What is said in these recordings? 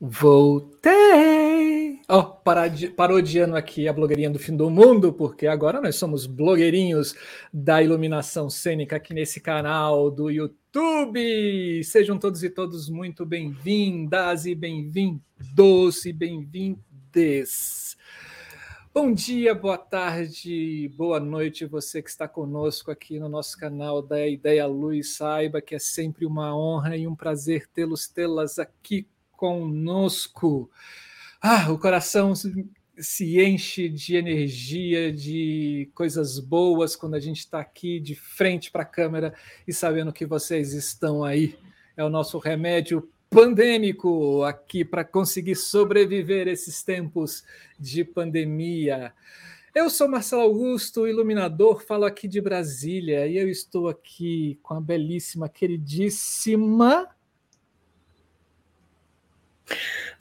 Voltei! Ó, oh, parodiando aqui a blogueirinha do fim do mundo, porque agora nós somos blogueirinhos da iluminação cênica aqui nesse canal do YouTube. Sejam todos e todos muito bem-vindas e bem-vindos e Bom dia, boa tarde, boa noite, você que está conosco aqui no nosso canal da Ideia Luz. Saiba que é sempre uma honra e um prazer tê-los, tê-las aqui conosco. Ah, o coração se enche de energia, de coisas boas quando a gente está aqui de frente para a câmera e sabendo que vocês estão aí. É o nosso remédio pandêmico aqui para conseguir sobreviver esses tempos de pandemia. Eu sou Marcelo Augusto, iluminador, falo aqui de Brasília e eu estou aqui com a belíssima, queridíssima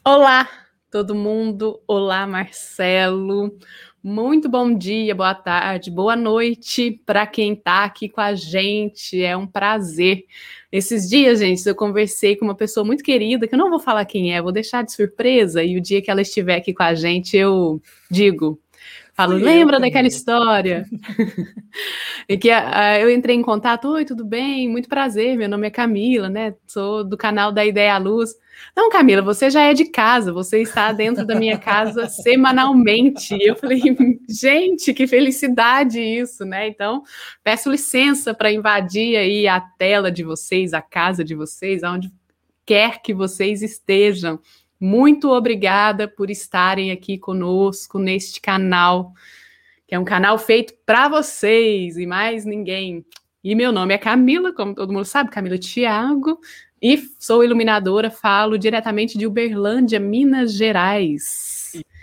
Olá, todo mundo. Olá, Marcelo. Muito bom dia, boa tarde, boa noite para quem está aqui com a gente. É um prazer. Esses dias, gente, eu conversei com uma pessoa muito querida, que eu não vou falar quem é, vou deixar de surpresa, e o dia que ela estiver aqui com a gente, eu digo. Falo, Fui lembra daquela história? e que uh, eu entrei em contato, oi, tudo bem? Muito prazer, meu nome é Camila, né? Sou do canal da Ideia à Luz. Não, Camila, você já é de casa, você está dentro da minha casa semanalmente. Eu falei, gente, que felicidade isso, né? Então, peço licença para invadir aí a tela de vocês, a casa de vocês, aonde quer que vocês estejam. Muito obrigada por estarem aqui conosco neste canal, que é um canal feito para vocês e mais ninguém. E meu nome é Camila, como todo mundo sabe, Camila Thiago, e sou iluminadora, falo diretamente de Uberlândia, Minas Gerais.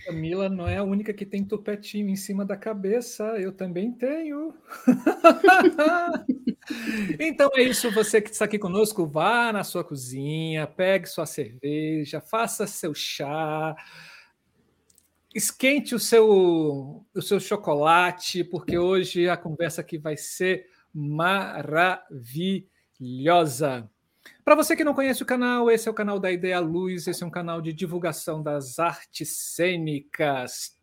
Camila não é a única que tem topetinho em cima da cabeça, eu também tenho. então é isso, você que está aqui conosco, vá na sua cozinha, pegue sua cerveja, faça seu chá, esquente o seu, o seu chocolate, porque hoje a conversa aqui vai ser maravilhosa. Para você que não conhece o canal, esse é o canal da Ideia Luz, esse é um canal de divulgação das artes cênicas,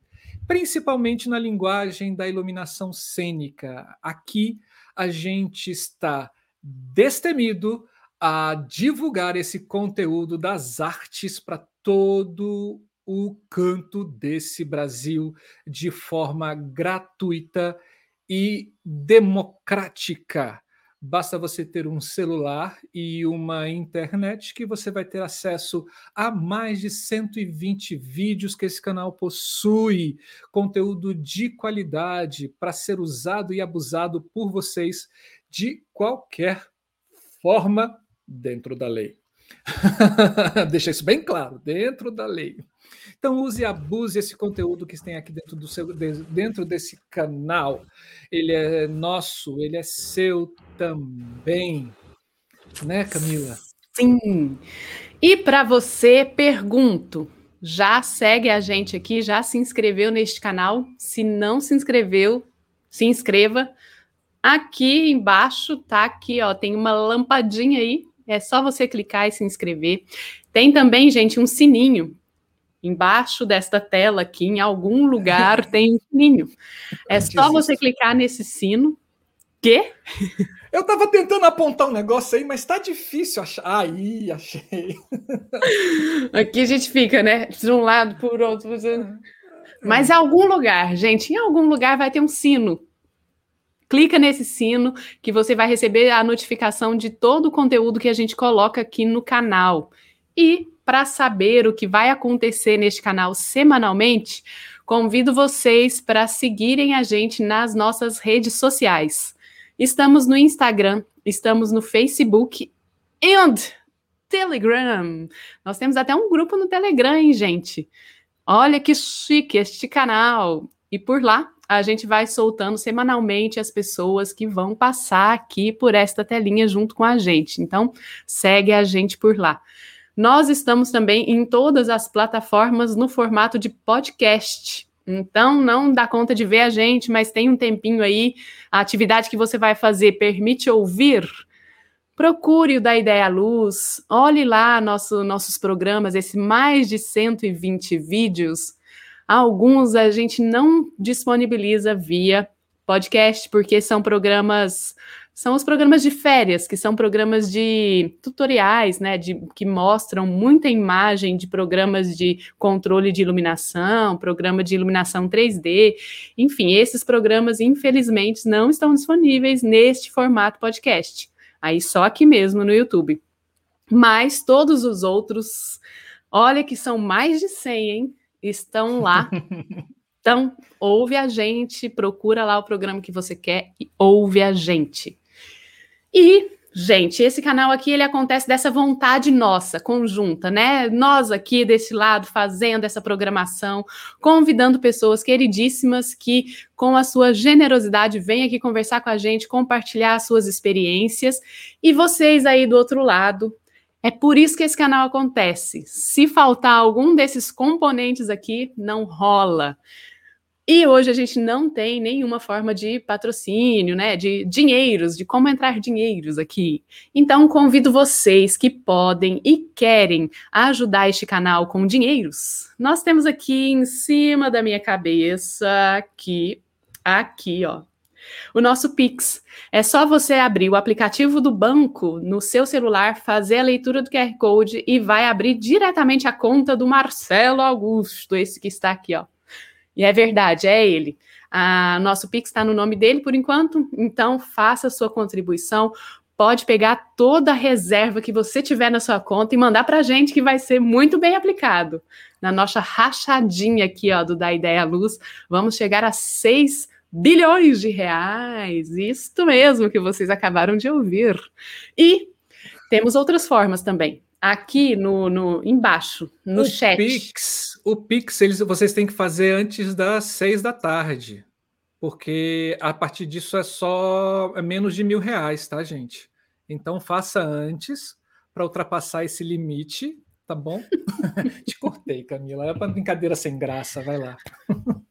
principalmente na linguagem da iluminação cênica. Aqui a gente está destemido a divulgar esse conteúdo das artes para todo o canto desse Brasil de forma gratuita e democrática. Basta você ter um celular e uma internet que você vai ter acesso a mais de 120 vídeos que esse canal possui, conteúdo de qualidade para ser usado e abusado por vocês de qualquer forma dentro da lei. Deixa isso bem claro, dentro da lei. Então use e abuse esse conteúdo que tem aqui dentro do seu dentro desse canal. Ele é nosso, ele é seu também. Né, Camila? Sim. E para você, pergunto, já segue a gente aqui, já se inscreveu neste canal? Se não se inscreveu, se inscreva. Aqui embaixo tá aqui, ó, tem uma lampadinha aí, é só você clicar e se inscrever. Tem também, gente, um sininho Embaixo desta tela aqui, em algum lugar, tem um sininho. É só você clicar nesse sino. Quê? Eu estava tentando apontar um negócio aí, mas está difícil achar. Aí, achei. Aqui a gente fica, né? De um lado por outro. Mas em algum lugar, gente, em algum lugar vai ter um sino. Clica nesse sino que você vai receber a notificação de todo o conteúdo que a gente coloca aqui no canal. E para saber o que vai acontecer neste canal semanalmente, convido vocês para seguirem a gente nas nossas redes sociais. Estamos no Instagram, estamos no Facebook e Telegram. Nós temos até um grupo no Telegram, hein, gente? Olha que chique este canal. E por lá a gente vai soltando semanalmente as pessoas que vão passar aqui por esta telinha junto com a gente. Então, segue a gente por lá. Nós estamos também em todas as plataformas no formato de podcast. Então, não dá conta de ver a gente, mas tem um tempinho aí, a atividade que você vai fazer permite ouvir. Procure o da Ideia Luz, olhe lá nosso, nossos programas, esses mais de 120 vídeos. Alguns a gente não disponibiliza via podcast, porque são programas são os programas de férias, que são programas de tutoriais, né, de, que mostram muita imagem de programas de controle de iluminação, programa de iluminação 3D, enfim, esses programas, infelizmente, não estão disponíveis neste formato podcast. Aí só aqui mesmo no YouTube. Mas todos os outros, olha que são mais de 100, hein? Estão lá Então, ouve a gente, procura lá o programa que você quer e ouve a gente. E, gente, esse canal aqui ele acontece dessa vontade nossa, conjunta, né? Nós aqui desse lado fazendo essa programação, convidando pessoas queridíssimas que, com a sua generosidade, vêm aqui conversar com a gente, compartilhar as suas experiências. E vocês aí do outro lado, é por isso que esse canal acontece. Se faltar algum desses componentes aqui, não rola. E hoje a gente não tem nenhuma forma de patrocínio, né? De dinheiros, de como entrar dinheiros aqui. Então, convido vocês que podem e querem ajudar este canal com dinheiros. Nós temos aqui em cima da minha cabeça, aqui, aqui, ó. O nosso Pix. É só você abrir o aplicativo do banco no seu celular, fazer a leitura do QR Code e vai abrir diretamente a conta do Marcelo Augusto, esse que está aqui, ó. E é verdade, é ele. A nosso Pix está no nome dele por enquanto, então faça a sua contribuição. Pode pegar toda a reserva que você tiver na sua conta e mandar para a gente, que vai ser muito bem aplicado. Na nossa rachadinha aqui, ó, do Da Ideia Luz, vamos chegar a 6 bilhões de reais. Isto mesmo que vocês acabaram de ouvir. E temos outras formas também aqui no, no embaixo, no o chat. Pix, o Pix, eles, vocês têm que fazer antes das seis da tarde, porque a partir disso é só é menos de mil reais, tá, gente? Então faça antes para ultrapassar esse limite, tá bom? Te cortei, Camila. É uma brincadeira sem graça, vai lá.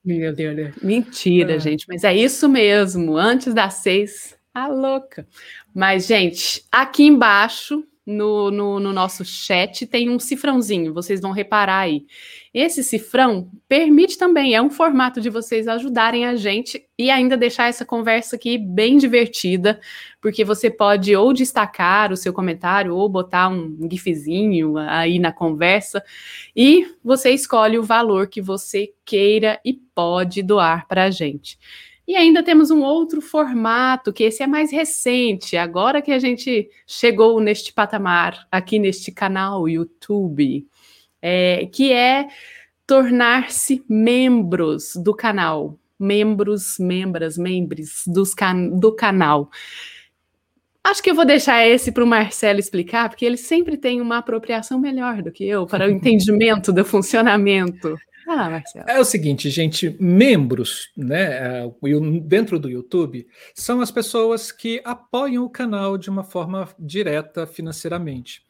Meu Deus, mentira, é. gente, mas é isso mesmo. Antes das seis, a louca. Mas, gente, aqui embaixo no, no, no, nosso chat tem um cifrãozinho, vocês vão reparar aí. Esse cifrão permite também, é um formato de vocês ajudarem a gente e ainda deixar essa conversa aqui bem divertida, porque você pode ou destacar o seu comentário ou botar um gifzinho aí na conversa e você escolhe o valor que você queira e pode doar para a gente. E ainda temos um outro formato, que esse é mais recente, agora que a gente chegou neste patamar, aqui neste canal YouTube, é, que é tornar-se membros do canal. Membros, membras, membros dos can do canal. Acho que eu vou deixar esse para o Marcelo explicar, porque ele sempre tem uma apropriação melhor do que eu para o entendimento do funcionamento. Ah. É o seguinte, gente, membros, né, é, dentro do YouTube, são as pessoas que apoiam o canal de uma forma direta financeiramente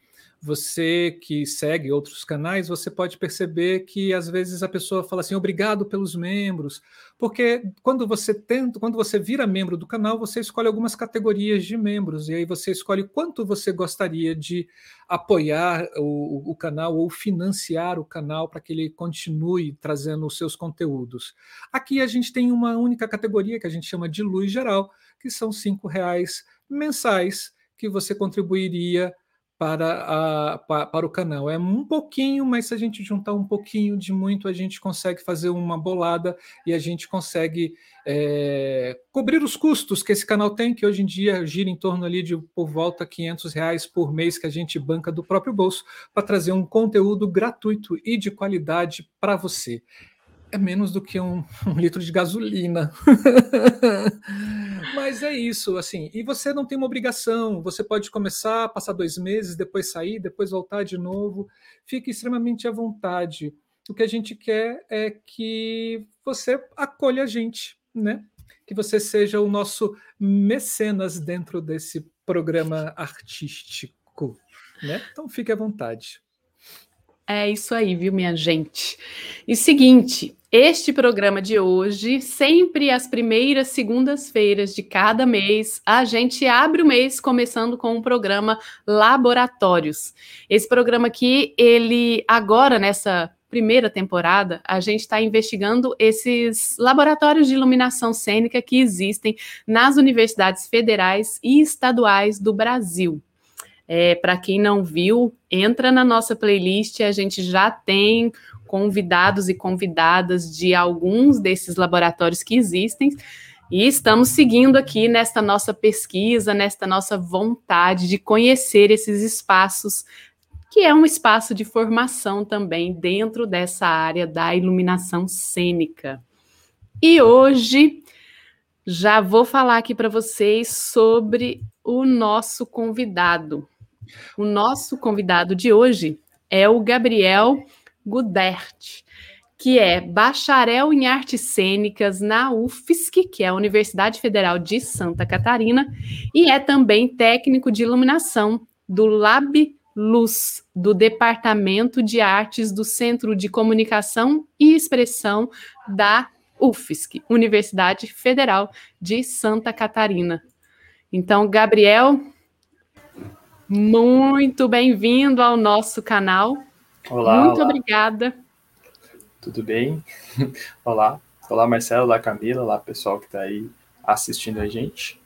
você que segue outros canais, você pode perceber que às vezes a pessoa fala assim, obrigado pelos membros, porque quando você tenta, quando você vira membro do canal, você escolhe algumas categorias de membros, e aí você escolhe quanto você gostaria de apoiar o, o canal ou financiar o canal para que ele continue trazendo os seus conteúdos. Aqui a gente tem uma única categoria que a gente chama de luz geral, que são cinco reais mensais que você contribuiria para, a, para, o canal. É um pouquinho, mas se a gente juntar um pouquinho de muito, a gente consegue fazer uma bolada e a gente consegue é, cobrir os custos que esse canal tem, que hoje em dia gira em torno ali de por volta 500 reais por mês que a gente banca do próprio bolso para trazer um conteúdo gratuito e de qualidade para você é menos do que um, um litro de gasolina. Mas é isso, assim. E você não tem uma obrigação. Você pode começar, passar dois meses, depois sair, depois voltar de novo. Fique extremamente à vontade. O que a gente quer é que você acolha a gente, né? Que você seja o nosso mecenas dentro desse programa artístico, né? Então fique à vontade. É isso aí, viu, minha gente? E seguinte, este programa de hoje, sempre às primeiras segundas-feiras de cada mês, a gente abre o mês começando com o programa Laboratórios. Esse programa aqui, ele agora nessa primeira temporada, a gente está investigando esses laboratórios de iluminação cênica que existem nas universidades federais e estaduais do Brasil. É, Para quem não viu, entra na nossa playlist, a gente já tem convidados e convidadas de alguns desses laboratórios que existem. E estamos seguindo aqui nesta nossa pesquisa, nesta nossa vontade de conhecer esses espaços, que é um espaço de formação também dentro dessa área da iluminação cênica. E hoje já vou falar aqui para vocês sobre o nosso convidado. O nosso convidado de hoje é o Gabriel Gudert, que é bacharel em artes cênicas na UFSC, que é a Universidade Federal de Santa Catarina, e é também técnico de iluminação do Lab Luz, do Departamento de Artes do Centro de Comunicação e Expressão da UFSC, Universidade Federal de Santa Catarina. Então, Gabriel, muito bem-vindo ao nosso canal. Olá. Muito olá. obrigada. Tudo bem? Olá. Olá, Marcelo, olá, Camila, olá, pessoal que está aí assistindo a gente.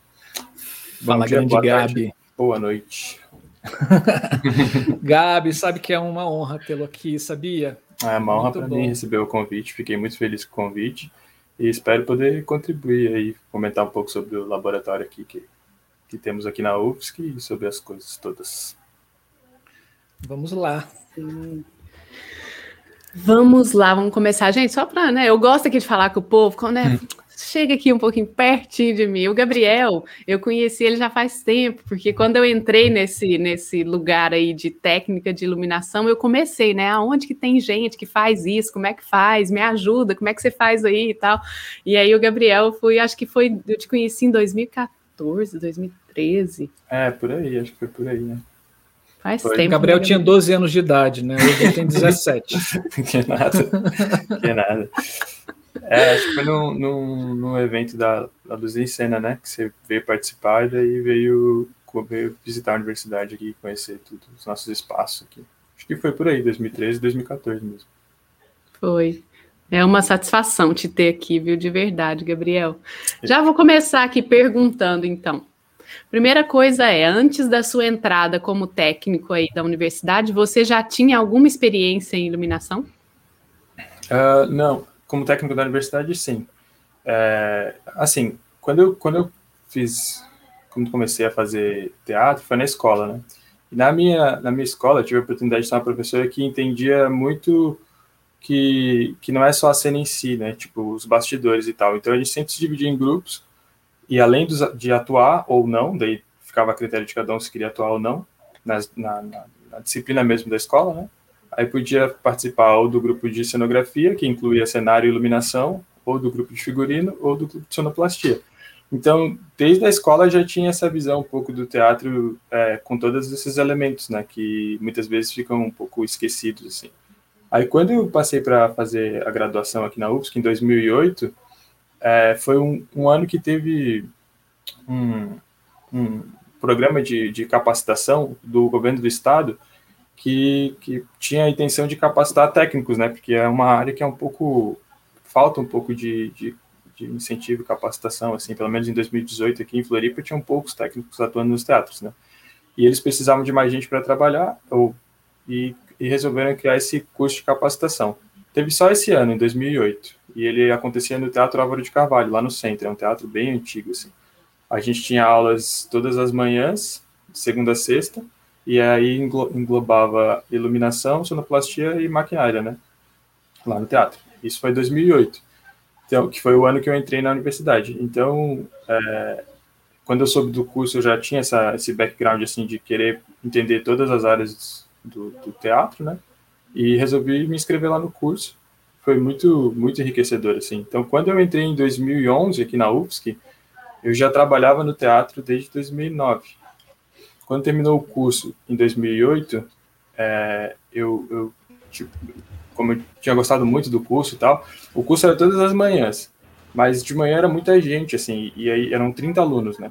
Fala, dia, grande boa Gabi. tarde, boa noite. Gabi, sabe que é uma honra tê-lo aqui, sabia? É uma honra para bom. mim receber o convite, fiquei muito feliz com o convite e espero poder contribuir aí, comentar um pouco sobre o laboratório aqui que, que temos aqui na UFSC e sobre as coisas todas. Vamos lá. Vamos lá, vamos começar. Gente, só para, né? Eu gosto aqui de falar com o povo, quando, né? Chega aqui um pouquinho pertinho de mim. O Gabriel, eu conheci ele já faz tempo, porque quando eu entrei nesse, nesse lugar aí de técnica de iluminação, eu comecei, né? Aonde que tem gente que faz isso? Como é que faz? Me ajuda, como é que você faz aí e tal? E aí o Gabriel foi, acho que foi, eu te conheci em 2014, 2013. É, por aí, acho que foi por aí, né? Faz Foi. tempo. O Gabriel tinha 12 anos de idade, né? Hoje ele tem 17. que nada, que nada. É, acho que foi num, num, num evento da, da Luz em Cena, né? Que você veio participar e daí veio, veio visitar a universidade aqui, conhecer tudo, os nossos espaços aqui. Acho que foi por aí, 2013, 2014 mesmo. Foi. É uma satisfação te ter aqui, viu? De verdade, Gabriel. Já vou começar aqui perguntando, então. Primeira coisa é, antes da sua entrada como técnico aí da universidade, você já tinha alguma experiência em iluminação? Uh, não, como técnico da universidade, sim. É, assim, quando eu, quando eu fiz, quando comecei a fazer teatro, foi na escola, né? E na minha, na minha escola, eu tive a oportunidade de ter uma professora que entendia muito que, que não é só a cena em si, né? Tipo, os bastidores e tal. Então, a gente sempre se dividia em grupos, e além dos, de atuar ou não, daí ficava a critério de cada um se queria atuar ou não, nas, na, na, na disciplina mesmo da escola, né? Aí podia participar ou do grupo de cenografia, que incluía cenário e iluminação, ou do grupo de figurino, ou do grupo de sonoplastia. Então, desde a escola já tinha essa visão um pouco do teatro é, com todos esses elementos, né, que muitas vezes ficam um pouco esquecidos, assim. Aí, quando eu passei para fazer a graduação aqui na UFSC, em 2008, é, foi um, um, ano que teve um, um programa de, de capacitação do governo do estado que, que tinha a intenção de capacitar técnicos, né? Porque é uma área que é um pouco falta um pouco de, de, de incentivo e capacitação, assim, pelo menos em 2018 aqui em Floripa tinham poucos técnicos atuando nos teatros, né? E eles precisavam de mais gente para trabalhar ou, e, e resolveram criar esse curso de capacitação. Teve só esse ano, em 2008, e ele acontecia no Teatro Álvaro de Carvalho, lá no centro, é um teatro bem antigo, assim. A gente tinha aulas todas as manhãs, segunda a sexta, e aí englobava iluminação, sonoplastia e maquinária, né? Lá no teatro. Isso foi em 2008, então, que foi o ano que eu entrei na universidade. Então, é, quando eu soube do curso, eu já tinha essa, esse background, assim, de querer entender todas as áreas do, do teatro, né? E resolvi me inscrever lá no curso. Foi muito, muito enriquecedor, assim. Então, quando eu entrei em 2011 aqui na UFSC, eu já trabalhava no teatro desde 2009 quando terminou o curso em 2008, é, eu, eu, tipo, como eu tinha gostado muito do curso e tal, o curso era todas as manhãs, mas de manhã era muita gente, assim, e aí eram 30 alunos, né?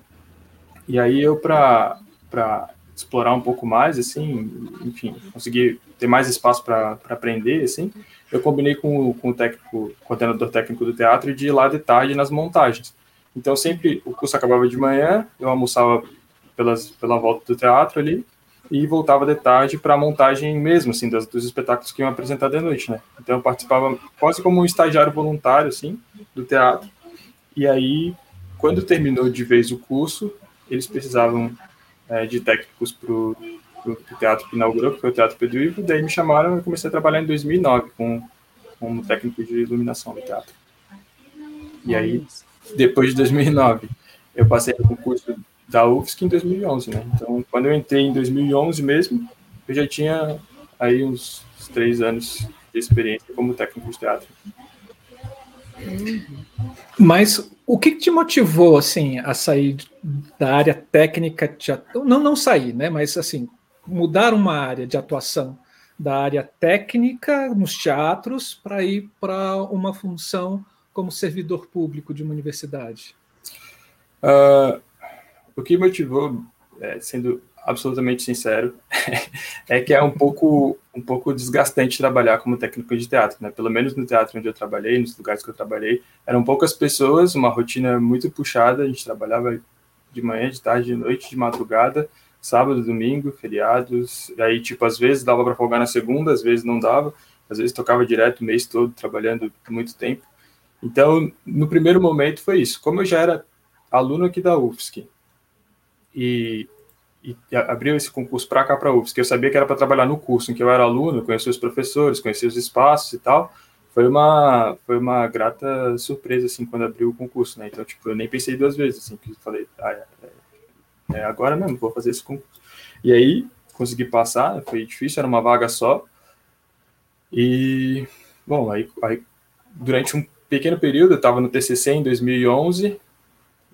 E aí eu, para explorar um pouco mais, assim, enfim, conseguir ter mais espaço para aprender, assim, eu combinei com, com o técnico, coordenador técnico do teatro de ir lá de tarde nas montagens. Então, sempre o curso acabava de manhã, eu almoçava pelas, pela volta do teatro ali, e voltava de tarde para a montagem mesmo, assim, dos, dos, espetáculos que iam apresentar de noite, né? Então, eu participava quase como um estagiário voluntário, assim, do teatro. E aí, quando terminou de vez o curso, eles precisavam é, de técnicos para o teatro que inaugurou, que foi o Teatro Pedro Ivo, daí me chamaram e comecei a trabalhar em 2009 com, como técnico de iluminação do teatro. E aí, depois de 2009, eu passei no concurso da UFSC em 2011, né? Então, quando eu entrei em 2011 mesmo, eu já tinha aí uns, uns três anos de experiência como técnico de teatro. Mas o que te motivou assim a sair da área técnica de não não sair, né? Mas assim mudar uma área de atuação da área técnica nos teatros para ir para uma função como servidor público de uma universidade? Uh, o que motivou, é, sendo absolutamente sincero, é que é um pouco, um pouco desgastante trabalhar como técnico de teatro, né? Pelo menos no teatro onde eu trabalhei, nos lugares que eu trabalhei, eram poucas pessoas, uma rotina muito puxada, a gente trabalhava de manhã, de tarde, de noite, de madrugada, sábado, domingo, feriados, aí, tipo, às vezes dava para folgar na segunda, às vezes não dava, às vezes tocava direto o mês todo, trabalhando muito tempo. Então, no primeiro momento foi isso. Como eu já era aluno aqui da UFSC, e e abriu esse concurso para cá, para a UFSC, eu sabia que era para trabalhar no curso em que eu era aluno, conhecer os professores, conhecer os espaços e tal, foi uma, foi uma grata surpresa, assim, quando abriu o concurso, né? Então, tipo, eu nem pensei duas vezes, assim, que falei, ah, é, agora mesmo, vou fazer esse concurso. E aí, consegui passar, foi difícil, era uma vaga só. E, bom, aí, aí durante um pequeno período, eu estava no TCC em 2011,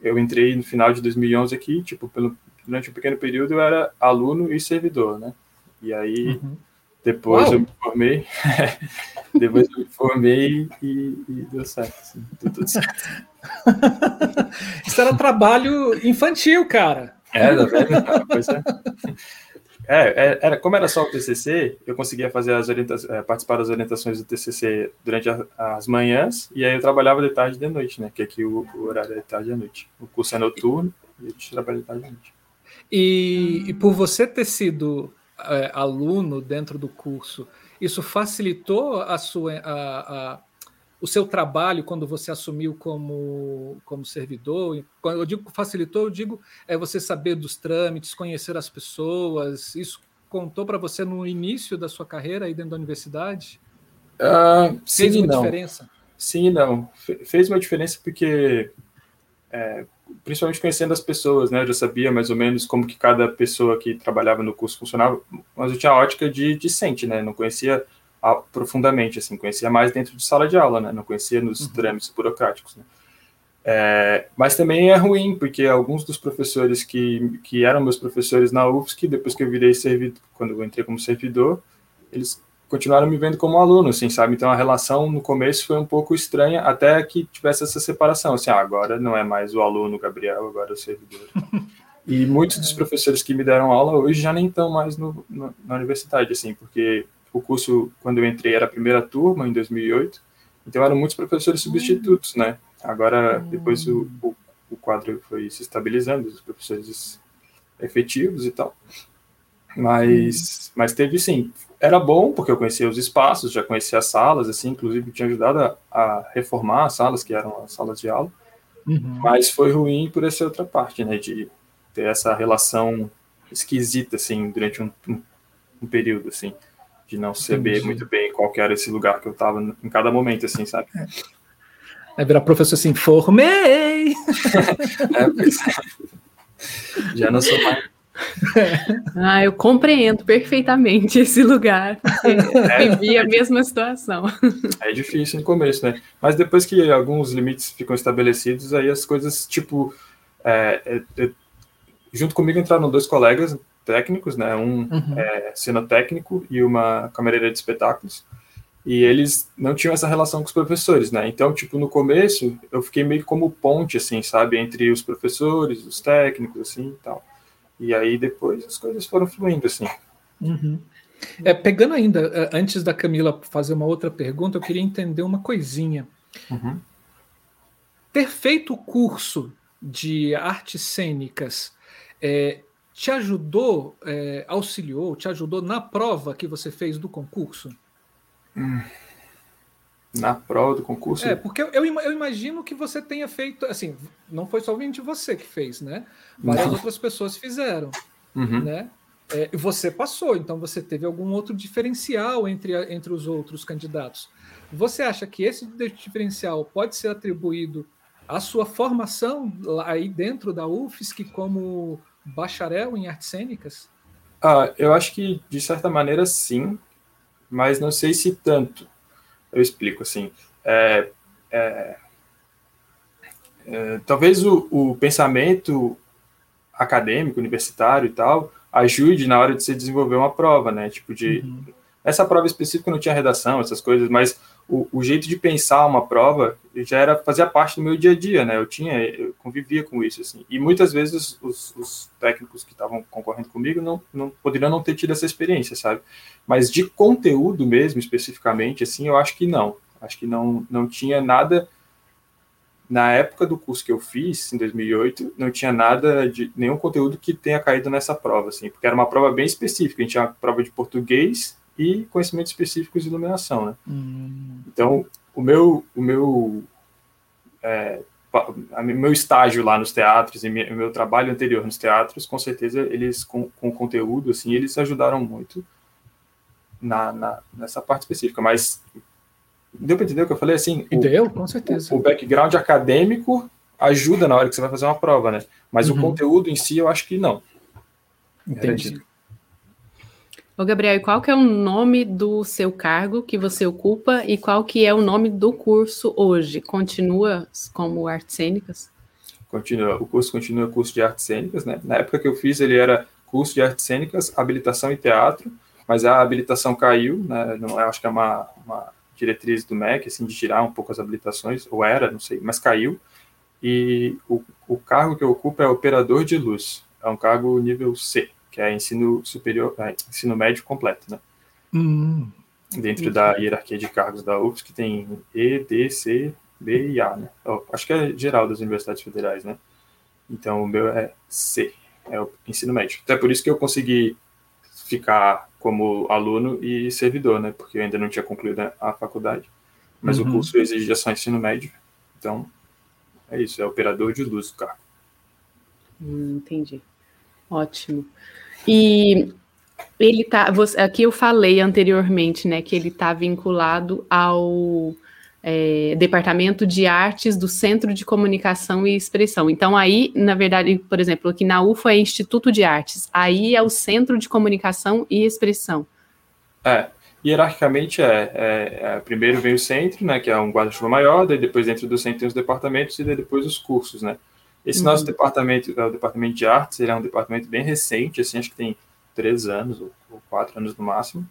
eu entrei no final de 2011 aqui, tipo, pelo durante um pequeno período eu era aluno e servidor, né? E aí uhum. depois Uau. eu me formei, depois eu me formei e, e deu certo, assim, deu tudo certo. Isso era trabalho infantil, cara. É, tá vendo? Pois é. É, é, era, como era só o TCC, eu conseguia fazer as orientações, é, participar das orientações do TCC durante a, as manhãs, e aí eu trabalhava de tarde e de noite, né? Que aqui o, o horário é de tarde e noite. O curso é noturno e a gente trabalha de tarde e noite. E, e por você ter sido é, aluno dentro do curso, isso facilitou a sua, a, a, o seu trabalho quando você assumiu como, como servidor? Quando eu digo facilitou, eu digo é você saber dos trâmites, conhecer as pessoas. Isso contou para você no início da sua carreira aí dentro da universidade? Uh, Fez uma não. diferença? Sim não. Fez uma diferença porque é, principalmente conhecendo as pessoas, né? Eu já sabia mais ou menos como que cada pessoa que trabalhava no curso funcionava, mas eu tinha a ótica de discente, né? Não conhecia profundamente, assim, conhecia mais dentro de sala de aula, né? Não conhecia nos uhum. trâmites burocráticos, né? É, mas também é ruim, porque alguns dos professores que, que eram meus professores na UFSC, depois que eu virei servidor, quando eu entrei como servidor, eles continuaram me vendo como aluno, assim, sabe? Então a relação no começo foi um pouco estranha, até que tivesse essa separação, assim, ah, agora não é mais o aluno Gabriel, agora é o servidor. e muitos dos professores que me deram aula hoje já nem estão mais no, no, na universidade, assim, porque o curso, quando eu entrei, era a primeira turma, em 2008, então eram muitos professores substitutos, né? Agora, depois o, o, o quadro foi se estabilizando, os professores efetivos e tal. Mas, mas teve sim, era bom, porque eu conhecia os espaços, já conhecia as salas, assim, inclusive tinha ajudado a, a reformar as salas, que eram as salas de aula. Uhum. Mas foi ruim por essa outra parte, né, de ter essa relação esquisita, assim, durante um, um, um período, assim, de não saber Entendi. muito bem qual era esse lugar que eu estava em cada momento, assim, sabe? É. É virar professor assim, formei! é, pois é. Já não sou mais ah, eu compreendo perfeitamente esse lugar. É, vivi a mesma situação. É difícil no começo, né? Mas depois que alguns limites ficam estabelecidos, aí as coisas, tipo, é, é, é junto comigo entraram dois colegas técnicos, né? Um uhum. é, cenotécnico e uma camareira de espetáculos. E eles não tinham essa relação com os professores, né? Então, tipo, no começo, eu fiquei meio como ponte, assim, sabe? Entre os professores, os técnicos, assim, e tal. E aí, depois, as coisas foram fluindo, assim. Uhum. É, pegando ainda, é, antes da Camila fazer uma outra pergunta, eu queria entender uma coisinha. Uhum. Ter feito o curso de artes cênicas é, te ajudou, é, auxiliou, te ajudou na prova que você fez do concurso? Hum. Na prova do concurso? É, porque eu, eu, imagino que você tenha feito, assim, não foi somente você que fez, né? Várias não. outras pessoas fizeram, uhum. né? É, você passou, então você teve algum outro diferencial entre, entre os outros candidatos. Você acha que esse diferencial pode ser atribuído à sua formação aí dentro da UFSC como bacharel em artes cênicas? Ah, eu acho que de certa maneira sim, mas não sei se tanto. Eu explico assim. É, é, é, talvez o, o, pensamento acadêmico, universitário e tal, ajude na hora de se desenvolver uma prova, né? Tipo de uhum. essa prova específica não tinha redação, essas coisas, mas o, o, jeito de pensar uma prova já era fazia parte do meu dia a dia, né? Eu tinha, eu convivia com isso assim. E muitas vezes os, os técnicos que estavam concorrendo comigo não, não poderiam não ter tido essa experiência, sabe? Mas de conteúdo mesmo, especificamente, assim, eu acho que não. Acho que não, não tinha nada na época do curso que eu fiz, em 2008, não tinha nada de nenhum conteúdo que tenha caído nessa prova, assim, porque era uma prova bem específica. A gente tinha uma prova de português e conhecimentos específicos de iluminação, né? Hum. Então, o meu, o meu, é, meu estágio lá nos teatros e o meu trabalho anterior nos teatros, com certeza eles com, com conteúdo assim, eles ajudaram muito na, na nessa parte específica. Mas deu para entender o que eu falei assim? O, deu, com certeza. O, o, background acadêmico ajuda na hora que você vai fazer uma prova, né? Mas uhum. o conteúdo em si, eu acho que não. Entendi. Ô, Gabriel, qual que é o nome do seu cargo que você ocupa e qual que é o nome do curso hoje? Continua como artes cênicas? Continua, o curso continua curso de artes cênicas, né? Na época que eu fiz, ele era curso de artes cênicas, habilitação e teatro, mas a habilitação caiu, né? Não, acho que é uma, uma diretriz do MEC, assim, de tirar um pouco as habilitações, ou era, não sei, mas caiu. E o, o cargo que eu ocupo é operador de luz, é um cargo nível C, que é ensino superior, é, ensino médio completo, né? Hum, Dentro da hierarquia de cargos da UFS, que tem E, D, C, B e A, né? Eu, acho que é geral das universidades federais, né? Então, o meu é C, é o ensino médio. Até por isso que eu consegui ficar como aluno e servidor, né? Porque eu ainda não tinha concluído a faculdade. Mas uhum. o curso exigia só ensino médio. Então, é isso, é operador de luz o carro. Hum, entendi. Ótimo. E ele tá. Você, aqui eu falei anteriormente, né, que ele está vinculado ao é, Departamento de Artes do Centro de Comunicação e Expressão. Então, aí, na verdade, por exemplo, aqui na UFA é Instituto de Artes, aí é o Centro de Comunicação e Expressão. É, hierarquicamente é, é, é primeiro vem o centro, né, que é um guarda-chuva maior, daí depois dentro do centro tem os departamentos e depois os cursos, né. Esse uhum. nosso departamento, é o departamento de artes, ele é um departamento bem recente, assim, acho que tem três anos ou, ou quatro anos no máximo.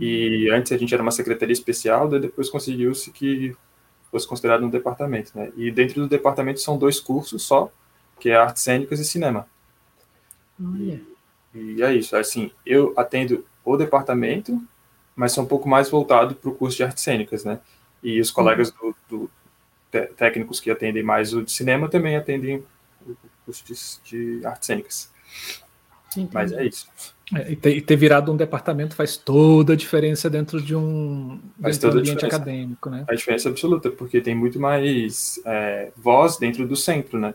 E antes a gente era uma secretaria especial, daí depois conseguiu-se que fosse considerado um departamento, né? E dentro do departamento são dois cursos só, que é artes cênicas e cinema. E, e é isso, assim, eu atendo o departamento, mas sou um pouco mais voltado para o curso de artes cênicas, né? E os colegas do, do técnicos que atendem mais o de cinema também atendem o curso de, de artes cênicas. Entendi. Mas é isso. É, e, ter, e, ter, virado um departamento faz toda a diferença dentro de um, faz dentro um ambiente acadêmico, né? A diferença absoluta, porque tem muito mais é, voz dentro do centro, né?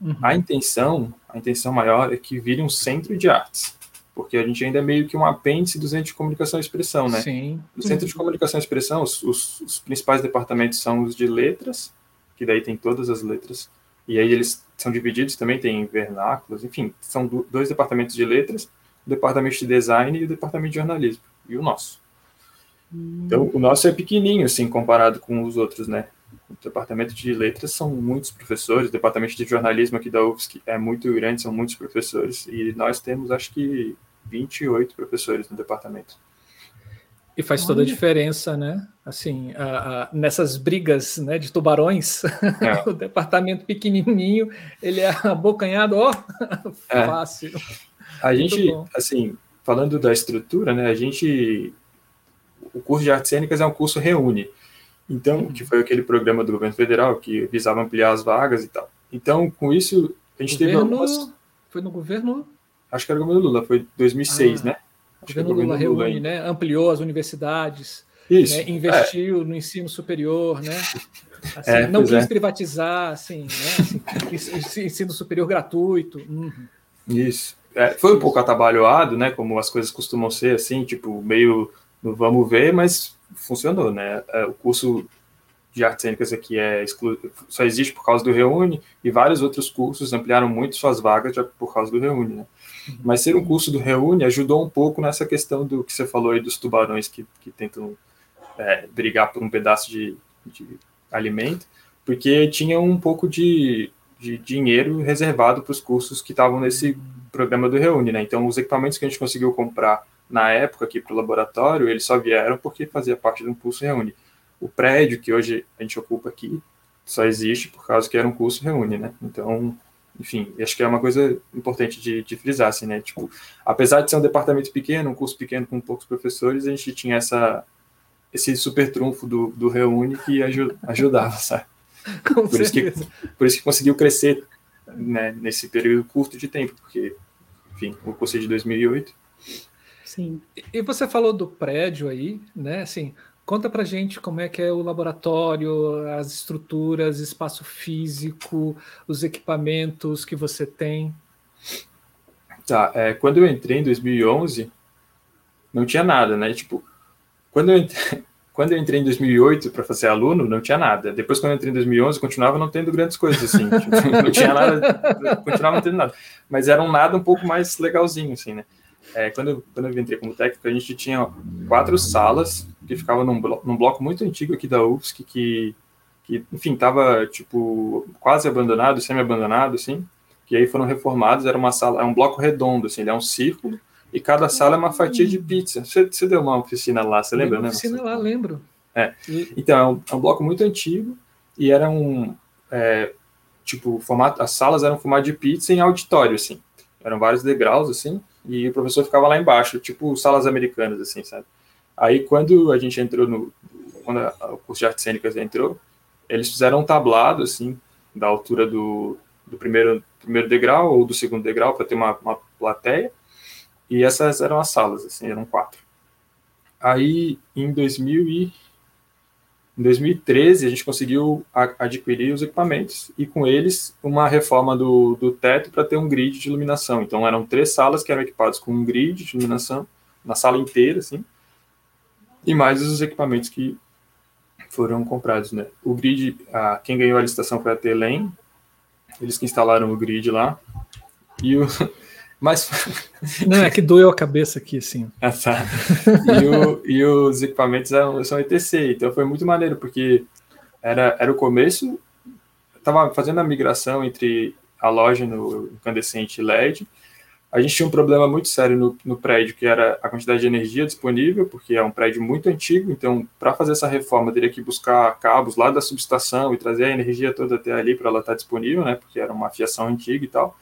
Uhum. A intenção, a intenção maior é que vire um centro de artes, porque a gente ainda é meio que um apêndice do Centro de Comunicação e Expressão, né? Sim. No Centro de Comunicação e Expressão, os, os, os principais departamentos são os de letras, que daí tem todas as letras, e aí eles são divididos também, tem vernáculos, enfim, são do, dois departamentos de letras, o departamento de design e o departamento de jornalismo, e o nosso. Hum. Então, o nosso é pequenininho, assim, comparado com os outros, né? O departamento de letras são muitos professores, o departamento de jornalismo aqui da UFSC é muito grande, são muitos professores, e nós temos acho que 28 professores no departamento. E faz toda a diferença, né? Assim, a, a, nessas brigas né, de tubarões, é. o departamento pequenininho, ele é abocanhado, ó, é. fácil. A gente, assim, falando da estrutura, né, a gente, o curso de artes cênicas é um curso reúne, então, uhum. que foi aquele programa do governo federal que visava ampliar as vagas e tal. Então, com isso, a gente governo, teve algumas... Foi no governo? Acho que era o governo Lula, foi 2006, ah. né? O governo Lula reúne, né? ampliou as universidades, né? investiu é. no ensino superior, né? Assim, é, não quis é. privatizar, assim, né? assim, ensino superior gratuito. Uhum. Isso. É, foi um pouco atabalhoado, né? Como as coisas costumam ser, assim, tipo, meio no vamos ver, mas funcionou, né? É, o curso de artes cênicas aqui é exclu... só existe por causa do Reúne e vários outros cursos ampliaram muito suas vagas por causa do Reúne, né? Mas ser um curso do Reúne ajudou um pouco nessa questão do que você falou aí dos tubarões que, que tentam é, brigar por um pedaço de, de, alimento, porque tinha um pouco de, de dinheiro reservado para os cursos que estavam nesse programa do Reúne, né? Então, os equipamentos que a gente conseguiu comprar na época aqui para o laboratório, eles só vieram porque fazia parte de um curso Reúne. O prédio que hoje a gente ocupa aqui só existe por causa que era um curso Reúne, né? Então, enfim, acho que é uma coisa importante de, de, frisar, assim, né? Tipo, apesar de ser um departamento pequeno, um curso pequeno com poucos professores, a gente tinha essa, esse super trunfo do, do Reúne que ajudava, sabe? Com por, isso que, por isso que conseguiu crescer né, nesse período curto de tempo, porque, enfim, o curso é de 2008. Sim. E você falou do prédio aí, né? Assim, Conta pra gente como é que é o laboratório, as estruturas, espaço físico, os equipamentos que você tem. Tá, é, quando eu entrei em 2011, não tinha nada, né? Tipo, quando eu entrei, quando eu entrei em 2008 para fazer aluno, não tinha nada. Depois, quando eu entrei em 2011, continuava não tendo grandes coisas, assim. tipo, não tinha nada, continuava não tendo nada. Mas era um nada um pouco mais legalzinho, assim, né? É, quando, eu, quando eu entrei como técnico, a gente tinha quatro salas que ficavam num, blo num bloco muito antigo aqui da UFSC, que, que enfim, estava, tipo, quase abandonado, semi-abandonado, assim, que aí foram reformados, era uma sala, é um bloco redondo, assim, ele é um círculo, e cada sala é uma fatia de pizza. Você, você deu uma oficina lá, você lembra, né? oficina lá, lembro. É. Então, é um, é um, bloco muito antigo, e era um, é, tipo, formato, as salas eram formato de pizza em auditório, assim, eram vários degraus, assim, e o professor ficava lá embaixo, tipo salas americanas, assim, sabe? Aí, quando a gente entrou no... Quando o curso de artes cênicas entrou, eles fizeram um tablado, assim, da altura do, do primeiro, primeiro degrau ou do segundo degrau, para ter uma, uma plateia, e essas eram as salas, assim, eram quatro. Aí, em 2000 e em 2013, a gente conseguiu adquirir os equipamentos e, com eles, uma reforma do, do teto para ter um grid de iluminação. Então, eram três salas que eram equipadas com um grid de iluminação na sala inteira, assim, e mais os equipamentos que foram comprados, né? O grid, a, quem ganhou a licitação foi a Telem, eles que instalaram o grid lá, e o, mas. Não, é que doeu a cabeça aqui, assim. Ah, tá. E, o, e os equipamentos são, são ETC, então foi muito maneiro, porque era, era o começo, estava fazendo a migração entre a loja no incandescente LED. A gente tinha um problema muito sério no, no prédio, que era a quantidade de energia disponível, porque é um prédio muito antigo, então, para fazer essa reforma, teria que buscar cabos lá da subestação e trazer a energia toda até ali para ela estar disponível, né? Porque era uma fiação antiga e tal.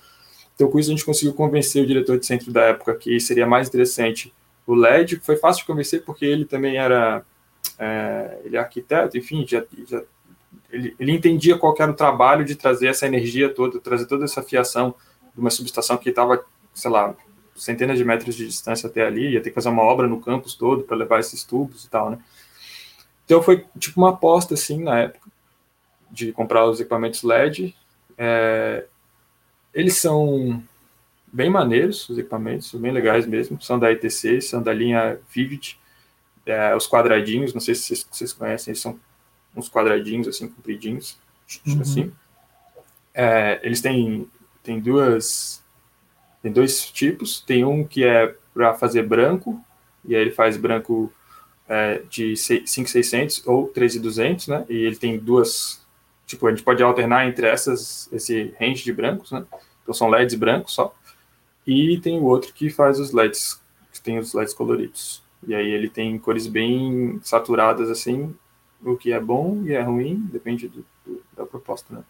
Então, com isso, a gente conseguiu convencer o diretor de centro da época que seria mais interessante o LED. Foi fácil de convencer porque ele também era é, ele é arquiteto, enfim, já, já ele, ele, entendia qual era o trabalho de trazer essa energia toda, trazer toda essa fiação de uma subestação que estava, sei lá, centenas de metros de distância até ali, ia ter que fazer uma obra no campus todo para levar esses tubos e tal, né? Então foi tipo uma aposta assim na época de comprar os equipamentos LED. É, eles são bem maneiros, os equipamentos, são bem legais mesmo. São da ITC, são da linha Vivid. É, os quadradinhos, não sei se vocês, vocês, conhecem, eles são uns quadradinhos assim, compridinhos, uhum. assim. É, eles têm, têm duas. Tem dois tipos. Tem um que é para fazer branco, e aí ele faz branco é, de 5600 ou 3200, né? E ele tem duas, tipo, a gente pode alternar entre essas, esse range de brancos, né? Então são LEDs brancos só. E tem o outro que faz os LEDs, que tem os LEDs coloridos. E aí ele tem cores bem saturadas, assim, o que é bom e é ruim, depende do, do, da proposta, né?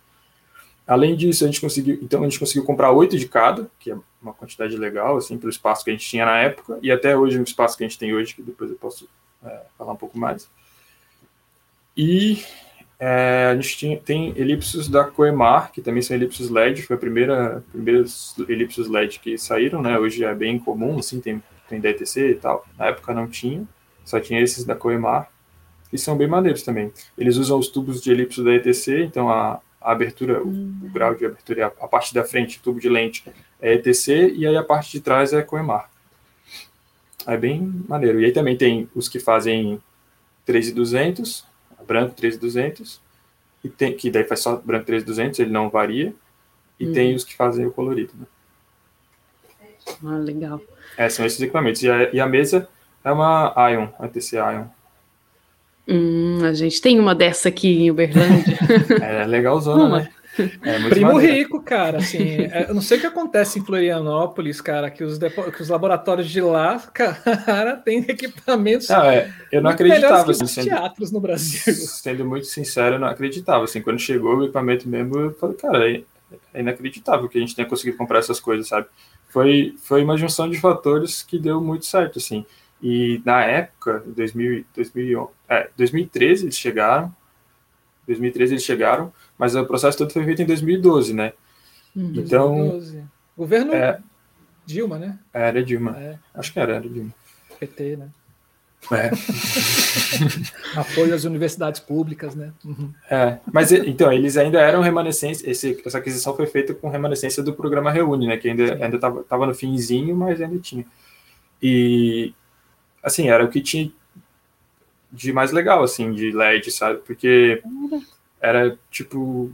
Além disso, a gente conseguiu, então a gente conseguiu comprar oito de cada, que é uma quantidade legal, assim, pelo espaço que a gente tinha na época, e até hoje o espaço que a gente tem hoje, que depois eu posso é, falar um pouco mais. E é, a gente tem elipses da Coemar, que também são elipses LED, foi a primeira, primeiros elipses LED que saíram, né? Hoje é bem comum, assim, tem, tem DTC e tal. Na época não tinha, só tinha esses da Coemar, que são bem maneiros também. Eles usam os tubos de elipse da ETC, então a, a abertura, o, o, grau de abertura, a, a, parte da frente, tubo de lente, é ETC, e aí a parte de trás é Coemar. É bem maneiro. E aí também tem os que fazem 3,200, branco 3,200, e tem, que daí faz só branco 3,200, ele não varia, e hum. tem os que fazem o colorido. Né? Ah, legal. É, são esses equipamentos. E a, e a mesa é uma Ion, a TC Ion. Hum, a gente tem uma dessa aqui em Uberlândia. é legalzona, né? É Primo maneiro. rico, cara. Assim, é, eu não sei o que acontece em Florianópolis, cara, que os, que os laboratórios de lá, cara, tem equipamentos. Não, é, eu não acreditava. Assim, sendo, teatros no Brasil. Sendo muito sincero, eu não acreditava. Assim, quando chegou o equipamento mesmo, eu falei, cara, é, é inacreditável que a gente tenha conseguido comprar essas coisas, sabe? Foi, foi uma junção de fatores que deu muito certo, assim. E na época, em 2000, 2000, é, 2013 eles chegaram, 2013 eles chegaram, mas o processo todo foi feito em 2012, né? Hum, então, 2012. Governo é, Dilma, né? Era Dilma. É. Acho que era, era Dilma. PT, né? É. Apoio às universidades públicas, né? Uhum. É, mas então, eles ainda eram remanescência, esse, essa aquisição foi feita com remanescência do programa Reúne, né? Que ainda estava ainda tava, tava no finzinho, mas ainda tinha. E assim, era o que tinha de mais legal, assim, de LED, sabe? Porque era tipo,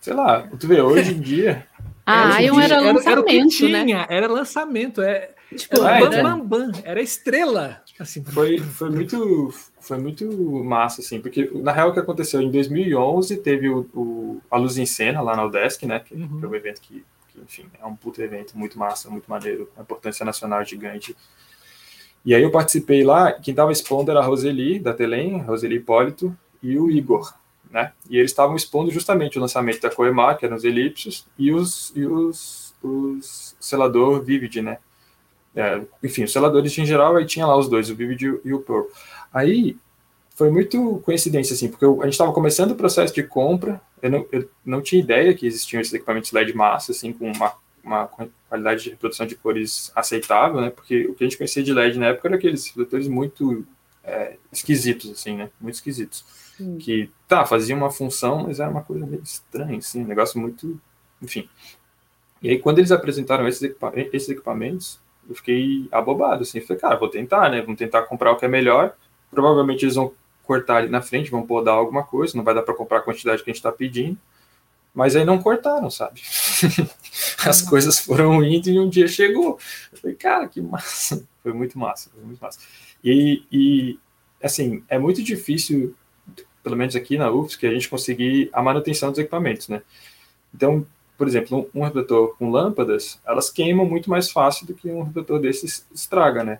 sei lá, tu vê, hoje em dia. Ah, eu era, era lançamento, era, era né? Era lançamento, é. Tipo, era, bam, bam, bam, era estrela. Assim, foi, foi muito foi muito massa, assim, porque na real o que aconteceu em 2011 teve o, o a Luz em Cena lá na Udesc, né, que, uhum. que é um evento que, que, enfim, é um puto evento muito massa, muito maneiro, uma importância nacional gigante. E aí eu participei lá, quem estava expondo era a Roseli, da Telem, Roseli Hipólito, e o Igor, né? E eles estavam expondo justamente o lançamento da Coemar, que eram os elipsos, e os, e os, os selador Vivid, né? É, enfim, os seladores em geral, aí tinha lá os dois, o Vivid e o Pearl. Aí foi muito coincidência, assim, porque eu, a gente estava começando o processo de compra, eu não, eu não tinha ideia que existiam esses equipamentos LED massa, assim, com uma uma qualidade de reprodução de cores aceitável, né? Porque o que a gente conhecia de LED na época era aqueles refletores muito é, esquisitos, assim, né? Muito esquisitos. Hum. Que, tá, fazia uma função, mas era uma coisa meio estranha, assim, um negócio muito... Enfim. E aí, quando eles apresentaram esses, equipa esses equipamentos, eu fiquei abobado, assim. Falei, cara, vou tentar, né? Vamos tentar comprar o que é melhor. Provavelmente eles vão cortar ali na frente, vão podar alguma coisa, não vai dar para comprar a quantidade que a gente está pedindo. Mas aí não cortaram, sabe? As coisas foram indo e um dia chegou. Eu falei, cara, que massa. Foi muito massa, foi muito massa. E, e assim, é muito difícil, pelo menos aqui na UFS, que a gente conseguir a manutenção dos equipamentos, né? Então, por exemplo, um, um refletor com lâmpadas, elas queimam muito mais fácil do que um refletor desses estraga, né?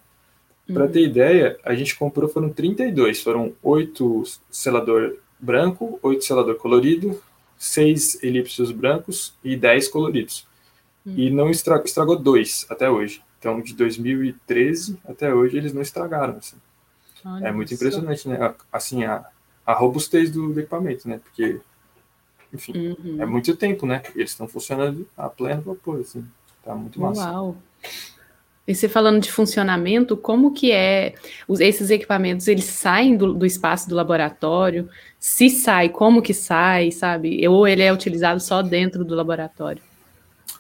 Para ter uhum. ideia, a gente comprou, foram 32, foram oito selador branco, oito selador colorido, seis elipsos brancos e dez coloridos. Hum. E não estragou, estragou dois até hoje. Então, de 2013 até hoje, eles não estragaram. Assim. é muito impressionante, né? Assim, a, a robustez do equipamento, né? Porque, enfim, uhum. é muito tempo, né? Eles estão funcionando a pleno vapor, assim. Tá muito massa. Uau! E você falando de funcionamento, como que é, os, esses equipamentos, eles saem do, do, espaço do laboratório? Se sai, como que sai, sabe? Ou ele é utilizado só dentro do laboratório?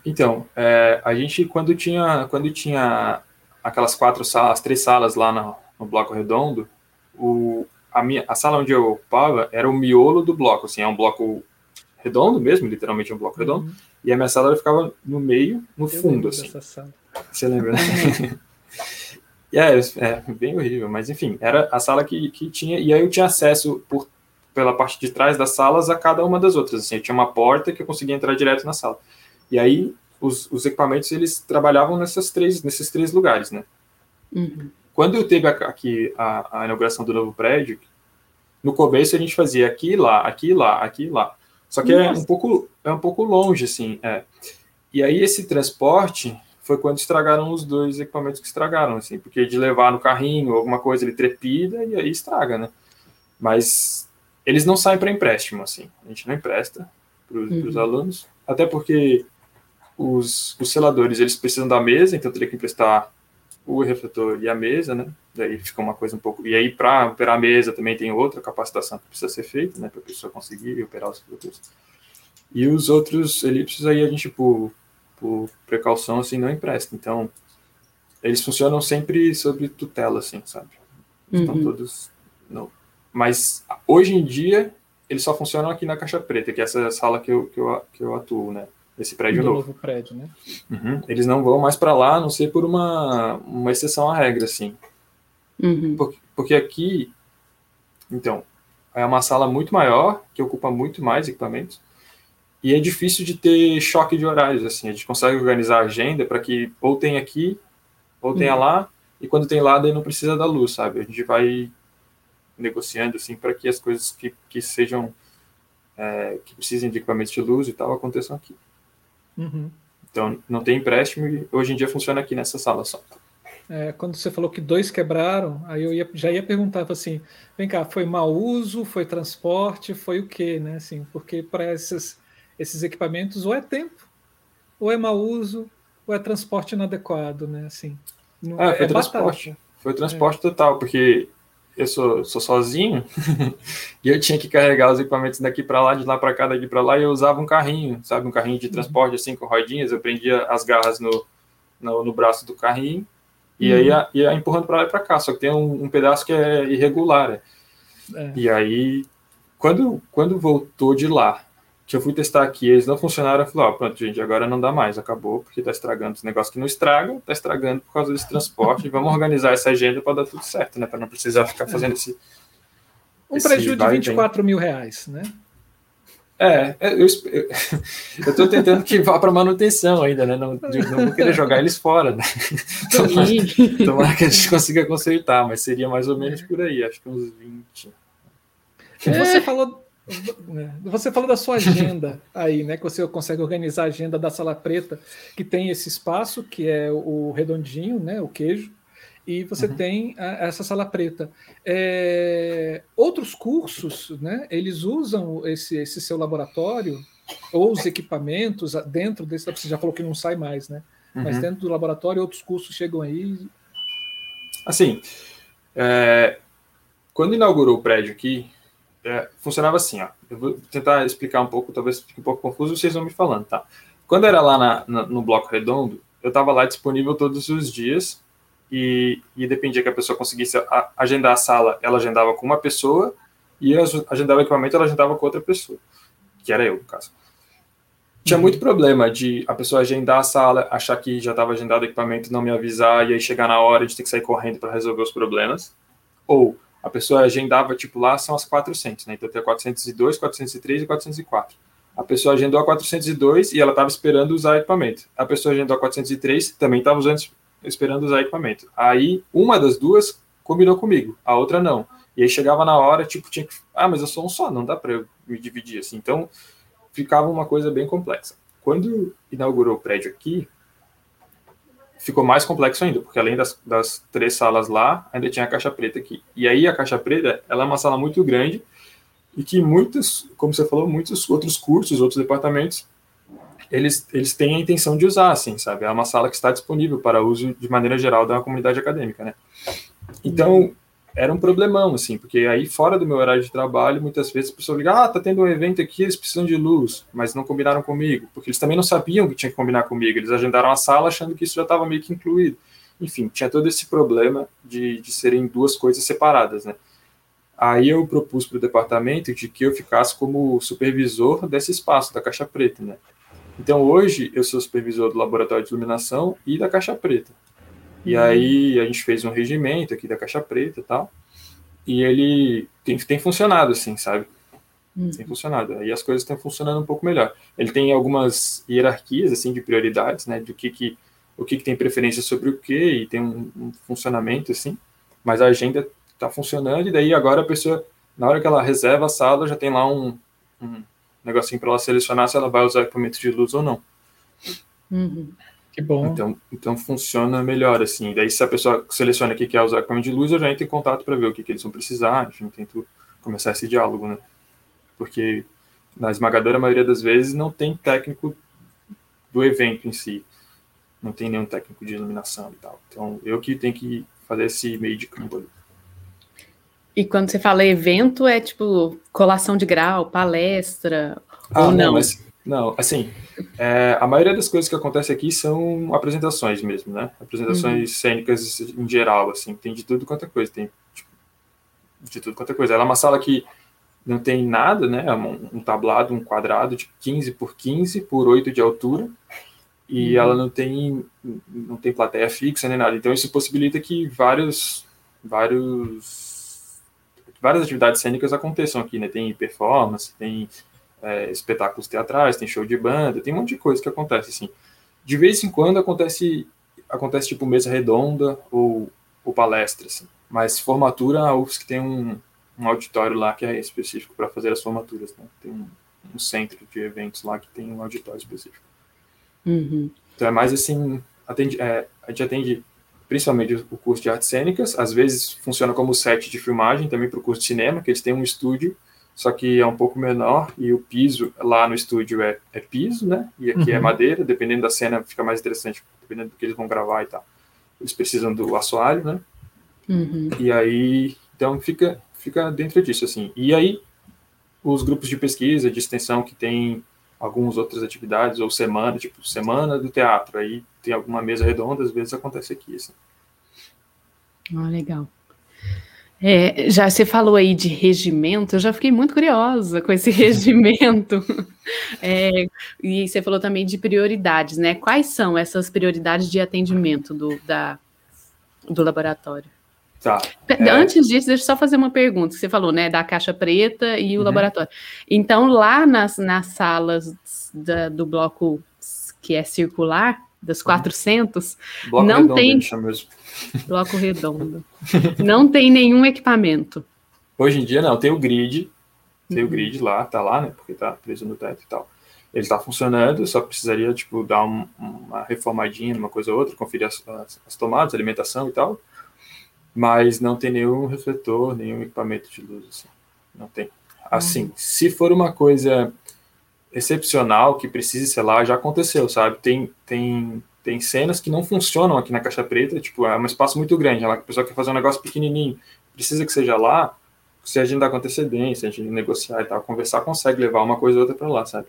Então, é, a gente, quando tinha, quando tinha aquelas quatro salas, três salas lá no, no bloco redondo, o, a, minha, a sala onde eu ocupava era o miolo do bloco, assim, é um bloco redondo mesmo, literalmente um bloco redondo, uhum. e a minha sala ficava no meio, no eu fundo, assim. Você lembra, né? E é, é, bem horrível, mas enfim, era a sala que, que tinha, e aí eu tinha acesso por, pela parte de trás das salas a cada uma das outras. Assim, eu tinha uma porta que eu conseguia entrar direto na sala. E aí os, os equipamentos eles trabalhavam nessas três, nesses três lugares, né? Uhum. Quando teve aqui a, a inauguração do novo prédio, no começo a gente fazia aqui, lá, aqui, lá, aqui, lá. Só que é um pouco é um pouco longe, assim. É. E aí esse transporte foi quando estragaram os dois equipamentos que estragaram, assim, porque de levar no carrinho alguma coisa ele trepida e aí estraga, né? Mas eles não saem para empréstimo, assim. A gente não empresta para os uhum. alunos, até porque os, os seladores eles precisam da mesa, então teria que emprestar o refletor e a mesa, né? Daí fica uma coisa um pouco. E aí, para operar a mesa também tem outra capacitação que precisa ser feita, né? Para a pessoa conseguir operar os refletores. E os outros elipses aí a gente, por, por precaução, assim, não empresta. Então, eles funcionam sempre sob tutela, assim, sabe? Estão uhum. todos. Não. Mas hoje em dia, eles só funcionam aqui na Caixa Preta, que é essa sala que eu, que eu, que eu atuo, né? Esse prédio novo. novo prédio, né? Uhum. Eles não vão mais para lá, a não ser por uma, uma exceção à regra, assim. Uhum. Porque, porque aqui, então, é uma sala muito maior, que ocupa muito mais equipamentos, e é difícil de ter choque de horários, assim, a gente consegue organizar a agenda para que ou tenha aqui, ou tenha uhum. lá, e quando tem lá, daí não precisa da luz, sabe? A gente vai negociando, assim, para que as coisas que, que sejam, é, que precisem de equipamentos de luz e tal, aconteçam aqui. Uhum. Então, não tem empréstimo e hoje em dia funciona aqui nessa sala só. É, quando você falou que dois quebraram, aí eu ia, já ia perguntar assim, vem cá, foi mau uso, foi transporte, foi o quê, né? Assim, porque para esses, esses equipamentos ou é tempo, ou é mau uso, ou é transporte inadequado, né? Assim, não, ah, foi é transporte. Batata. Foi transporte é. total, porque eu sou, sou sozinho e eu tinha que carregar os equipamentos daqui para lá, de lá para cá, daqui para lá, e eu usava um carrinho, sabe, um carrinho de uhum. transporte assim com rodinhas. Eu prendia as garras no, no, no braço do carrinho e uhum. aí ia, ia empurrando para lá e para cá. Só que tem um, um, pedaço que é irregular. Né? É. E aí, quando, quando voltou de lá que eu fui testar aqui, eles não funcionaram, eu falei, ó, oh, pronto, gente, agora não dá mais, acabou, porque tá estragando os negócios que não estragam, tá estragando por causa desse transporte, vamos organizar essa agenda para dar tudo certo, né, para não precisar ficar fazendo esse... Um esse prejuízo de 24 mil reais, né? É, é eu, tô tentando que vá para manutenção ainda, né? Não, não vou querer jogar eles fora, né? Tomara, tomara que a gente consiga consertar, mas seria mais ou menos por aí, acho que uns 20. Você falou? Você falou da sua agenda aí, né? Que você consegue organizar a agenda da sala preta, que tem esse espaço, que é o redondinho, né? O queijo, e você uhum. tem a, essa sala preta. É, outros cursos, né? Eles usam esse, esse seu laboratório ou os equipamentos dentro desse. Você já falou que não sai mais, né? Uhum. Mas dentro do laboratório, outros cursos chegam aí. Assim, é, quando inaugurou o prédio aqui, é, funcionava assim, ó. Eu vou tentar explicar um pouco, talvez fique um pouco confuso, vocês vão me falando, tá? Quando era lá na, na, no bloco redondo, eu estava lá disponível todos os dias e, e dependia que a pessoa conseguisse a, agendar a sala, ela agendava com uma pessoa e agendava o equipamento, ela agendava com outra pessoa, que era eu, no caso. Tinha uhum. muito problema de a pessoa agendar a sala, achar que já estava agendado o equipamento, não me avisar e aí chegar na hora de ter que sair correndo para resolver os problemas. Ou a pessoa agendava, tipo, lá são as 400, né? Então tem 402, 403 e 404. A pessoa agendou a 402 e ela estava esperando usar equipamento. A pessoa agendou a 403, também estava esperando usar equipamento. Aí, uma das duas combinou comigo, a outra não. E aí chegava na hora, tipo, tinha que. Ah, mas eu sou um só, não dá para eu me dividir assim. Então, ficava uma coisa bem complexa. Quando inaugurou o prédio aqui, ficou mais complexo ainda, porque além das, das, três salas lá, ainda tinha a caixa preta aqui. E aí a caixa preta, ela é uma sala muito grande e que muitos, como você falou, muitos outros cursos, outros departamentos, eles, eles têm a intenção de usar, assim, sabe? É uma sala que está disponível para uso de maneira geral da comunidade acadêmica, né? Então, era um problemão, assim, porque aí fora do meu horário de trabalho, muitas vezes a pessoa liga, ah, tá tendo um evento aqui, eles precisam de luz, mas não combinaram comigo, porque eles também não sabiam que tinha que combinar comigo, eles agendaram a sala achando que isso já estava meio que incluído. Enfim, tinha todo esse problema de, de serem duas coisas separadas, né? Aí eu propus para o departamento de que eu ficasse como supervisor desse espaço, da Caixa Preta, né? Então hoje eu sou supervisor do Laboratório de Iluminação e da Caixa Preta. E uhum. aí a gente fez um regimento aqui da Caixa Preta e tal. E ele tem, tem funcionado, assim, sabe? Uhum. Tem funcionado. Aí as coisas estão funcionando um pouco melhor. Ele tem algumas hierarquias, assim, de prioridades, né? Do que que, o que, que tem preferência sobre o que, e tem um, um funcionamento, assim. Mas a agenda está funcionando, e daí agora a pessoa, na hora que ela reserva a sala, já tem lá um, um negocinho para ela selecionar se ela vai usar equipamento de luz ou não. Uhum. Que bom. Então, então funciona melhor, assim. Daí, se a pessoa seleciona que quer usar equipamento de luz, eu já entro em contato para ver o que, que eles vão precisar, enfim, tento começar esse diálogo, né? Porque na esmagadora maioria das vezes não tem técnico do evento em si. Não tem nenhum técnico de iluminação e tal. Então, eu que tenho que fazer esse meio de campo ali. E quando você fala evento, é tipo colação de grau, palestra, ah, ou não? não? Mas, não, assim, é, a maioria das coisas que acontece aqui são apresentações mesmo, né? Apresentações uhum. cênicas em geral, assim, tem de tudo quanto é coisa, tem tipo, de tudo quanto é coisa. Ela é uma sala que não tem nada, né? É um, um tablado, um quadrado de 15 por 15 por 8 de altura, e uhum. ela não tem não tem plateia fixa nem nada. Então isso possibilita que vários vários várias atividades cênicas aconteçam aqui, né? Tem performance, tem é, espetáculos teatrais, tem show de banda, tem um monte de coisa que acontece, assim. De vez em quando acontece, acontece tipo mesa redonda ou, ou palestra, assim. Mas formatura, a UFSC tem um, um auditório lá que é específico para fazer as formaturas, né? Tem um, um, centro de eventos lá que tem um auditório específico. Uhum. Então é mais assim, atende, é, a gente atende principalmente o curso de artes cênicas, às vezes funciona como set de filmagem também para o curso de cinema, que eles têm um estúdio só que é um pouco menor e o piso lá no estúdio é, é piso, né? E aqui é uhum. é madeira, dependendo da cena fica mais interessante, dependendo do que eles vão gravar e tal. Eles precisam do assoalho, né? Uhum. E aí, então fica, fica dentro disso, assim. E aí, os grupos de pesquisa, de extensão que tem algumas outras atividades, ou semana, tipo semana do teatro, aí tem alguma mesa redonda, às vezes acontece aqui, assim. Ah, legal. É, já você falou aí de regimento, eu já fiquei muito curiosa com esse regimento. É, e você falou também de prioridades, né? Quais são essas prioridades de atendimento do, da, do laboratório? Tá. É... Antes disso, deixa eu só fazer uma pergunta. Você falou, né, da caixa preta e o uhum. laboratório. Então, lá nas, nas salas da, do bloco que é circular, das 400, uhum. não tem. Bloco redondo. Não tem nenhum equipamento. Hoje em dia não, tem o grid, tem uhum. o grid lá, tá lá, né? Porque tá preso no teto e tal. Ele tá funcionando, só precisaria, tipo, dar um, uma reformadinha numa coisa ou outra, conferir as, as, as tomadas, alimentação e tal. Mas não tem nenhum refletor, nenhum equipamento de luz, assim. Não tem. Assim, uhum. se for uma coisa excepcional que precise, sei lá, já aconteceu, sabe? Tem, tem tem cenas que não funcionam aqui na caixa preta, tipo, é um espaço muito grande, a pessoa quer fazer um negócio pequenininho, precisa que seja lá, se a gente dá com antecedência, a gente negociar e tal, conversar, consegue levar uma coisa ou outra para lá, sabe?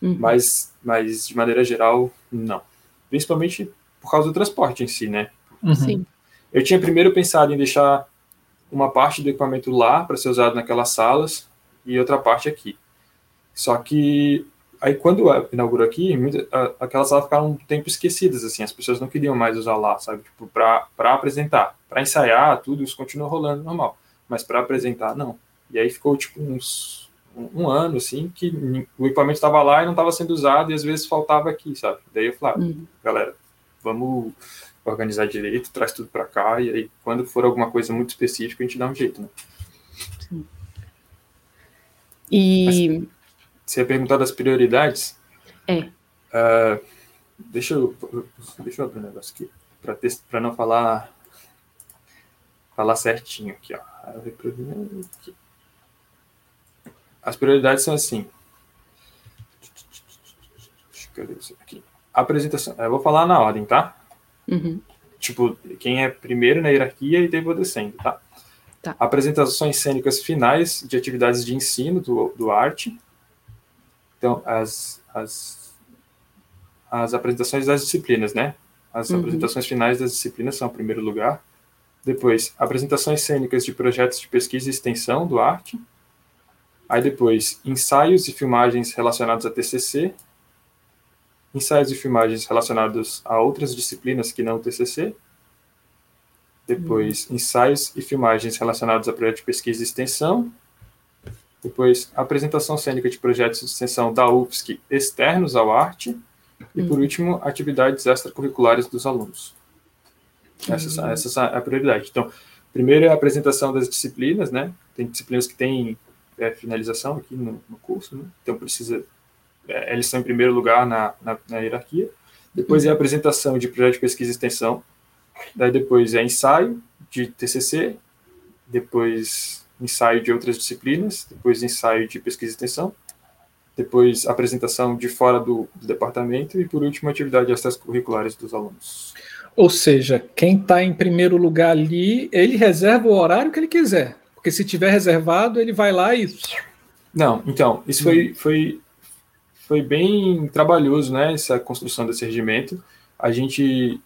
Uhum. Mas, mas, de maneira geral, não. Principalmente por causa do transporte em si, né? Uhum. Sim. Eu tinha primeiro pensado em deixar uma parte do equipamento lá para ser usado naquelas salas e outra parte aqui. Só que aí quando inaugurou aqui, aquelas salas ficaram um tempo esquecidas, assim, as pessoas não queriam mais usar lá, sabe, tipo, para apresentar, para ensaiar, tudo isso continua rolando normal, mas para apresentar, não. E aí ficou, tipo, uns um, um ano, assim, que o equipamento estava lá e não estava sendo usado, e às vezes faltava aqui, sabe, daí eu falei, ah, uhum. galera, vamos organizar direito, traz tudo para cá, e aí quando for alguma coisa muito específica, a gente dá um jeito, né. Sim. E... Mas, você ia perguntar das prioridades? É. Uh, deixa, eu, deixa eu abrir um negócio aqui, para não falar falar certinho aqui, ó. As prioridades são assim. Cadê isso aqui? Apresentação. Eu vou falar na ordem, tá? Uhum. Tipo, quem é primeiro na hierarquia e depois descendo, tá? tá? Apresentações cênicas finais de atividades de ensino do, do arte então, as, as, as apresentações das disciplinas, né? As uhum. apresentações finais das disciplinas são o primeiro lugar. Depois, apresentações cênicas de projetos de pesquisa e extensão do arte. Aí depois, ensaios e filmagens relacionados a TCC. Ensaios e filmagens relacionados a outras disciplinas que não o TCC. depois ensaios e filmagens relacionados a projetos de pesquisa e extensão, depois apresentação cênica de projetos de extensão da UFSC externos ao arte, e por último, atividades extracurriculares dos alunos. Essa, essa é a prioridade. Então, primeiro é a apresentação das disciplinas, né? Tem disciplinas que têm é, finalização aqui no, no curso, né? então precisa, é, eles estão em primeiro lugar na, na, na hierarquia. Depois é a apresentação de projeto de pesquisa e extensão, Daí depois é ensaio de TCC, depois ensaio de outras disciplinas, depois ensaio de pesquisa e extensão, depois apresentação de fora do, do departamento e, por último, atividade extracurriculares dos alunos. Ou seja, quem está em primeiro lugar ali, ele reserva o horário que ele quiser. Porque se tiver reservado, ele vai lá e. Não, então, isso foi, foi, foi bem trabalhoso, né? Essa construção desse regimento. A gente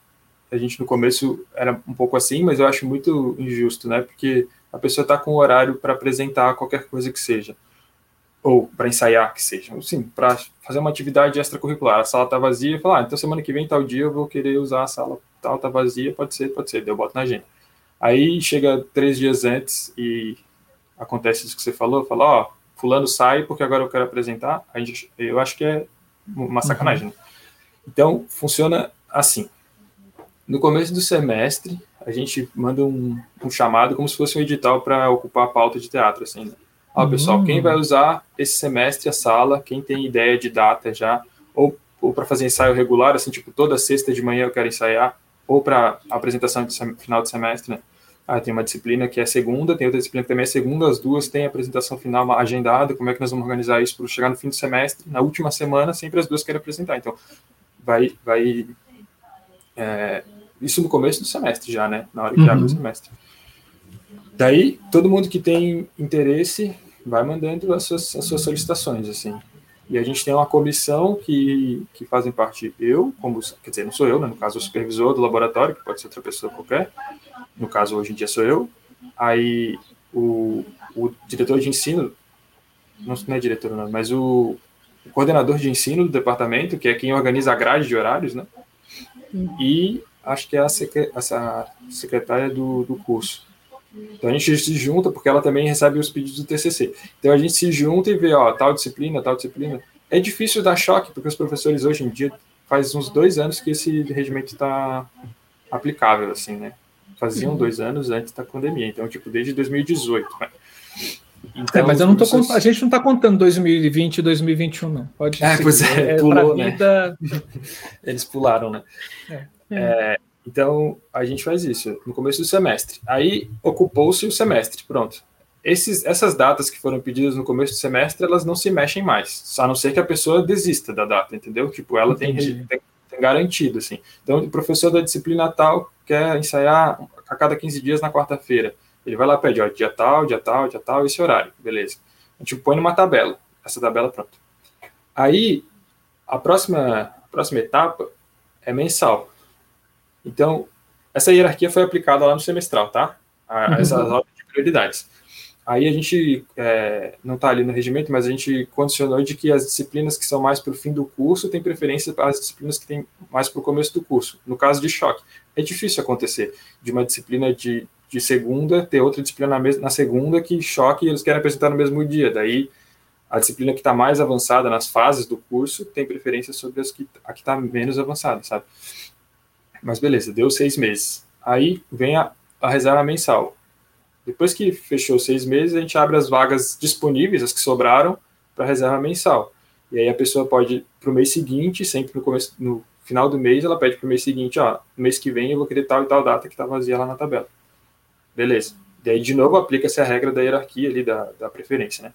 a gente no começo era um pouco assim, mas eu acho muito injusto, né? Porque a pessoa está com horário para apresentar qualquer coisa que seja, ou para ensaiar que seja, sim, para fazer uma atividade extracurricular. A sala está vazia, falar, ah, então semana que vem, tal dia, eu vou querer usar a sala tal, tá vazia, pode ser, pode ser, deu boto na agenda. Aí chega três dias antes e acontece isso que você falou, fala, ó, oh, fulano sai porque agora eu quero apresentar. A gente, eu acho que é uma sacanagem. Uhum. Né? Então, funciona assim. No começo do semestre, a gente manda um, um chamado como se fosse um edital para ocupar a pauta de teatro, assim. Né? Ó, pessoal, quem vai usar esse semestre a sala, quem tem ideia de data já, ou, ou para fazer ensaio regular, assim, tipo, toda sexta de manhã eu quero ensaiar, ou para apresentação de final de semestre, né? Ah, tem uma disciplina que é segunda, tem outra disciplina que também é segunda, as duas têm apresentação final agendada, como é que nós vamos organizar isso para chegar no fim do semestre, na última semana, sempre as duas querem apresentar, então vai, vai é, isso no começo do semestre já, né? Na hora que uhum. abre o semestre. Daí, todo mundo que tem interesse vai mandando as suas, as suas solicitações, assim. E a gente tem uma comissão que, que fazem parte eu, como, quer dizer, não sou eu, né? No caso, o supervisor do laboratório, que pode ser outra pessoa qualquer. No caso, hoje em dia sou eu. Aí, o, o diretor de ensino, não, não é diretor, não, mas o, o coordenador de ensino do departamento, que é quem organiza a grade de horários, né? E acho que é a, secretária do, do curso. Então a gente se junta, porque ela também recebe os pedidos do TCC. Então a gente se junta e vê, ó, tal disciplina, tal disciplina. É difícil dar choque, porque os professores hoje em dia, faz uns dois anos que esse regimento está aplicável, assim, né? Faziam uhum. dois anos antes da pandemia, então, tipo, desde 2018, né? Então, é, mas eu não tô vocês... a gente não está contando 2020 e 2021, não. Pode É, pois é, é pulou, né? Vida... Eles pularam, né? É. É, então, a gente faz isso no começo do semestre. Aí, ocupou-se o semestre, pronto. Esses, essas datas que foram pedidas no começo do semestre, elas não se mexem mais, a não ser que a pessoa desista da data, entendeu? Tipo, ela tem, tem, tem, garantido, assim. Então, o professor da disciplina tal quer ensaiar a cada 15 dias na quarta-feira. Ele vai lá e pede, ó, dia tal, dia tal, dia tal, esse horário, beleza. A gente põe numa tabela, essa tabela pronto. Aí, a próxima, a próxima etapa é mensal. Então, essa hierarquia foi aplicada lá no semestral, tá? A, uhum. Essas ordens de prioridades. Aí a gente é, não está ali no regimento, mas a gente condicionou de que as disciplinas que são mais para o fim do curso têm preferência para as disciplinas que têm mais para o começo do curso. No caso de choque, é difícil acontecer de uma disciplina de, de segunda ter outra disciplina na, na segunda que choque e eles querem apresentar no mesmo dia. Daí a disciplina que está mais avançada nas fases do curso tem preferência sobre as que, a que está menos avançada, sabe? Mas beleza, deu seis meses. Aí vem a, a reserva mensal. Depois que fechou seis meses, a gente abre as vagas disponíveis, as que sobraram, para reserva mensal. E aí a pessoa pode, para o mês seguinte, sempre no começo, no final do mês, ela pede para o mês seguinte, ó, no mês que vem eu vou querer tal e tal data que está vazia lá na tabela. Beleza. E aí, de novo, aplica-se a regra da hierarquia ali, da, da preferência, né?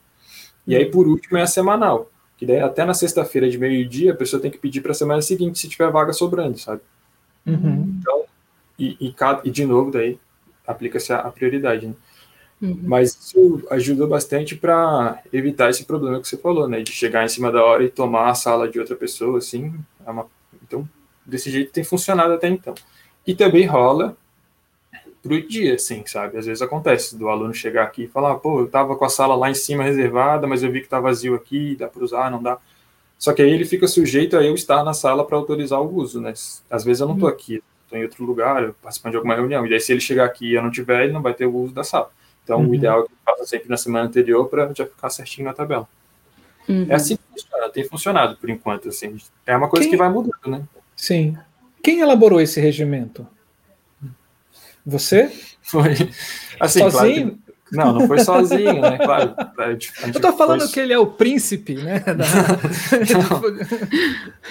E aí, por último, é a semanal. Que daí, até na sexta-feira de meio-dia, a pessoa tem que pedir para a semana seguinte se tiver vaga sobrando, sabe? Uhum. Então, e, e, e, de novo, daí aplica-se a, a, prioridade. Né? Uhum. Mas isso ajudou bastante para evitar esse problema que você falou, né? De chegar em cima da hora e tomar a sala de outra pessoa, assim. É uma... Então, desse jeito tem funcionado até então. E também rola pro dia, assim, sabe? Às vezes acontece do aluno chegar aqui e falar, pô, eu tava com a sala lá em cima reservada, mas eu vi que tá vazio aqui, dá para usar, não dá. Só que aí ele fica sujeito a eu estar na sala para autorizar o uso, né? Às vezes eu não estou uhum. aqui, estou em outro lugar, participando de alguma reunião. E daí, se ele chegar aqui e eu não tiver, ele não vai ter o uso da sala. Então, uhum. o ideal é que faça sempre na semana anterior para já ficar certinho na tabela. Uhum. É assim que funciona, tem funcionado por enquanto. Assim. É uma coisa Quem... que vai mudando, né? Sim. Quem elaborou esse regimento? Você? Foi. Assim, Sozinho? Não, não foi sozinho, né? Claro. Eu tô falando foi... que ele é o príncipe, né? Da...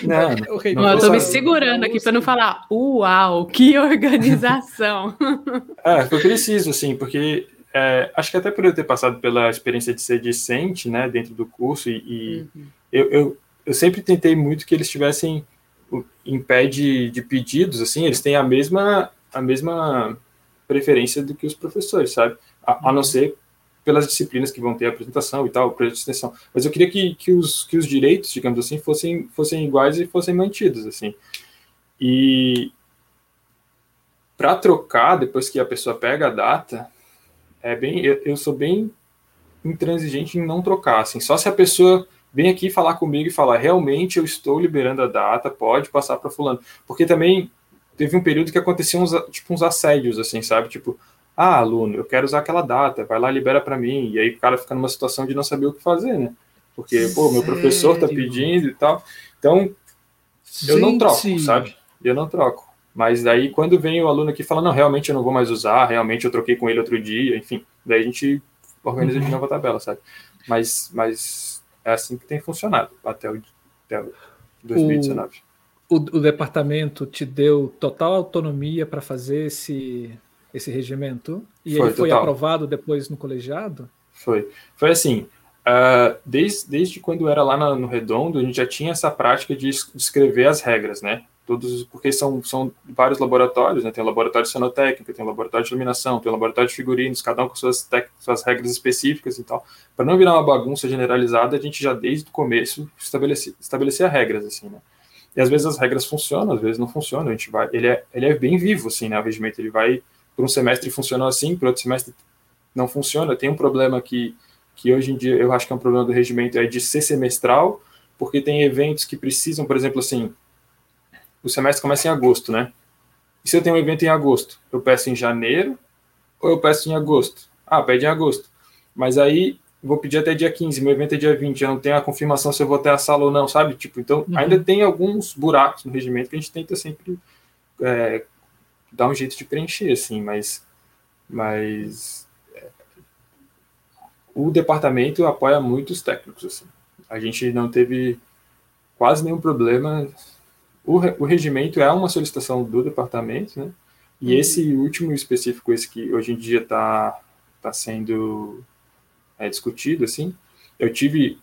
não, não, não, eu tô me segurando aqui para não falar, uau, que organização. é, foi preciso, assim, porque é, acho que até por eu ter passado pela experiência de ser discente, né, dentro do curso, e, e uhum. eu, eu, eu, sempre tentei muito que eles tivessem em pé de, de pedidos, assim, eles têm a mesma, a mesma preferência do que os professores, sabe? A, a não ser pelas disciplinas que vão ter apresentação e tal, projeto de extensão. Mas eu queria que, que, os, que os direitos, digamos assim, fossem, fossem iguais e fossem mantidos, assim. E para trocar, depois que a pessoa pega a data, é bem, eu, eu, sou bem intransigente em não trocar, assim. Só se a pessoa vem aqui falar comigo e falar, realmente eu estou liberando a data, pode passar para fulano. Porque também teve um período que aconteciam uns, tipo, uns assédios, assim, sabe? Tipo, ah, aluno, eu quero usar aquela data, vai lá, libera para mim. E aí o cara fica numa situação de não saber o que fazer, né? Porque, pô, meu professor tá pedindo e tal. Então, Gente. eu não troco, sabe? Eu não troco. Mas daí, quando vem o aluno aqui fala, não, realmente eu não vou mais usar, realmente eu troquei com ele outro dia, enfim, daí a gente organiza uhum. de novo a tabela, sabe? Mas, mas é assim que tem funcionado até o, até o 2019. O, o, o departamento te deu total autonomia para fazer esse esse regimento? E foi, ele foi total. aprovado depois no colegiado? Foi. Foi assim, uh, desde, desde quando era lá no, Redondo, a gente já tinha essa prática de escrever as regras, né? Todos, porque são, são vários laboratórios, né? Tem o laboratório de cenotécnica, tem o laboratório de iluminação, tem o laboratório de figurinos, cada um com suas, suas regras específicas e tal. Para não virar uma bagunça generalizada, a gente já desde o começo estabelecia, estabelecia regras, assim, né? E às vezes as regras funcionam, às vezes não funcionam. A gente vai, ele é, ele é bem vivo, assim, né? O regimento ele vai por um semestre funcionou assim, por outro semestre não funciona. Tem um problema que, que hoje em dia eu acho que é um problema do regimento, é de ser semestral, porque tem eventos que precisam, por exemplo, assim, o semestre começa em agosto, né? E se eu tenho um evento em agosto, eu peço em janeiro ou eu peço em agosto? Ah, pede em agosto. Mas aí vou pedir até dia 15, meu evento é dia 20, eu não tenho a confirmação se eu vou ter a sala ou não, sabe? Tipo, então uhum. ainda tem alguns buracos no regimento que a gente tenta sempre é, dá um jeito de preencher, assim, mas, mas é, o departamento apoia muito os técnicos, assim. A gente não teve quase nenhum problema. O, o regimento é uma solicitação do departamento, né? E uhum. esse último específico, esse que hoje em dia está tá sendo é, discutido, assim, eu tive,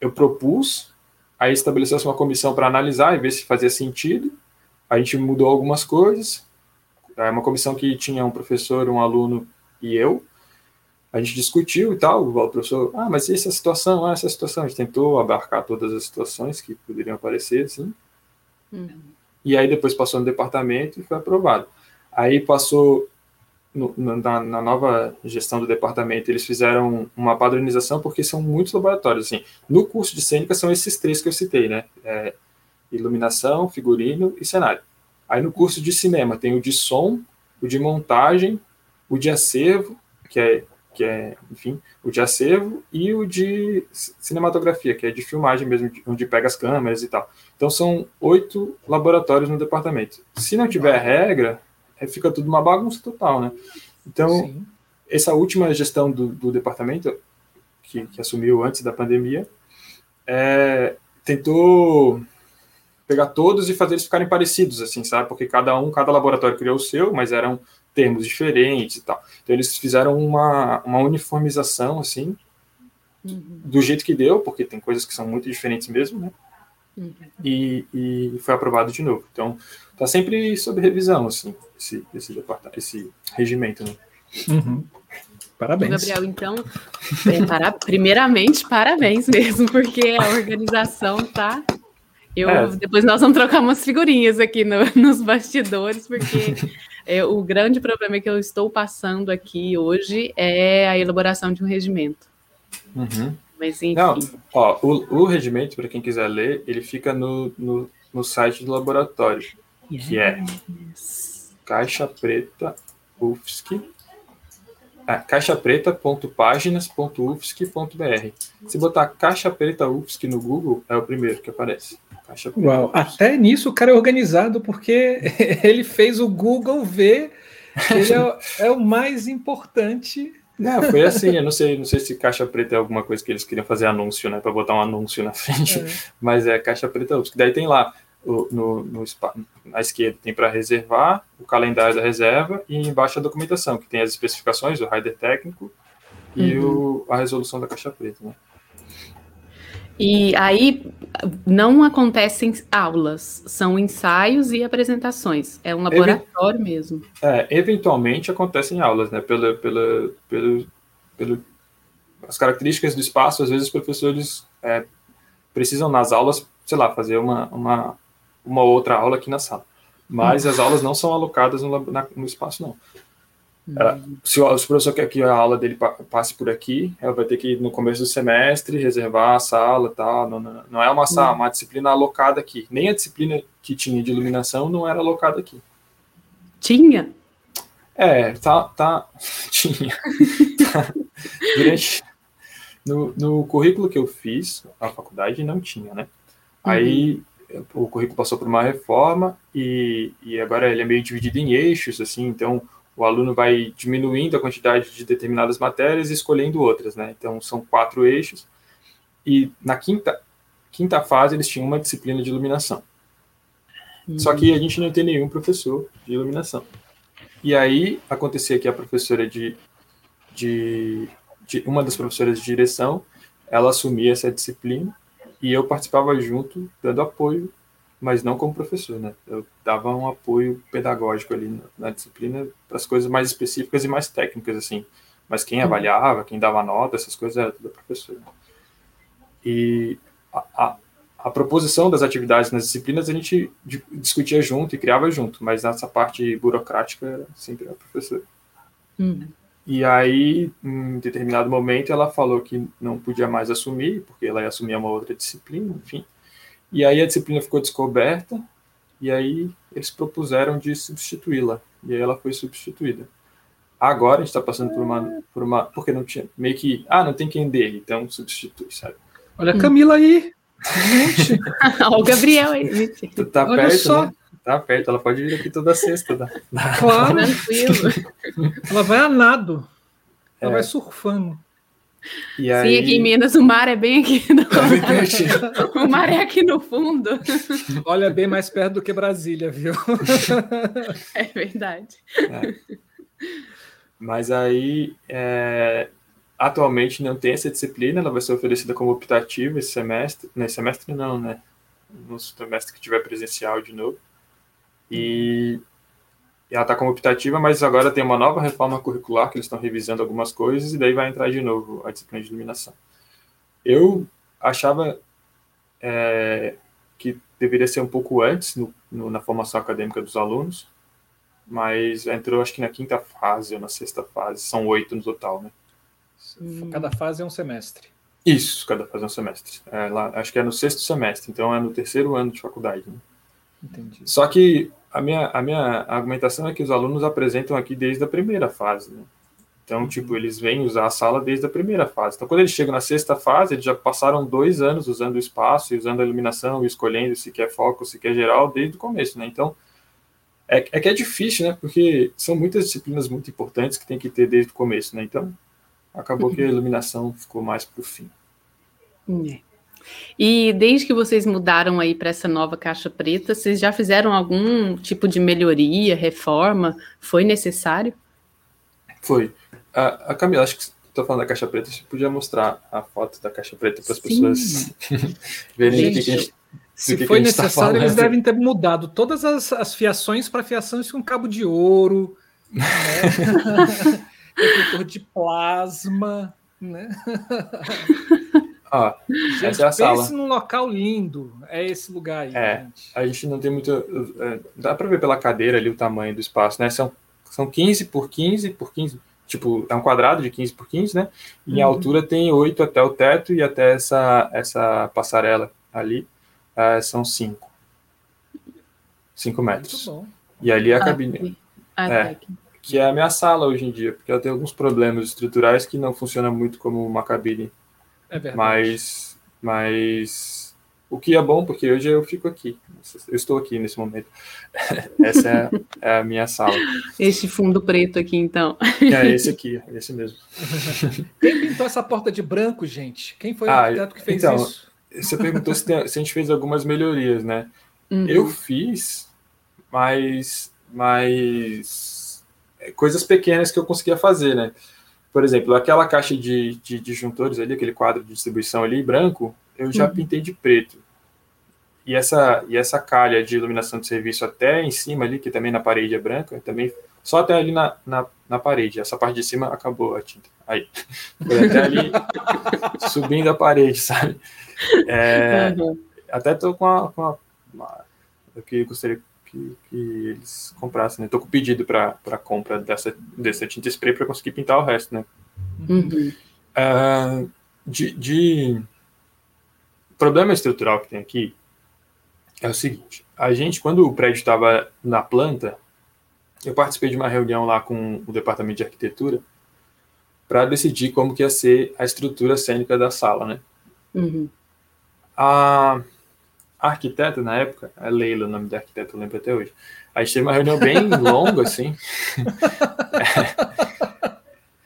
eu propus, aí estabeleceu uma comissão para analisar e ver se fazia sentido. A gente mudou algumas coisas, é uma comissão que tinha um professor, um aluno e eu. A gente discutiu e tal. O professor, ah, mas essa situação, ah, essa situação. A gente tentou abarcar todas as situações que poderiam aparecer, assim. Uhum. E aí depois passou no departamento e foi aprovado. Aí passou no, na, na, nova gestão do departamento, eles fizeram uma padronização porque são muitos laboratórios. Assim, no curso de cênica são esses três que eu citei, né? É, iluminação, figurino e cenário. Aí no curso de cinema tem o de som, o de montagem, o de acervo, que é, que é enfim, o de acervo, e o de cinematografia, que é de filmagem mesmo, onde pega as câmeras e tal. Então são oito laboratórios no departamento. Se não tiver regra, é, fica tudo uma bagunça total, né? Então, Sim. essa última gestão do, do departamento, que, que, assumiu antes da pandemia, é, tentou pegar todos e fazer eles ficarem parecidos, assim, sabe? Porque cada um, cada laboratório criou o seu, mas eram termos diferentes e tal. Então eles fizeram uma, uma uniformização, assim, uhum. do jeito que deu, porque tem coisas que são muito diferentes mesmo, né? Uhum. E, e foi aprovado de novo. Então, tá sempre sob revisão, assim, esse, esse, departamento, esse regimento, né? Uhum. Parabéns. Gabriel, então, é, para, primeiramente, parabéns mesmo, porque a organização tá eu, é. Depois nós vamos trocar umas figurinhas aqui no, nos bastidores, porque é, o grande problema que eu estou passando aqui hoje é a elaboração de um regimento. Uhum. Mas enfim. Não, ó, o, o regimento, para quem quiser ler, ele fica no, no, no site do laboratório. yes. que é Caixa Preta UFSC, caixapreta.páginas.ufsc.br. Se botar Caixa Preta UFSC no Google, é o primeiro que aparece. Caixa Preta Uau, até nisso o cara é organizado, porque ele fez o Google ver que ele é, é o mais importante não, foi assim, eu não sei, não sei se caixa preta é alguma coisa que eles queriam fazer anúncio, né, para botar um anúncio na frente, é. mas é caixa preta UFSC. Daí tem lá no, no, na esquerda tem para reservar, o calendário da reserva e embaixo a documentação, que tem as especificações, o rider técnico e uhum. o, a resolução da caixa preta, né? E aí não acontecem aulas, são ensaios e apresentações. É um laboratório Event... mesmo. É, eventualmente acontecem aulas, né? Pela, pela, pelo, pelo, as características do espaço, às vezes os professores é, precisam nas aulas, sei lá, fazer uma, uma, uma outra aula aqui na sala. Mas hum. as aulas não são alocadas no, na, no espaço, não. Ela, se, o, se, o, professor quer que a aula dele passe por aqui, ela vai ter que, no começo do semestre, reservar a sala tal. Não, não, não é uma, sala, uma disciplina alocada aqui. Nem a disciplina que tinha de iluminação não era alocada aqui. Tinha? É, tá. tá tinha. Durante, no, no currículo que eu fiz, a faculdade não tinha, né? Uhum. Aí o currículo passou por uma reforma e, e agora ele é meio dividido em eixos, assim, então o aluno vai diminuindo a quantidade de determinadas matérias e escolhendo outras, né? Então, são quatro eixos. E na quinta, quinta fase, eles tinham uma disciplina de iluminação. Uhum. Só que a gente não tem nenhum professor de iluminação. E aí, acontecia que a professora de, de, de uma das professoras de direção, ela assumia essa disciplina e eu participava junto, dando apoio mas não como professor, né? Eu dava um apoio pedagógico ali na, na disciplina para as coisas mais específicas e mais técnicas, assim. Mas quem uhum. avaliava, quem dava nota, essas coisas era tudo professor. Né? E a, a, a, proposição das atividades nas disciplinas a gente discutia junto e criava junto, mas nessa parte burocrática era sempre a professora. Uhum. E aí, em determinado momento, ela falou que não podia mais assumir, porque ela ia assumir uma outra disciplina, enfim. E aí a disciplina ficou descoberta, e aí eles propuseram de substituí-la, e aí ela foi substituída. Agora a gente está passando por uma, por uma. Porque não tinha. Meio que. Ah, não tem quem dê, então substitui, sabe? Olha a Camila aí! Gente! Olha o Gabriel aí, Tu tá Olha perto, só. Né? Tá perto, ela pode vir aqui toda sexta. Tá? Claro! ela vai a nado. Ela é. vai surfando. E Sim, aí... aqui em Minas o mar é bem aqui. No... É o mar é aqui no fundo. Olha, bem mais perto do que Brasília, viu? É verdade. É. Mas aí, é... atualmente não tem essa disciplina, ela vai ser oferecida como optativa esse semestre. Nesse semestre não, né? No semestre que tiver presencial de novo. E ela está como optativa, mas agora tem uma nova reforma curricular que eles estão revisando algumas coisas e daí vai entrar de novo a disciplina de iluminação. Eu achava é, que deveria ser um pouco antes no, no, na formação acadêmica dos alunos, mas entrou acho que na quinta fase ou na sexta fase, são oito no total, né? Cada fase é um semestre. Isso, cada fase é um semestre. É, lá, acho que é no sexto semestre, então é no terceiro ano de faculdade. Né? Entendi. Só que a minha, a minha argumentação é que os alunos apresentam aqui desde a primeira fase, né? Então, uhum. tipo, eles vêm usar a sala desde a primeira fase. Então, quando eles chegam na sexta fase, eles já passaram dois anos usando o espaço, usando a iluminação, e escolhendo se quer foco, se quer geral, desde o começo, né? Então, é, é que é difícil, né? Porque são muitas disciplinas muito importantes que tem que ter desde o começo, né? Então, acabou que a iluminação ficou mais para o fim. É. E desde que vocês mudaram aí para essa nova caixa preta, vocês já fizeram algum tipo de melhoria, reforma? Foi necessário? Foi. A, a Camila, acho que estou falando da caixa preta, você podia mostrar a foto da caixa preta para as pessoas verem o que, a gente se que foi que tá necessário, tá eles devem ter mudado todas as, as fiações para fiações com cabo de ouro, né? de plasma, né? Ó, gente, essa é a sala. Pense num local lindo. É esse lugar aí. É, gente. a gente não tem muito. É, dá para ver pela cadeira ali o tamanho do espaço, né? São, são 15 por 15 por 15. Tipo, é um quadrado de 15 por 15, né? E uhum. em altura tem 8 até o teto e até essa, essa passarela ali uh, são 5. 5 metros. E ali é a ah, cabine. Ah, é, tá que é a minha sala hoje em dia, porque ela tem alguns problemas estruturais que não funciona muito como uma cabine. É verdade. Mas, mas o que é bom, porque hoje eu fico aqui. Eu estou aqui nesse momento. Essa é, é, a minha sala. Esse fundo preto aqui, então. É esse aqui, esse mesmo. Quem pintou essa porta de branco, gente? Quem foi ah, o arquiteto que fez então, isso? Você perguntou se, tem, se, a gente fez algumas melhorias, né? Uhum. Eu fiz, mas, mas é, coisas pequenas que eu conseguia fazer, né? Por exemplo, aquela caixa de, de disjuntores ali, aquele quadro de distribuição ali, branco, eu já uhum. pintei de preto. E essa, e essa calha de iluminação de serviço até em cima ali, que também na parede é branca, também só até ali na, na, na parede. Essa parte de cima acabou a tinta. Aí. Foi até ali subindo a parede, sabe? É, uhum. Até tô com a, com a, uma, eu que gostaria que, que eles comprassem, né? Tô com pedido para compra dessa, dessa tinta spray para conseguir pintar o resto, né? Uhum. Uh, de, de problema estrutural que tem aqui é o seguinte: a gente, quando o prédio estava na planta, eu participei de uma reunião lá com o departamento de arquitetura para decidir como que ia ser a estrutura cênica da sala, né? Uhum. A, a arquiteta, na época, é Leila, o nome da arquiteta, eu lembro até hoje. A gente teve uma reunião bem longa, assim.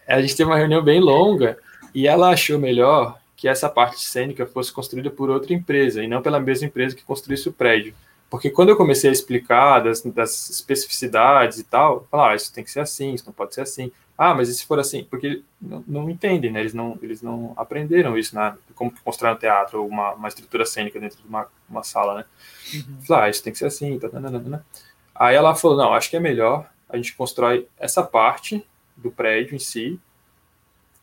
é, a gente teve uma reunião bem longa e ela achou melhor que essa parte cênica fosse construída por outra empresa e não pela mesma empresa que construísse o prédio. Porque quando eu comecei a explicar das, das especificidades e tal, falar, ah, isso tem que ser assim, isso não pode ser assim. Ah, mas e se for assim? Porque não, não entendem, né? Eles não, eles não aprenderam isso na como constrói um teatro ou uma, uma estrutura cênica dentro de uma, uma sala, né? Uhum. Ah, isso tem que ser assim, tá, tá, tá, tá, Aí ela falou, não, acho que é melhor a gente constrói essa parte do prédio em si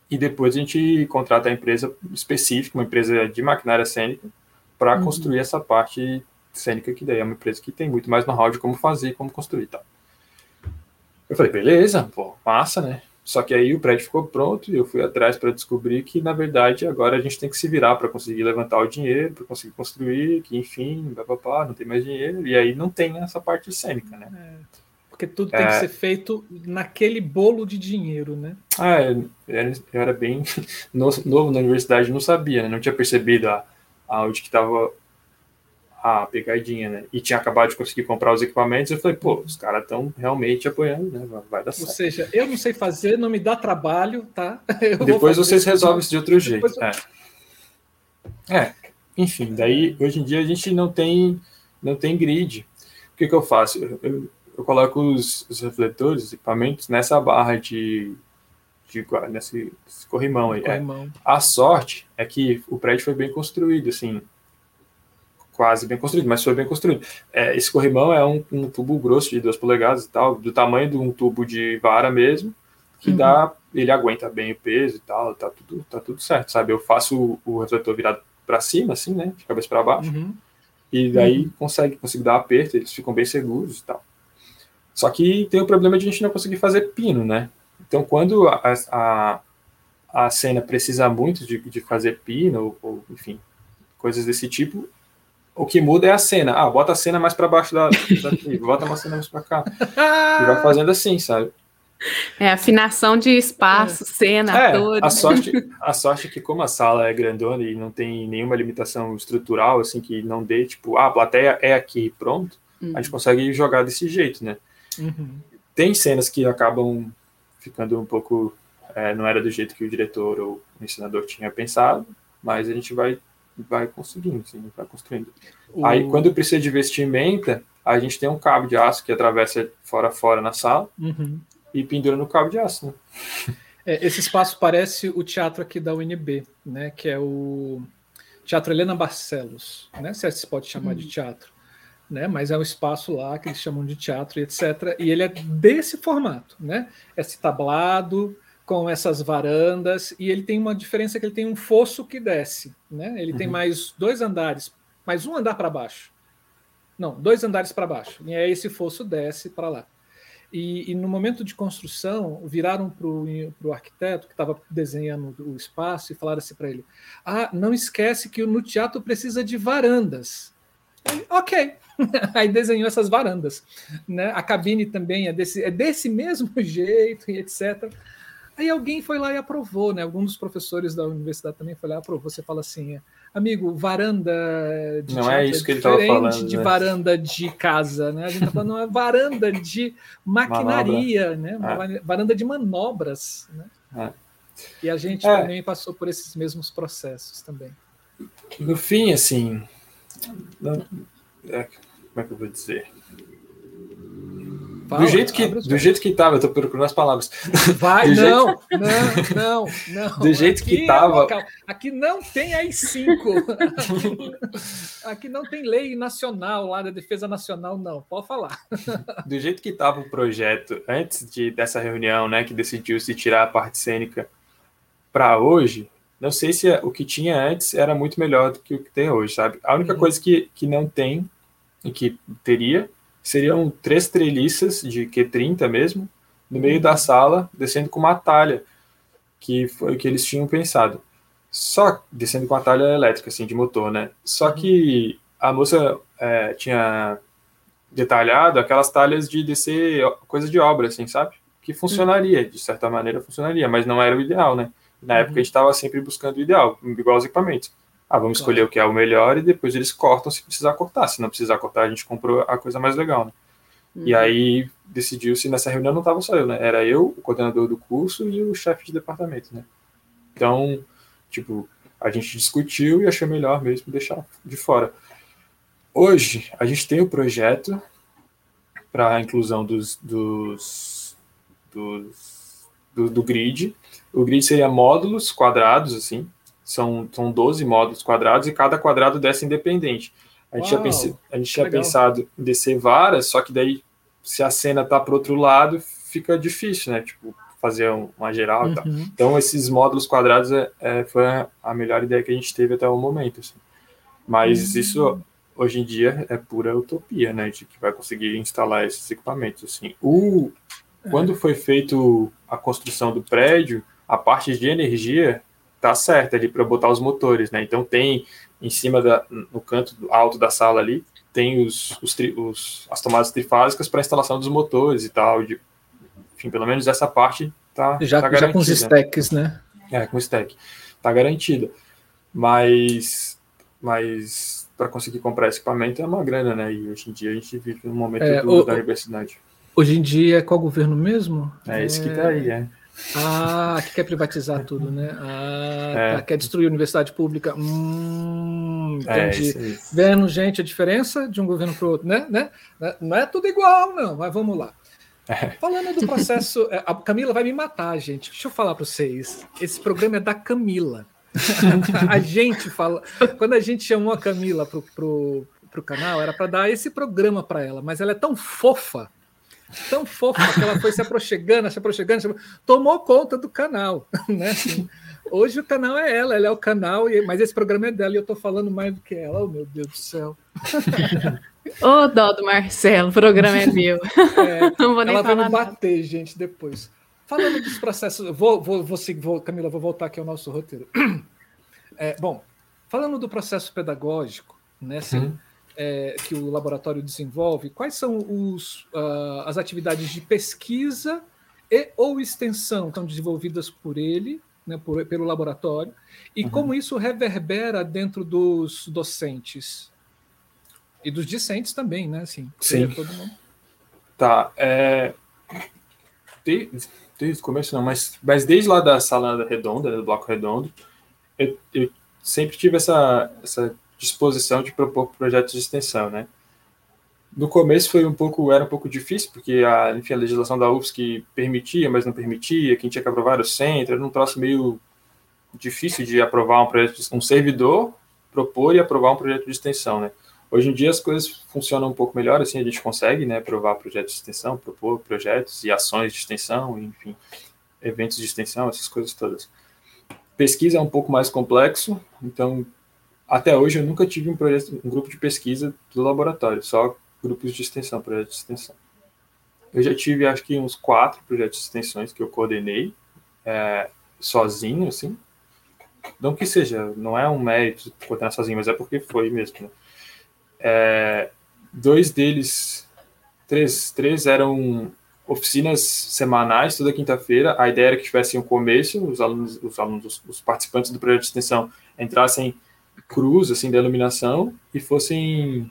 e depois a gente contrata a empresa específica, uma empresa de maquinária cênica, para uhum. construir essa parte cênica, que daí é uma empresa que tem muito mais know-how de como fazer, como construir tal. Eu falei, beleza, pô, massa, né? Só que aí o prédio ficou pronto e eu fui atrás para descobrir que, na verdade, agora a gente tem que se virar para conseguir levantar o dinheiro, para conseguir construir, que enfim, papapá, não tem mais dinheiro, e aí não tem essa parte cênica, né? É. Porque tudo tem é... que ser feito naquele bolo de dinheiro, né? Ah, eu era bem novo na universidade, não sabia, né? não tinha percebido a, aonde que estava a pegadinha, né? E tinha acabado de conseguir comprar os equipamentos, eu falei, pô, os caras estão realmente apoiando, né? Vai dar certo. Ou seja, eu não sei fazer, não me dá trabalho, tá? Eu Depois vocês resolvem isso de outro jeito. Eu... É. é. enfim, daí hoje em dia a gente não tem não tem grid. O que, que eu faço? Eu, eu coloco os, os refletores, os equipamentos nessa barra de, de nesse, nesse corrimão aí. É. Corrimão. É. A sorte é que o prédio foi bem construído, assim, quase bem construído, mas foi bem construído. É, esse corrimão é um, um, tubo grosso de 2 polegadas e tal, do tamanho de um tubo de vara mesmo, que uhum. dá, ele aguenta bem o peso e tal, tá tudo, tá tudo certo, sabe? Eu faço o, o refletor virado para cima, assim, né, de cabeça para baixo, uhum. e daí uhum. consegue, consigo dar aperto, eles ficam bem seguros e tal. Só que tem o problema de a gente não conseguir fazer pino, né? Então, quando a, a, a cena precisa muito de, de fazer pino, ou, ou, enfim, coisas desse tipo, o que muda é a cena. Ah, bota a cena mais para baixo da, daqui, bota uma cena mais para cá. E vai fazendo assim, sabe? É, afinação de espaço, é. cena, é, A sorte, a sorte é que como a sala é grandona e não tem nenhuma limitação estrutural, assim, que não dê, tipo, ah, a plateia é aqui, pronto, a gente uhum. consegue jogar desse jeito, né? Uhum. Tem cenas que acabam ficando um pouco. É, não era do jeito que o diretor ou o ensinador tinha pensado, mas a gente vai, vai conseguindo, assim, vai construindo. O... Aí, quando precisa de vestimenta, a gente tem um cabo de aço que atravessa fora a fora na sala uhum. e pendura no cabo de aço. Né? É, esse espaço parece o teatro aqui da UNB, né, que é o Teatro Helena Barcelos, né, se se pode chamar uhum. de teatro né? Mas é um espaço lá que eles chamam de teatro e etc. E ele é desse formato, né? Esse tablado com essas varandas e ele tem uma diferença que ele tem um fosso que desce, né? Ele uhum. tem mais dois andares, mais um andar para baixo. Não, dois andares para baixo. E aí esse fosso desce para lá. E, e, no momento de construção, viraram para o arquiteto que estava desenhando o espaço e falaram assim para ele: Ah, não esquece que no teatro precisa de varandas. Aí, ok. Aí desenhou essas varandas. Né? A cabine também é desse, é desse mesmo jeito e etc. Aí alguém foi lá e aprovou, né? Algum dos professores da universidade também foi lá e aprovou. Você fala assim, é, amigo, varanda de não é isso é que ele estava falando, de né? varanda de casa, né? A gente está falando uma varanda de maquinaria, Manobra. né? É. Varanda de manobras, né? É. E a gente é. também passou por esses mesmos processos também. No fim, assim, não, é, como é que eu vou dizer? Fala, do jeito que do jeito que tava, eu tô procurando as palavras. Vai, não, jeito... não, não, não. Do jeito aqui que tava. É aqui não tem AI-5. Aqui, aqui, não tem lei nacional lá da defesa nacional, não. Pode falar. Do jeito que tava o projeto antes de, dessa reunião, né, que decidiu se tirar a parte cênica para hoje, não sei se o que tinha antes era muito melhor do que o que tem hoje, sabe? A única uhum. coisa que, que não tem e que teria seriam três treliças de Q30 mesmo, no meio da sala, descendo com uma talha, que foi o que eles tinham pensado. Só descendo com uma talha elétrica, assim, de motor, né? Só uhum. que a moça é, tinha detalhado aquelas talhas de descer coisa de obra, assim, sabe? Que funcionaria, de certa maneira funcionaria, mas não era o ideal, né? Na época a gente estava sempre buscando o ideal, igual os equipamentos. Ah, vamos claro. escolher o que é o melhor e depois eles cortam se precisar cortar. Se não precisar cortar, a gente comprou a coisa mais legal, né? Uhum. E aí decidiu-se, nessa reunião não estava só eu, né? Era eu, o coordenador do curso e o chefe de departamento, né? Então, tipo, a gente discutiu e achou melhor mesmo deixar de fora. Hoje, a gente tem o um projeto para a inclusão dos, dos, dos do, do, grid. O grid seria módulos quadrados, assim, são, são 12 módulos quadrados e cada quadrado desce independente. A gente, Uau, tinha, a gente tinha pensado em descer varas, só que daí, se a cena tá para outro lado, fica difícil, né? Tipo, fazer uma geral uhum. e tal. Uhum. Então, esses módulos quadrados é, é, foi a melhor ideia que a gente teve até o momento. Assim. Mas uhum. isso, hoje em dia, é pura utopia, né? De que vai conseguir instalar esses equipamentos. Assim. O, é. Quando foi feito a construção do prédio, a parte de energia tá certa ali para botar os motores, né? Então tem em cima da, no canto alto da sala ali tem os, os, tri, os as tomadas trifásicas para instalação dos motores e tal. De, enfim, pelo menos essa parte tá, já, tá garantida. Já com os stacks, né? É, com stack. Tá garantida. Mas, mas para conseguir comprar esse equipamento é uma grana, né? E hoje em dia a gente vive um momento é, o, da universidade. Hoje em dia é qual governo mesmo? É esse é... que tá aí, é. Ah, que quer privatizar tudo, né? Ah, é. tá, quer destruir a universidade pública. Hum, é, entendi. É isso, Vendo, gente, a diferença de um governo para o outro, né? né? Não é tudo igual, não, mas vamos lá. É. Falando do processo, é, a Camila vai me matar, gente. Deixa eu falar para vocês. Esse programa é da Camila. a gente fala. Quando a gente chamou a Camila pro, pro, pro canal, era para dar esse programa para ela, mas ela é tão fofa tão fofa que ela foi se aproximando, se aproximando, se tomou conta do canal, né? Assim, hoje o canal é ela, ela é o canal, mas esse programa é dela e eu tô falando mais do que ela. Oh, meu Deus do céu. Ô, oh, dó do Marcelo, o programa é meu. É, Não vou nem ela falar vai me bater, nada. gente, depois. Falando dos processos, vou, vou, vou, vou, Camila, vou voltar aqui ao nosso roteiro. É, bom, falando do processo pedagógico, né? Assim, hum é, que o laboratório desenvolve, quais são os, uh, as atividades de pesquisa e ou extensão estão desenvolvidas por ele, né, por, pelo laboratório, e uhum. como isso reverbera dentro dos docentes e dos discentes também, né? Assim, Sim. Todo mundo. Tá. É... Desde, desde o começo não, mas, mas desde lá da sala redonda, do bloco redondo, eu, eu sempre tive essa, essa disposição de propor projetos de extensão, né? No começo foi um pouco, era um pouco difícil, porque a, enfim, a legislação da UFSC permitia, mas não permitia, quem tinha que aprovar era o centro, era um troço meio difícil de aprovar um projeto, um servidor propor e aprovar um projeto de extensão, né? Hoje em dia as coisas funcionam um pouco melhor, assim, a gente consegue, né, aprovar projetos de extensão, propor projetos e ações de extensão, enfim, eventos de extensão, essas coisas todas. Pesquisa é um pouco mais complexo, então até hoje eu nunca tive um, projeto, um grupo de pesquisa do laboratório, só grupos de extensão, projetos de extensão. Eu já tive, acho que, uns quatro projetos de extensões que eu coordenei é, sozinho, assim. Não que seja, não é um mérito coordenar sozinho, mas é porque foi mesmo. Né? é, dois deles, três, três eram oficinas semanais toda quinta-feira. A ideia era que tivessem um começo, os alunos, os alunos, os participantes do projeto de extensão entrassem cruz assim da iluminação e fossem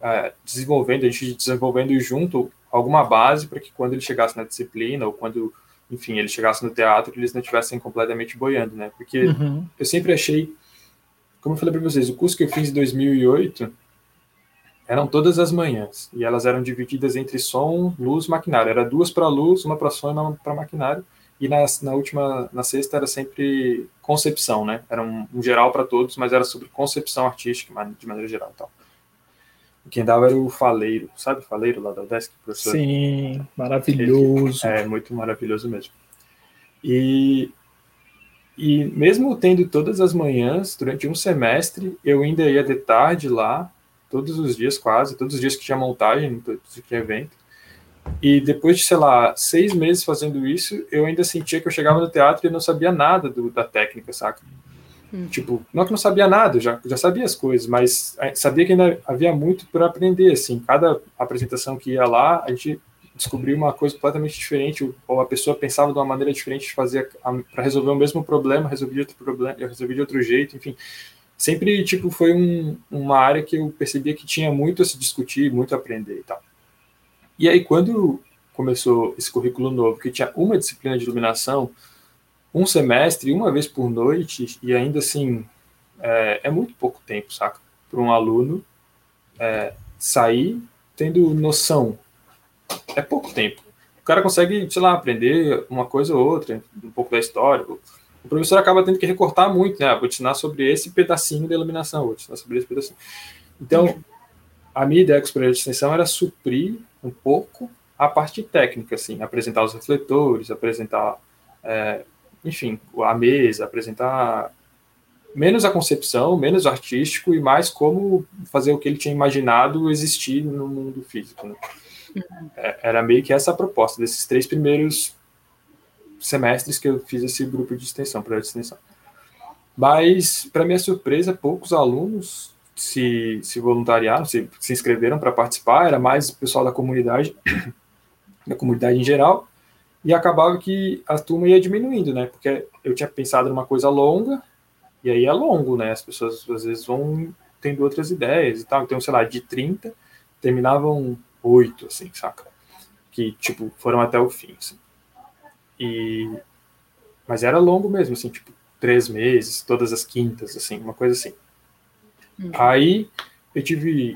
é, desenvolvendo, a gente desenvolvendo junto alguma base para que quando ele chegasse na disciplina ou quando, enfim, ele chegasse no teatro, eles não estivessem completamente boiando, né? Porque uhum. eu sempre achei, como eu falei para vocês, o curso que eu fiz em 2008 eram todas as manhãs e elas eram divididas entre som, luz, maquinário. Era duas para luz, uma para som e uma para maquinário. E na, na última, na sexta era sempre concepção, né? Era um, um geral para todos, mas era sobre concepção artística de maneira geral, tal. Quem dava era o Faleiro, sabe o Faleiro lá da Desk, professor? Sim, maravilhoso. É, muito maravilhoso mesmo. E, e mesmo tendo todas as manhãs, durante um semestre, eu ainda ia de tarde lá, todos os dias quase, todos os dias que tinha montagem, todos que tinha evento. E depois de, sei lá, seis meses fazendo isso, eu ainda sentia que eu chegava no teatro e não sabia nada do, da técnica, saca? Hum. Tipo, não que não sabia nada, já, já sabia as coisas, mas é, sabia que ainda havia muito para aprender, assim. Cada apresentação que ia lá, a gente descobria uma coisa completamente diferente, ou a pessoa pensava de uma maneira diferente de fazer para resolver o mesmo problema, resolver outro problema, resolver de outro jeito, enfim. Sempre, tipo, foi um, uma área que eu percebia que tinha muito a se discutir, muito a aprender e tal. E aí, quando começou esse currículo novo, que tinha uma disciplina de iluminação, um semestre, uma vez por noite, e ainda assim, é, é muito pouco tempo, saca? Para um aluno é, sair tendo noção. É pouco tempo. O cara consegue, sei lá, aprender uma coisa ou outra, um pouco da história. O professor acaba tendo que recortar muito, né? vou te ensinar sobre esse pedacinho da iluminação, vou te ensinar sobre esse pedacinho. Então, a minha ideia com os projetos de extensão era suprir um pouco a parte técnica, assim, apresentar os refletores, apresentar é, enfim, a mesa, apresentar menos a concepção, menos artístico e mais como fazer o que ele tinha imaginado existir no mundo físico. Né? É, era meio que essa a proposta desses três primeiros semestres que eu fiz esse grupo de extensão, projeto de extensão. Mas, para minha surpresa, poucos alunos se, se voluntariaram, se, se inscreveram para participar, era mais o pessoal da comunidade, da comunidade em geral, e acabava que a turma ia diminuindo, né? Porque eu tinha pensado numa coisa longa, e aí é longo, né? As pessoas às vezes vão tendo outras ideias e tal. Então, sei lá, de 30, terminavam 8, assim, saca? Que, tipo, foram até o fim, assim. E... Mas era longo mesmo, assim, tipo, três meses, todas as quintas, assim, uma coisa assim. Uhum. Aí eu tive.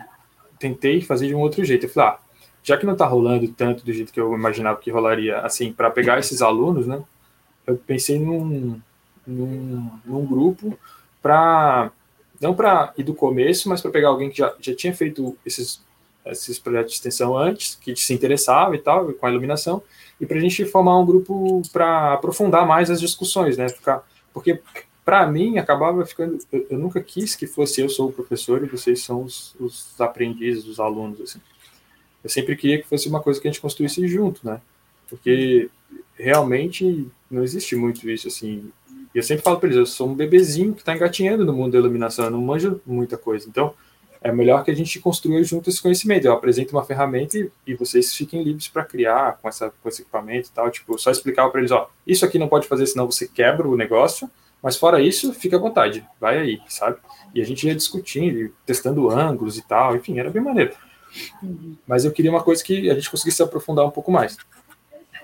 Tentei fazer de um outro jeito. Eu falei, ah, já que não está rolando tanto do jeito que eu imaginava que rolaria, assim, para pegar esses alunos, né? Eu pensei num, num, num grupo para não para ir do começo, mas para pegar alguém que já, já tinha feito esses, esses projetos de extensão antes, que se interessava e tal, com a iluminação, e para a gente formar um grupo para aprofundar mais as discussões, né? Ficar, porque para mim acabava ficando, eu, eu, nunca quis que fosse eu sou o professor e vocês são os, os aprendizes, os alunos, assim eu sempre queria que fosse uma coisa que a gente construísse junto, né? Porque realmente não existe muito isso, assim. E eu sempre falo para eles, eu sou um bebezinho que está engatinhando no mundo da iluminação, eu não manjo muita coisa. Então, é melhor que a gente construa junto esse conhecimento. Eu apresento uma ferramenta e, e vocês fiquem livres para criar com, essa, com esse equipamento e tal. Tipo, só explicava para eles, ó, isso aqui não pode fazer, senão você quebra o negócio, mas fora isso, fica à vontade, vai aí, sabe? E a gente ia discutindo, testando ângulos e tal, enfim, era bem maneiro. Mas eu queria uma coisa que a gente conseguisse aprofundar um pouco mais.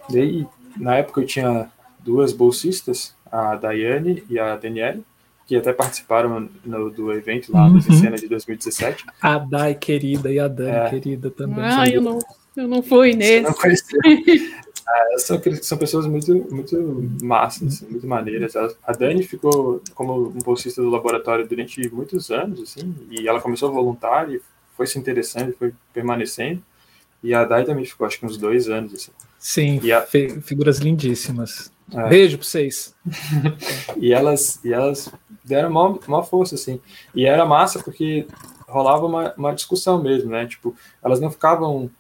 Daí, na época, eu tinha duas bolsistas, a Daiane e a Daniele, que até participaram no, do evento lá uhum. cena de 2017. A Dai querida e a Dani é. querida também. Ah, eu não, eu não fui nesse. Não é, são, são pessoas muito, muito massas, assim, muito maneiras. A Dani ficou como um bolsista do laboratório durante muitos anos, assim, e ela começou voluntária, foi se interessando, foi permanecendo. E a Dai também ficou, acho que uns dois anos. Assim. Sim, a... figuras lindíssimas. É. Beijo para vocês. e, elas, e elas deram uma, uma força, assim. E era massa porque rolava uma, uma discussão mesmo, né? Tipo, elas não ficavam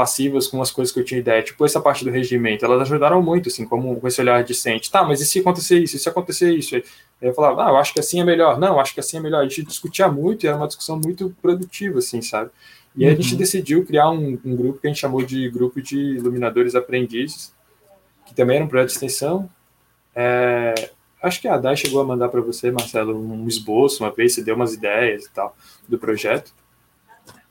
passivas com as coisas que eu tinha ideia, tipo essa parte do regimento, elas ajudaram muito, assim, como com esse olhar decente. Tá, mas e se acontecer isso? E se acontecer isso? Aí eu falava, ah, eu acho que assim é melhor. Não, acho que assim é melhor. A gente discutia muito e era uma discussão muito produtiva, assim, sabe? E aí a gente uhum. decidiu criar um, um, grupo que a gente chamou de Grupo de Iluminadores Aprendizes, que também era um projeto de extensão. É, acho que a Dai chegou a mandar para você, Marcelo, um esboço uma vez, você deu umas ideias e tal do projeto.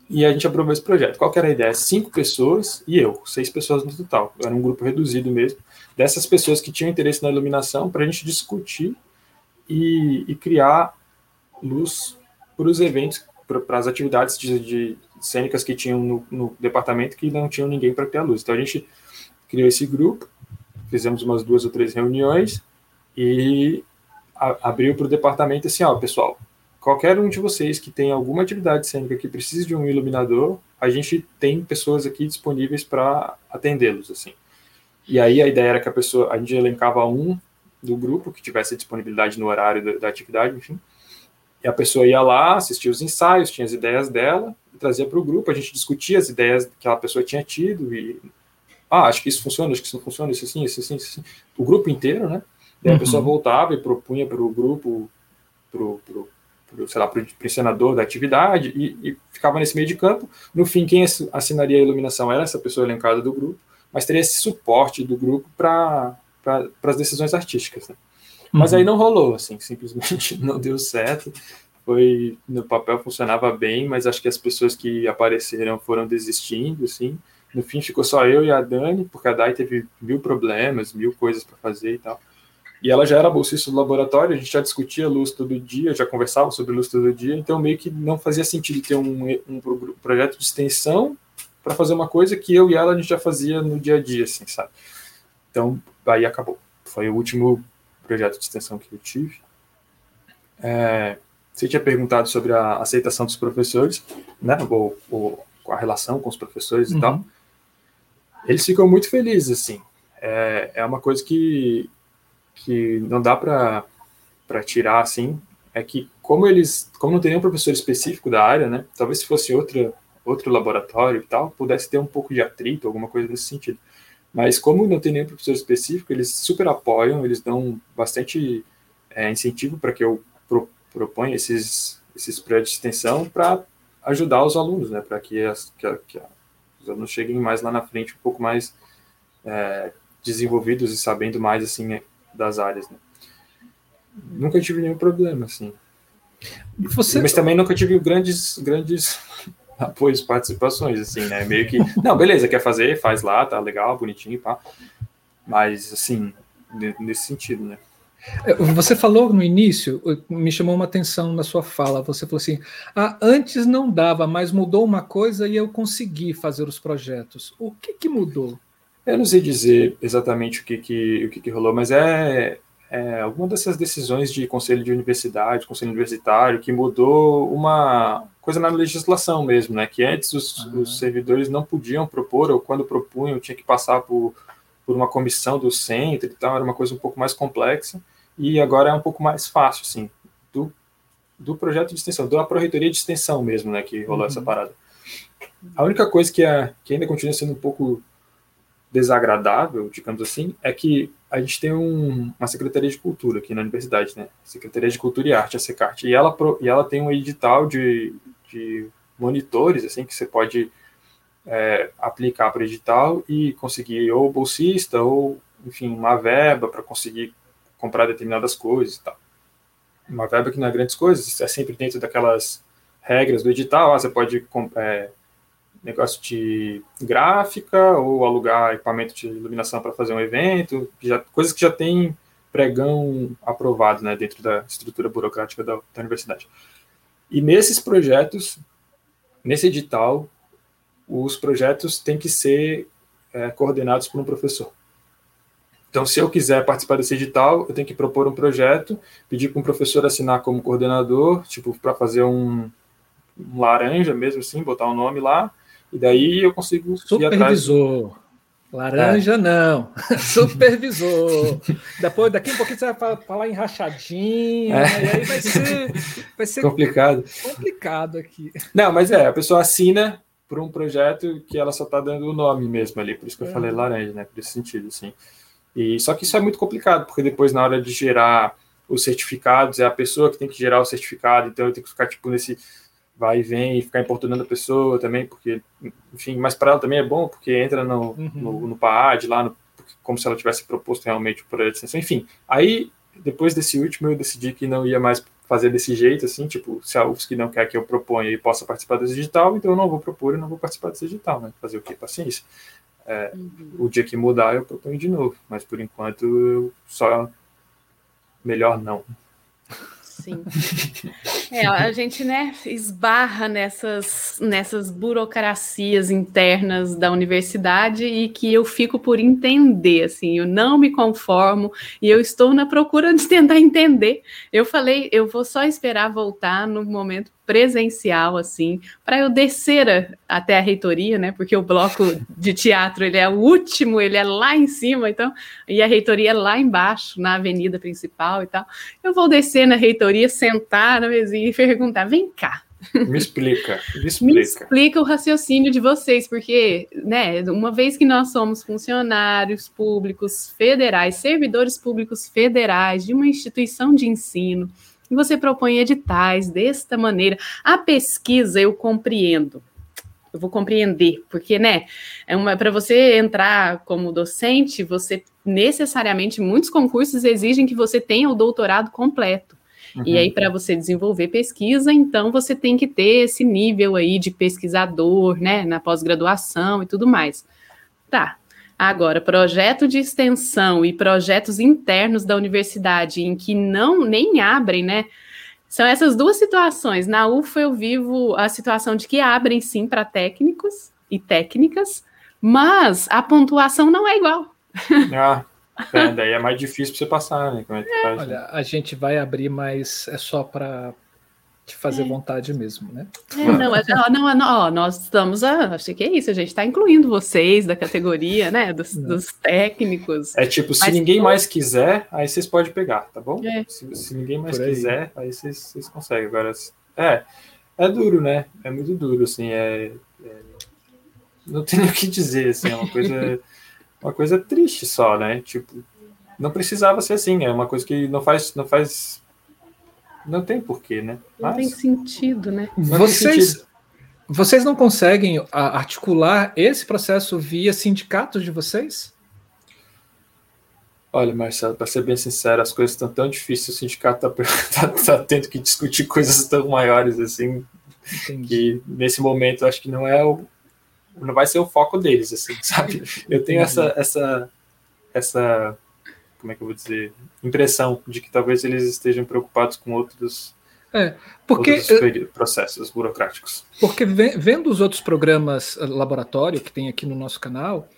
E a gente aprovou esse projeto. Qual era a ideia? Cinco pessoas e eu, seis pessoas no total. Era um grupo reduzido mesmo. Dessas pessoas que tinham interesse na iluminação, para a gente discutir e, e criar luz para os eventos, para as atividades de, de cênicas que tinham no, no departamento que não tinham ninguém para criar luz. Então a gente criou esse grupo, fizemos umas duas ou três reuniões e a, abriu para o departamento assim, ó, pessoal, qualquer um de vocês que tem alguma atividade cênica que precise de um iluminador, a gente tem pessoas aqui disponíveis para atendê-los, assim. E aí a ideia era que a pessoa, a gente elencava um do grupo que tivesse disponibilidade no horário da, da atividade, enfim, e a pessoa ia lá, assistia os ensaios, tinha as ideias dela, trazia para o grupo, a gente discutia as ideias que aquela pessoa tinha tido, e, ah, acho que isso funciona, acho que isso não funciona, isso assim, isso assim, isso assim. O grupo inteiro, né? Daí uhum. a pessoa voltava e propunha para o grupo, para pro, sei lá, para o senador da atividade, e, e, ficava nesse meio de campo. No fim, quem assinaria a iluminação era essa pessoa elencada do grupo, mas teria esse suporte do grupo para as decisões artísticas. Né? Mas aí uhum. não rolou, assim, simplesmente não deu certo. Foi no papel funcionava bem, mas acho que as pessoas que apareceram foram desistindo, assim. No fim ficou só eu e a Dani, porque a Dai teve mil problemas, mil coisas para fazer e tal. E ela já era bolsista do laboratório, a gente já discutia luz todo dia, já conversava sobre luz todo dia, então meio que não fazia sentido ter um, um projeto de extensão para fazer uma coisa que eu e ela a gente já fazia no dia a dia, assim, sabe? Então, aí acabou. Foi o último projeto de extensão que eu tive. É, você tinha perguntado sobre a aceitação dos professores, né? Ou, ou a relação com os professores uhum. e tal. Eles ficam muito felizes, assim. É, é uma coisa que, que não dá para tirar, assim. É que, como eles, como não tem nenhum professor específico da área, né? Talvez se fosse outra, outro laboratório e tal, pudesse ter um pouco de atrito, alguma coisa nesse sentido. Mas como não tem nenhum professor específico, eles super apoiam, eles dão bastante é, incentivo para que eu pro, proponha esses, esses projetos de extensão para ajudar os alunos, né, para que, as, que, que os alunos cheguem mais lá na frente, um pouco mais é, desenvolvidos e sabendo mais assim das áreas. Né. Nunca tive nenhum problema, assim. Você... Mas também nunca tive grandes, grandes apoios, participações, assim, né? Meio que, não, beleza, quer fazer, faz lá, tá legal, bonitinho, pá. Mas, assim, nesse sentido, né? É, você falou no início, me chamou uma atenção na sua fala. Você falou assim: ah, antes não dava, mas mudou uma coisa e eu consegui fazer os projetos. O que, que mudou? Eu não sei dizer exatamente o que, que, o que, que rolou, mas é, é, alguma dessas decisões de conselho de universidade, conselho universitário, que mudou uma coisa na legislação mesmo, né? Que antes os, uhum. os, servidores não podiam propor, ou quando propunham, tinha que passar por, por uma comissão do centro e tal, era uma coisa um pouco mais complexa, e agora é um pouco mais fácil, assim, do, do projeto de extensão, da pró-reitoria de extensão mesmo, né? Que rolou uhum. essa parada. A única coisa que, é, que ainda continua sendo um pouco desagradável, digamos assim, é que a gente tem um, uma Secretaria de Cultura aqui na universidade, né? Secretaria de Cultura e Arte, a SECART, e ela, e ela tem um edital de, de monitores, assim, que você pode é, aplicar para o edital e conseguir ou bolsista ou, enfim, uma verba para conseguir comprar determinadas coisas e tal. Uma verba que não é grandes coisas, é sempre dentro daquelas regras do edital, ah, você pode é, negócio de gráfica ou alugar equipamento de iluminação para fazer um evento, já, coisas que já tem pregão aprovado né, dentro da estrutura burocrática da, da universidade. E nesses projetos, nesse edital, os projetos têm que ser é, coordenados por um professor. Então, se eu quiser participar desse edital, eu tenho que propor um projeto, pedir para um professor assinar como coordenador, tipo, para fazer um, um laranja mesmo assim, botar o um nome lá, e daí eu consigo Supervisor. Laranja é. não, supervisor. Depois, daqui a um pouquinho você vai falar em rachadinha, é. e aí vai ser, vai ser complicado. Complicado aqui. Não, mas é, a pessoa assina por um projeto que ela só está dando o nome mesmo ali, por isso que eu é. falei laranja, né? Por esse sentido, assim. E só que isso é muito complicado, porque depois na hora de gerar os certificados é a pessoa que tem que gerar o certificado, então eu tenho que ficar tipo nesse vai e vem e ficar importunando a pessoa também, porque enfim, mas para ela também é bom porque entra no, uhum. no, no PAD lá, no, como se ela tivesse proposto realmente o projeto de extensão. Enfim, aí depois desse último eu decidi que não ia mais fazer desse jeito, assim, tipo, se a UFSC não quer que eu proponha e possa participar desse digital, então eu não vou propor e não vou participar desse digital, né? Fazer o quê? Paciência. É, uhum. O dia que mudar, eu proponho de novo, mas por enquanto eu só melhor não. Sim. É, a gente, né, esbarra nessas, nessas burocracias internas da universidade e que eu fico por entender, assim, eu não me conformo e eu estou na procura de tentar entender. Eu falei, eu vou só esperar voltar no momento presencial, assim, para eu descer até a reitoria, né? Porque o bloco de teatro ele é o último, ele é lá em cima, então, e a reitoria é lá embaixo, na avenida principal e tal. Eu vou descer na reitoria, sentar na mesinha e perguntar: vem cá. Me explica, me explica. Me explica o raciocínio de vocês, porque, né, uma vez que nós somos funcionários públicos federais, servidores públicos federais de uma instituição de ensino, e você propõe editais desta maneira. A pesquisa eu compreendo. Eu vou compreender, porque, né, é uma para você entrar como docente, você necessariamente muitos concursos exigem que você tenha o doutorado completo. Uhum. E aí, para você desenvolver pesquisa, então você tem que ter esse nível aí de pesquisador, né, na pós-graduação e tudo mais. Tá, Agora, projeto de extensão e projetos internos da universidade em que não nem abrem, né? São essas duas situações. Na UFA eu vivo a situação de que abrem sim para técnicos e técnicas, mas a pontuação não é igual. Ah, é, daí é mais difícil para você passar, né? Como é que é. faz? Olha, a gente vai abrir, mas é só para te fazer é. vontade mesmo, né? É, não, não, não, ó, nós estamos, a, acho que é isso, a gente está incluindo vocês da categoria, né, dos, dos técnicos. É tipo, se ninguém mais quiser, aí vocês podem pegar, tá bom? É. Se, se, ninguém mais aí. quiser, aí vocês, vocês conseguem. Agora, é, é duro, né? É muito duro, assim, é, é não tenho o que dizer, assim, é uma coisa, uma coisa triste só, né? Tipo, não precisava ser assim, é uma coisa que não faz, não faz não tem porquê, né? Não tem sentido, né? Vocês, vocês não conseguem articular esse processo via sindicatos de vocês? Olha, Marcelo, para ser bem sincero, as coisas estão tão difíceis, o sindicato está tá, tá tendo que discutir coisas tão maiores assim, Entendi. que nesse momento acho que não é o não vai ser o foco deles, assim, sabe? Eu tenho essa essa essa como é que eu vou dizer, impressão de que talvez eles estejam preocupados com outros, é, porque, outros processos burocráticos. Porque vendo os outros programas eh, laboratório que tem aqui no nosso canal,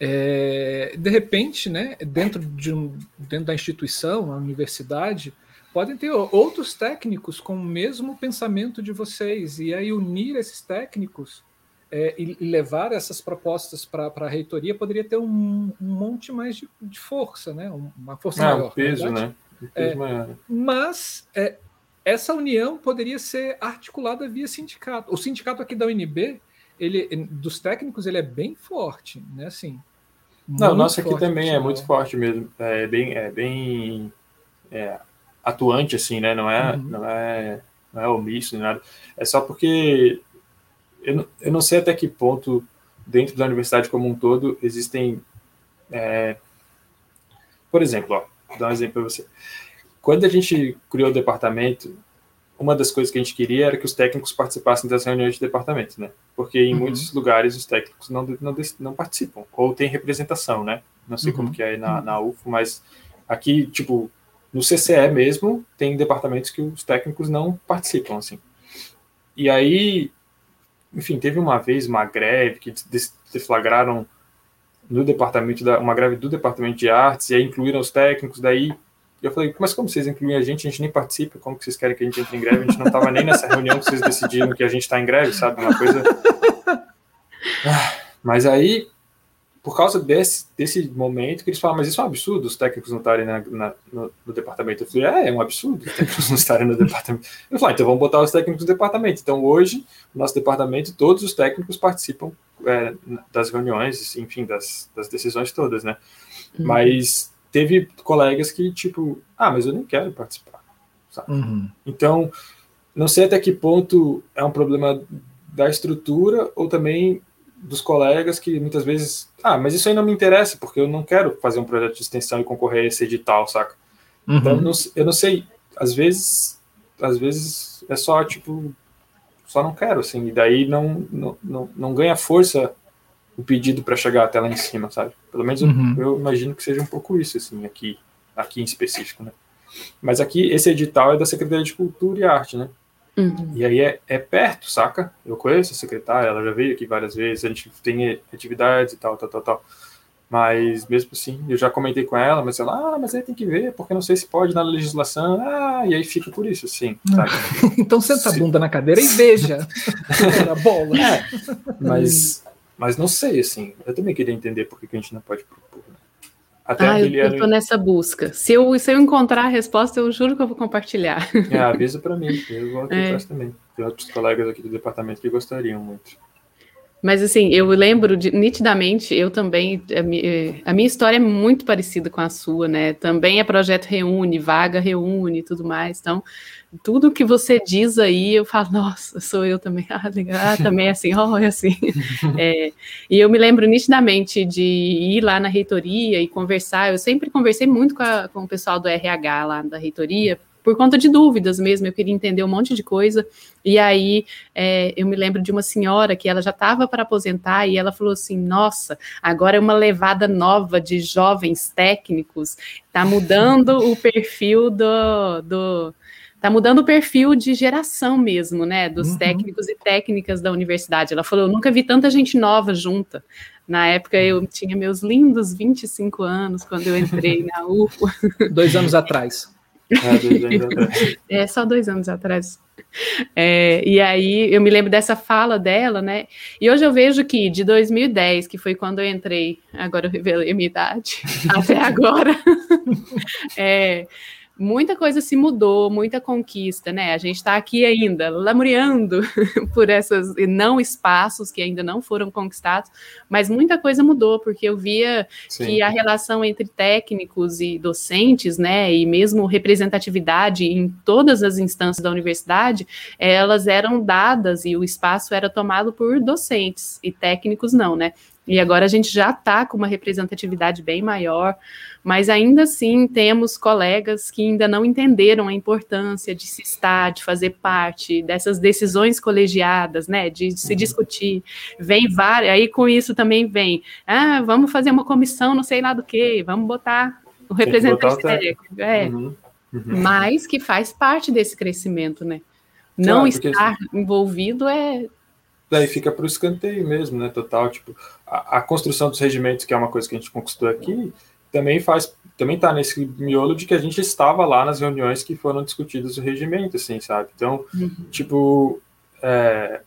é, de repente, né, dentro, de um, dentro da instituição, a universidade, podem ter outros técnicos com o mesmo pensamento de vocês, e aí unir esses técnicos é, e, levar essas propostas para a reitoria poderia ter um, um monte mais de, de, força, né? uma força ah, maior. Um peso, né? Um peso é, maior. Mas é, essa união poderia ser articulada via sindicato. O sindicato aqui da UNB, ele, dos técnicos, ele é bem forte, né? Assim, Não, o nosso aqui também é muito forte mesmo. É bem, é bem é, atuante, assim, né? Não é, uhum. não é, não é omisso, nada. É só porque eu, eu não sei até que ponto, dentro da universidade como um todo, existem. É... Por exemplo, ó, vou dar um exemplo para você. Quando a gente criou o departamento, uma das coisas que a gente queria era que os técnicos participassem das reuniões de departamento, né? Porque em uhum. muitos lugares os técnicos não, não, não, participam, ou tem representação, né? Não sei uhum. como que é na, na UFO, mas aqui, tipo, no CCE mesmo, tem departamentos que os técnicos não participam, assim. E aí, enfim, teve uma vez uma greve que deflagraram no departamento da uma greve do departamento de artes e aí incluíram os técnicos daí eu falei, mas como vocês incluem a gente? A gente nem participa, como que vocês querem que a gente entre em greve? A gente não estava nem nessa reunião que vocês decidiram que a gente está em greve, sabe? Uma coisa. Ah, mas aí, por causa desse, desse momento que eles falam, mas isso é um absurdo, os técnicos não estarem na, na, no, no, departamento. Eu falei, é, é um absurdo os técnicos não estarem no departamento. Eu falei, ah, então vamos botar os técnicos no departamento. Então hoje, no nosso departamento, todos os técnicos participam é, das reuniões, enfim, das, das decisões todas, né? Uhum. Mas teve colegas que, tipo, ah, mas eu nem quero participar. Uhum. Então, não sei até que ponto é um problema da estrutura ou também dos colegas que muitas vezes, ah, mas isso aí não me interessa, porque eu não quero fazer um projeto de extensão e concorrer a esse edital, saca? Uhum. Então, eu não, eu não sei, às vezes, às vezes é só, tipo, só não quero, assim, e daí não, não, não, não ganha força o pedido para chegar até lá em cima, sabe? Pelo menos uhum. eu, eu, imagino que seja um pouco isso, assim, aqui, aqui em específico, né? Mas aqui, esse edital é da Secretaria de Cultura e Arte, né? Uhum. E aí é, é perto, saca? Eu conheço a secretária, ela já veio aqui várias vezes, a gente tem atividades e tal, tal, tal, tal. Mas mesmo assim, eu já comentei com ela, mas ela, ah, mas aí tem que ver, porque não sei se pode na legislação. Ah, e aí fica por isso, assim, então senta a bunda na cadeira e veja a bola. É, mas, mas não sei, assim, eu também queria entender por que a gente não pode? Até ah, eu, eu tô nessa busca. Se eu, se eu encontrar a resposta, eu juro que eu vou compartilhar. É, avisa para mim, eu vou aqui é. também. Tem outros colegas aqui do departamento que gostariam muito. Mas assim, eu lembro de, nitidamente, eu também, a, a, minha história é muito parecida com a sua, né? Também é projeto reúne, vaga reúne e tudo mais. Então, tudo que você diz aí, eu falo, nossa, sou eu também. Ah, legal. Ah, também é assim, oh, é assim. É, e eu me lembro nitidamente de ir lá na reitoria e conversar. Eu sempre conversei muito com, a, com o pessoal do RH lá da reitoria, por conta de dúvidas mesmo, eu queria entender um monte de coisa. E aí é, eu me lembro de uma senhora que ela já estava para aposentar e ela falou assim: Nossa, agora é uma levada nova de jovens técnicos, está mudando o perfil do, do tá mudando o perfil de geração mesmo, né, dos uhum. técnicos e técnicas da universidade. Ela falou, eu nunca vi tanta gente nova junta. Na época eu tinha meus lindos 25 anos quando eu entrei na UFO. Dois anos atrás. É, dois anos atrás. é só dois anos atrás. É, e aí eu me lembro dessa fala dela, né? E hoje eu vejo que de 2010, que foi quando eu entrei, agora eu revelei a minha idade, até agora, é, muita coisa se mudou, muita conquista, né? A gente está aqui ainda lamuriando por esses não espaços que ainda não foram conquistados, mas muita coisa mudou, porque eu via Sim. que a relação entre técnicos e docentes, né, e mesmo representatividade em todas as instâncias da universidade, elas eram dadas e o espaço era tomado por docentes e técnicos não, né? E agora a gente já está com uma representatividade bem maior, mas ainda assim temos colegas que ainda não entenderam a importância de se estar, de fazer parte dessas decisões colegiadas, né, de, se uhum. discutir. Vem várias, aí com isso também vem, ah, vamos fazer uma comissão, não sei lá do que, vamos botar o representante técnico, é, uhum. Uhum. mas que faz parte desse crescimento, né. Não claro, estar envolvido é daí fica para o escanteio mesmo, né? Total, tipo, a, a, construção dos regimentos, que é uma coisa que a gente conquistou aqui, também faz, também tá nesse miolo de que a gente estava lá nas reuniões que foram discutidas o regimento, assim, sabe? Então, uhum. tipo, é,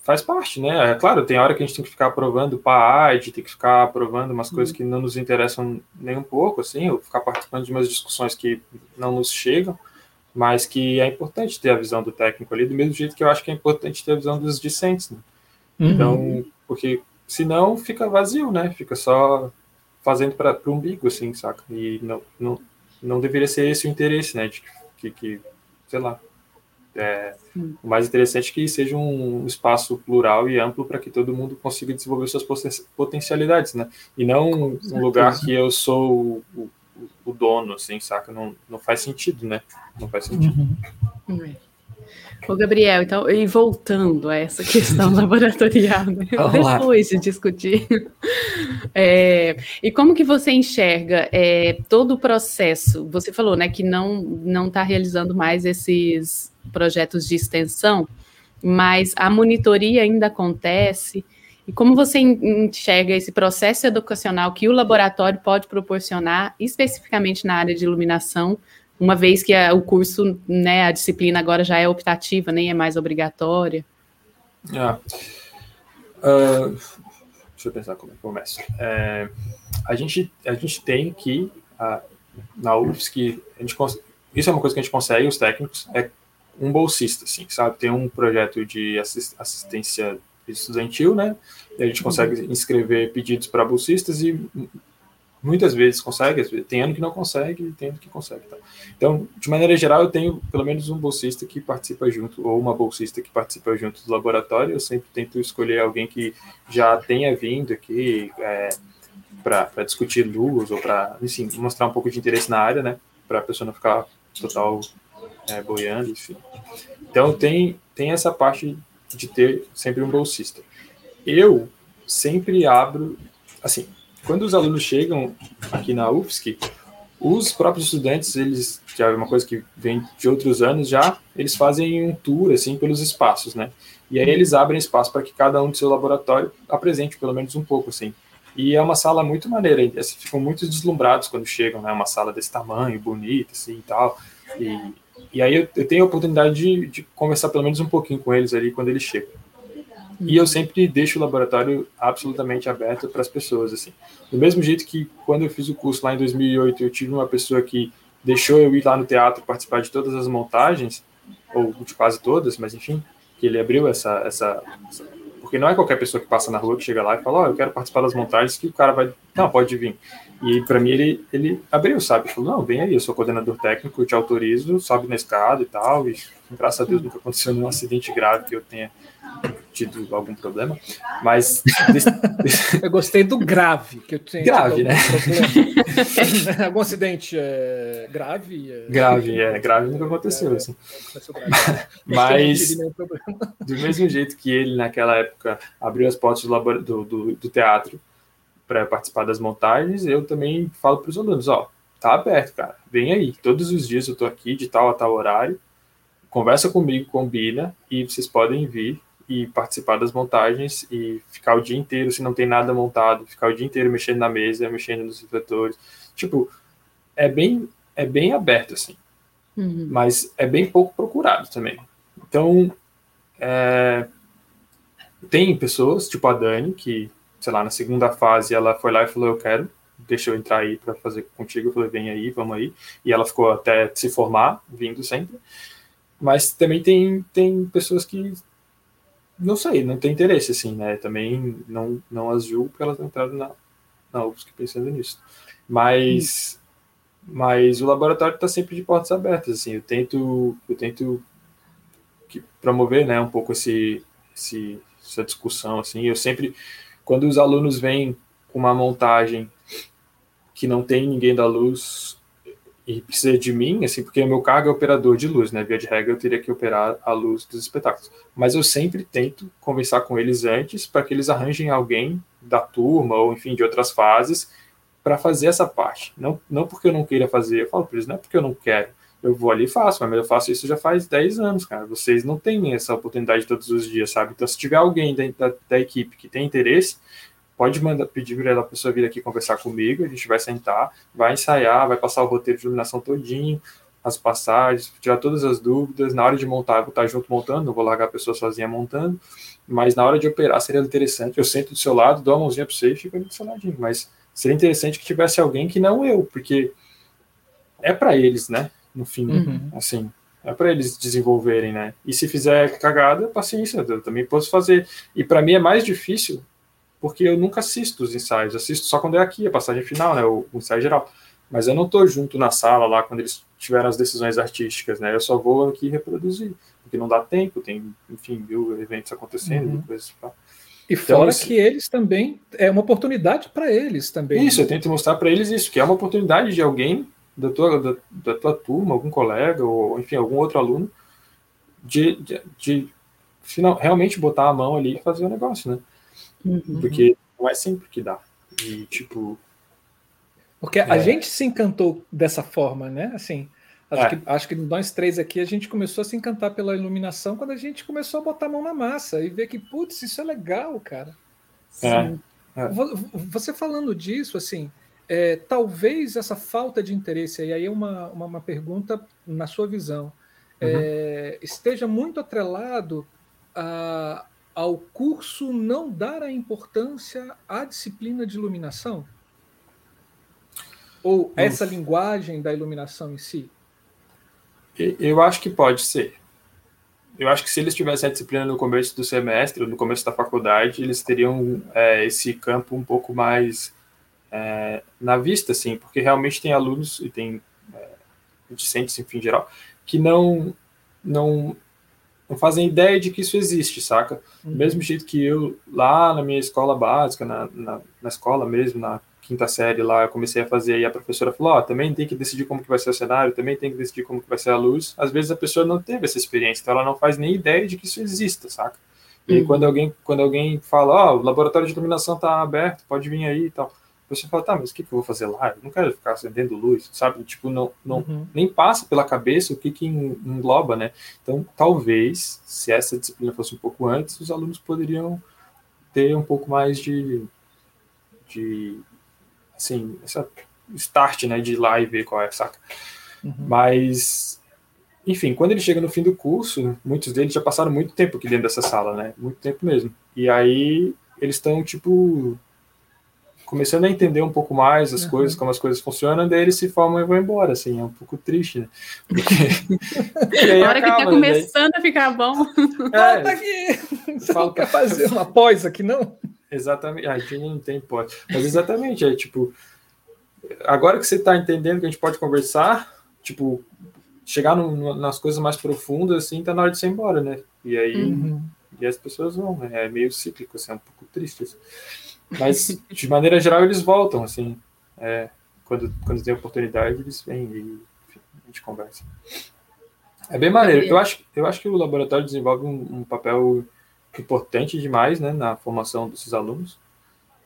faz parte, né? É claro, tem hora que a gente tem que ficar aprovando PAAD, tem que ficar aprovando umas uhum. coisas que não nos interessam nem um pouco, assim, ou ficar participando de umas discussões que não nos chegam, mas que é importante ter a visão do técnico ali, do mesmo jeito que eu acho que é importante ter a visão dos discentes, né? Uhum. Então, porque senão fica vazio, né? Fica só fazendo para o umbigo, assim, saca? E não, não, não deveria ser esse o interesse, né? De que, que sei lá. É, o mais interessante é que seja um espaço plural e amplo para que todo mundo consiga desenvolver suas potencialidades, né? E não um lugar que eu sou o, o, dono, assim, saca? Não, não faz sentido, né? Não faz sentido. Uhum. É. Ô, Gabriel, então, e voltando a essa questão laboratorial, né? depois de discutir, é, e como que você enxerga é, todo o processo? Você falou, né, que não não está realizando mais esses projetos de extensão, mas a monitoria ainda acontece. E como você enxerga esse processo educacional que o laboratório pode proporcionar, especificamente na área de iluminação, uma vez que a, o curso, né, a disciplina agora já é optativa, nem é mais obrigatória? Uh, deixa eu pensar como é que começa. É, a, gente, a gente tem que, a, na UFSC, a gente, isso é uma coisa que a gente consegue, os técnicos, é um bolsista, assim, sabe? Tem um projeto de assistência estudantil, né? E a gente consegue uhum. inscrever pedidos para bolsistas e muitas vezes consegue, tem ano que não consegue, tem ano que consegue. Tá? Então, de maneira geral, eu tenho pelo menos um bolsista que participa junto, ou uma bolsista que participa junto do laboratório. Eu sempre tento escolher alguém que já tenha vindo aqui é, para discutir luz, ou para, enfim, mostrar um pouco de interesse na área, né? Para a pessoa não ficar total é, boiando, enfim. Então, tem, tem essa parte de ter sempre um bolsista. Eu sempre abro, assim, quando os alunos chegam aqui na UFSC, os próprios estudantes, eles, já é uma coisa que vem de outros anos já, eles fazem um tour, assim, pelos espaços, né? E aí eles abrem espaço para que cada um do seu laboratório apresente pelo menos um pouco, assim. E é uma sala muito maneira, eles ficam muito deslumbrados quando chegam, né? Uma sala desse tamanho, bonita, assim, e tal. E, e aí eu, eu tenho a oportunidade de, de conversar pelo menos um pouquinho com eles ali quando eles chegam. E eu sempre deixo o laboratório absolutamente aberto para as pessoas, assim. Do mesmo jeito que quando eu fiz o curso lá em 2008, eu tive uma pessoa que deixou eu ir lá no teatro participar de todas as montagens, ou de quase todas, mas enfim, que ele abriu essa, essa, essa porque não é qualquer pessoa que passa na rua que chega lá e fala, ó, oh, eu quero participar das montagens, que o cara vai, não, pode vir. E para mim ele, ele abriu, sabe? Falou, não, vem aí, eu sou coordenador técnico, eu te autorizo, sobe na escada e tal, e graças a Deus nunca aconteceu nenhum acidente grave que eu tenha tido algum problema, mas eu gostei do grave que eu tenho grave, né? algum acidente é, grave, é... grave, é grave nunca aconteceu é, assim. mas do mesmo jeito que ele naquela época abriu as portas do, do, do, do teatro para participar das montagens, eu também falo para os alunos, ó, tá aberto, cara, vem aí, todos os dias eu tô aqui de tal a tal horário, conversa comigo, combina e vocês podem vir e participar das montagens e ficar o dia inteiro, se não tem nada montado, ficar o dia inteiro mexendo na mesa, mexendo nos refletores. Tipo, é bem, é bem aberto, assim. Uhum. Mas é bem pouco procurado também. Então, é, tem pessoas, tipo a Dani, que, sei lá, na segunda fase ela foi lá e falou: Eu quero, deixa eu entrar aí para fazer contigo. Eu falei: Vem aí, vamos aí. E ela ficou até se formar, vindo sempre. Mas também tem, tem pessoas que não sei, não tem interesse, assim, né? Também não, não as julgo porque elas entraram na, na UFSC pensando nisso. Mas, mas o laboratório está sempre de portas abertas, assim. Eu tento, eu tento promover, né, um pouco esse, esse, essa discussão, assim. Eu sempre, quando os alunos vêm com uma montagem que não tem ninguém da luz e precisa de mim, assim, porque meu cargo é operador de luz, né? Via de regra, eu teria que operar a luz dos espetáculos. Mas eu sempre tento conversar com eles antes para que eles arranjem alguém da turma ou, enfim, de outras fases para fazer essa parte. Não, não porque eu não queira fazer, eu falo para eles, não é porque eu não quero. Eu vou ali e faço, mas eu faço isso já faz 10 anos, cara. Vocês não têm essa oportunidade todos os dias, sabe? Então, se tiver alguém da, da, equipe que tem interesse, pode mandar, pedir para a pessoa vir aqui conversar comigo, a gente vai sentar, vai ensaiar, vai passar o roteiro de iluminação todinho, as passagens, tirar todas as dúvidas. Na hora de montar, vou estar junto montando, não vou largar a pessoa sozinha montando, mas na hora de operar seria interessante. Eu sento do seu lado, dou a mãozinha para você e fico ali do seu ladinho, mas seria interessante que tivesse alguém que não eu, porque é para eles, né? No fim, uhum. assim, é para eles desenvolverem, né? E se fizer cagada, paciência, eu também posso fazer. E para mim é mais difícil porque eu nunca assisto os ensaios, assisto só quando é aqui, a passagem final, né, o, o ensaio geral. Mas eu não estou junto na sala lá quando eles tiveram as decisões artísticas, né? Eu só vou aqui reproduzir, porque não dá tempo, tem, enfim, mil eventos acontecendo, uhum. coisas. Pra... E então, fora que eles também é uma oportunidade para eles também. Isso, né? eu tento mostrar para eles isso, que é uma oportunidade de alguém da tua, da, da, tua turma, algum colega, ou enfim, algum outro aluno, de, de, de final, realmente botar a mão ali e fazer o negócio, né? Uhum. Porque não é sempre que dá. E, tipo. Porque é... a gente se encantou dessa forma, né? Assim, acho, é. que, acho que nós três aqui a gente começou a se encantar pela iluminação quando a gente começou a botar a mão na massa e ver que, putz, isso é legal, cara. É. é. Você falando disso, assim, é, talvez essa falta de interesse, e aí é uma, uma, uma pergunta na sua visão, uhum. é, esteja muito atrelado a, ao curso não dar a importância à disciplina de iluminação? Ou essa linguagem da iluminação em si? Eu acho que pode ser. Eu acho que se eles tivessem a disciplina no começo do semestre, no começo da faculdade, eles teriam é, esse campo um pouco mais é, na vista, assim, porque realmente tem alunos e tem é, discentes, enfim, em geral, que não, não não fazem ideia de que isso existe, saca? Do uhum. mesmo jeito que eu, lá na minha escola básica, na, na, na, escola mesmo, na quinta série lá, eu comecei a fazer e a professora falou, ó, oh, também tem que decidir como que vai ser o cenário, também tem que decidir como que vai ser a luz. Às vezes a pessoa não teve essa experiência, então ela não faz nem ideia de que isso exista, saca? E uhum. quando alguém quando alguém fala, ó, oh, o laboratório de iluminação tá aberto, pode vir aí e tal você fala, tá, mas o que, que eu vou fazer lá? Eu não quero ficar acendendo luz, sabe? Tipo, não, não uhum. nem passa pela cabeça o que, que engloba, né? Então, talvez, se essa disciplina fosse um pouco antes, os alunos poderiam ter um pouco mais de, de assim, essa start, né, de ir lá e ver qual é, saca? Uhum. Mas, enfim, quando ele chega no fim do curso, muitos deles já passaram muito tempo aqui dentro dessa sala, né? Muito tempo mesmo. E aí, eles estão, tipo, começando a entender um pouco mais as uhum. coisas, como as coisas funcionam, daí eles se formam e vão embora, assim, é um pouco triste, né? Porque, a hora acaba, que tá começando né? a ficar bom. É, Volta aqui! Você não quer fazer uma pós aqui, não? Exatamente, a gente não tem pós. Mas exatamente, é tipo, agora que você está entendendo que a gente pode conversar, tipo, chegar no, no, nas coisas mais profundas, assim, tá na hora de você ir embora, né? E aí, uhum. e as pessoas vão, né? É meio cíclico, assim, é um pouco triste, assim. Mas, de maneira geral, eles voltam, assim. É, quando, quando tem oportunidade, eles vêm e enfim, a gente conversa. É bem maneiro. Eu acho, eu acho que o laboratório desenvolve um, um papel importante demais né, na formação desses alunos.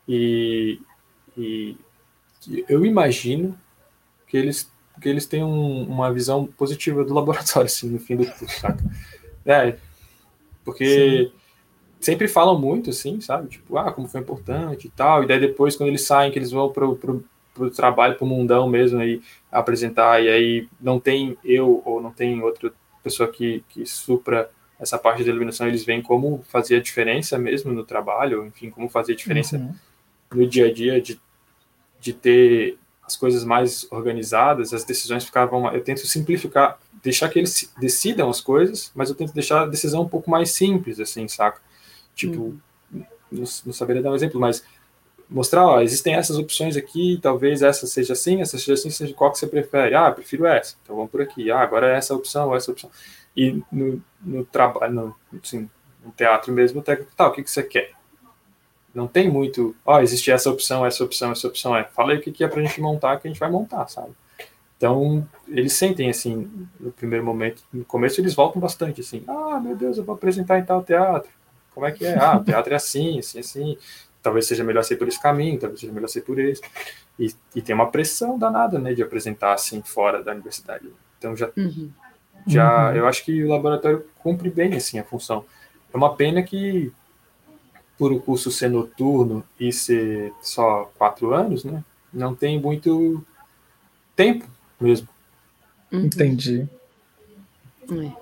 E, e eu imagino que eles, que eles têm um, uma visão positiva do laboratório, assim, no fim do curso, saca? É, porque Sim sempre falam muito, assim, sabe? Tipo, ah, como foi importante e tal. E daí depois, quando eles saem, que eles vão pro, pro, pro trabalho, pro mundão mesmo, aí, apresentar, e aí não tem eu ou não tem outra pessoa que, que supra essa parte da iluminação, eles veem como fazer a diferença mesmo no trabalho, enfim, como fazer a diferença uhum. no dia a dia de, de ter as coisas mais organizadas, as decisões ficavam. Eu tento simplificar, deixar que eles decidam as coisas, mas eu tento deixar a decisão um pouco mais simples, assim, saca? Tipo, uhum. não, não saberia dar um exemplo, mas mostrar, ó, existem essas opções aqui, talvez essa seja assim, essa seja assim, seja qual que você prefere. Ah, prefiro essa, então vamos por aqui. Ah, agora é essa opção, essa opção. E no, no trabalho, no, assim, no teatro mesmo, o técnico, tá, o que, que você quer? Não tem muito, ó, existe essa opção, essa opção, essa opção. É, fala aí o que, que é pra gente montar, que a gente vai montar, sabe? Então, eles sentem, assim, no primeiro momento, no começo eles voltam bastante, assim, ah, meu Deus, eu vou apresentar em tal teatro como é que é? Ah, o teatro é assim, assim, assim. Talvez seja melhor ser por esse caminho, talvez seja melhor ser por esse. E, e tem uma pressão danada, né, de apresentar assim fora da universidade. Então já, uhum. já, uhum. eu acho que o laboratório cumpre bem assim a função. É uma pena que por o curso ser noturno e ser só quatro anos, né, não tem muito tempo mesmo. Uhum. Entendi. É.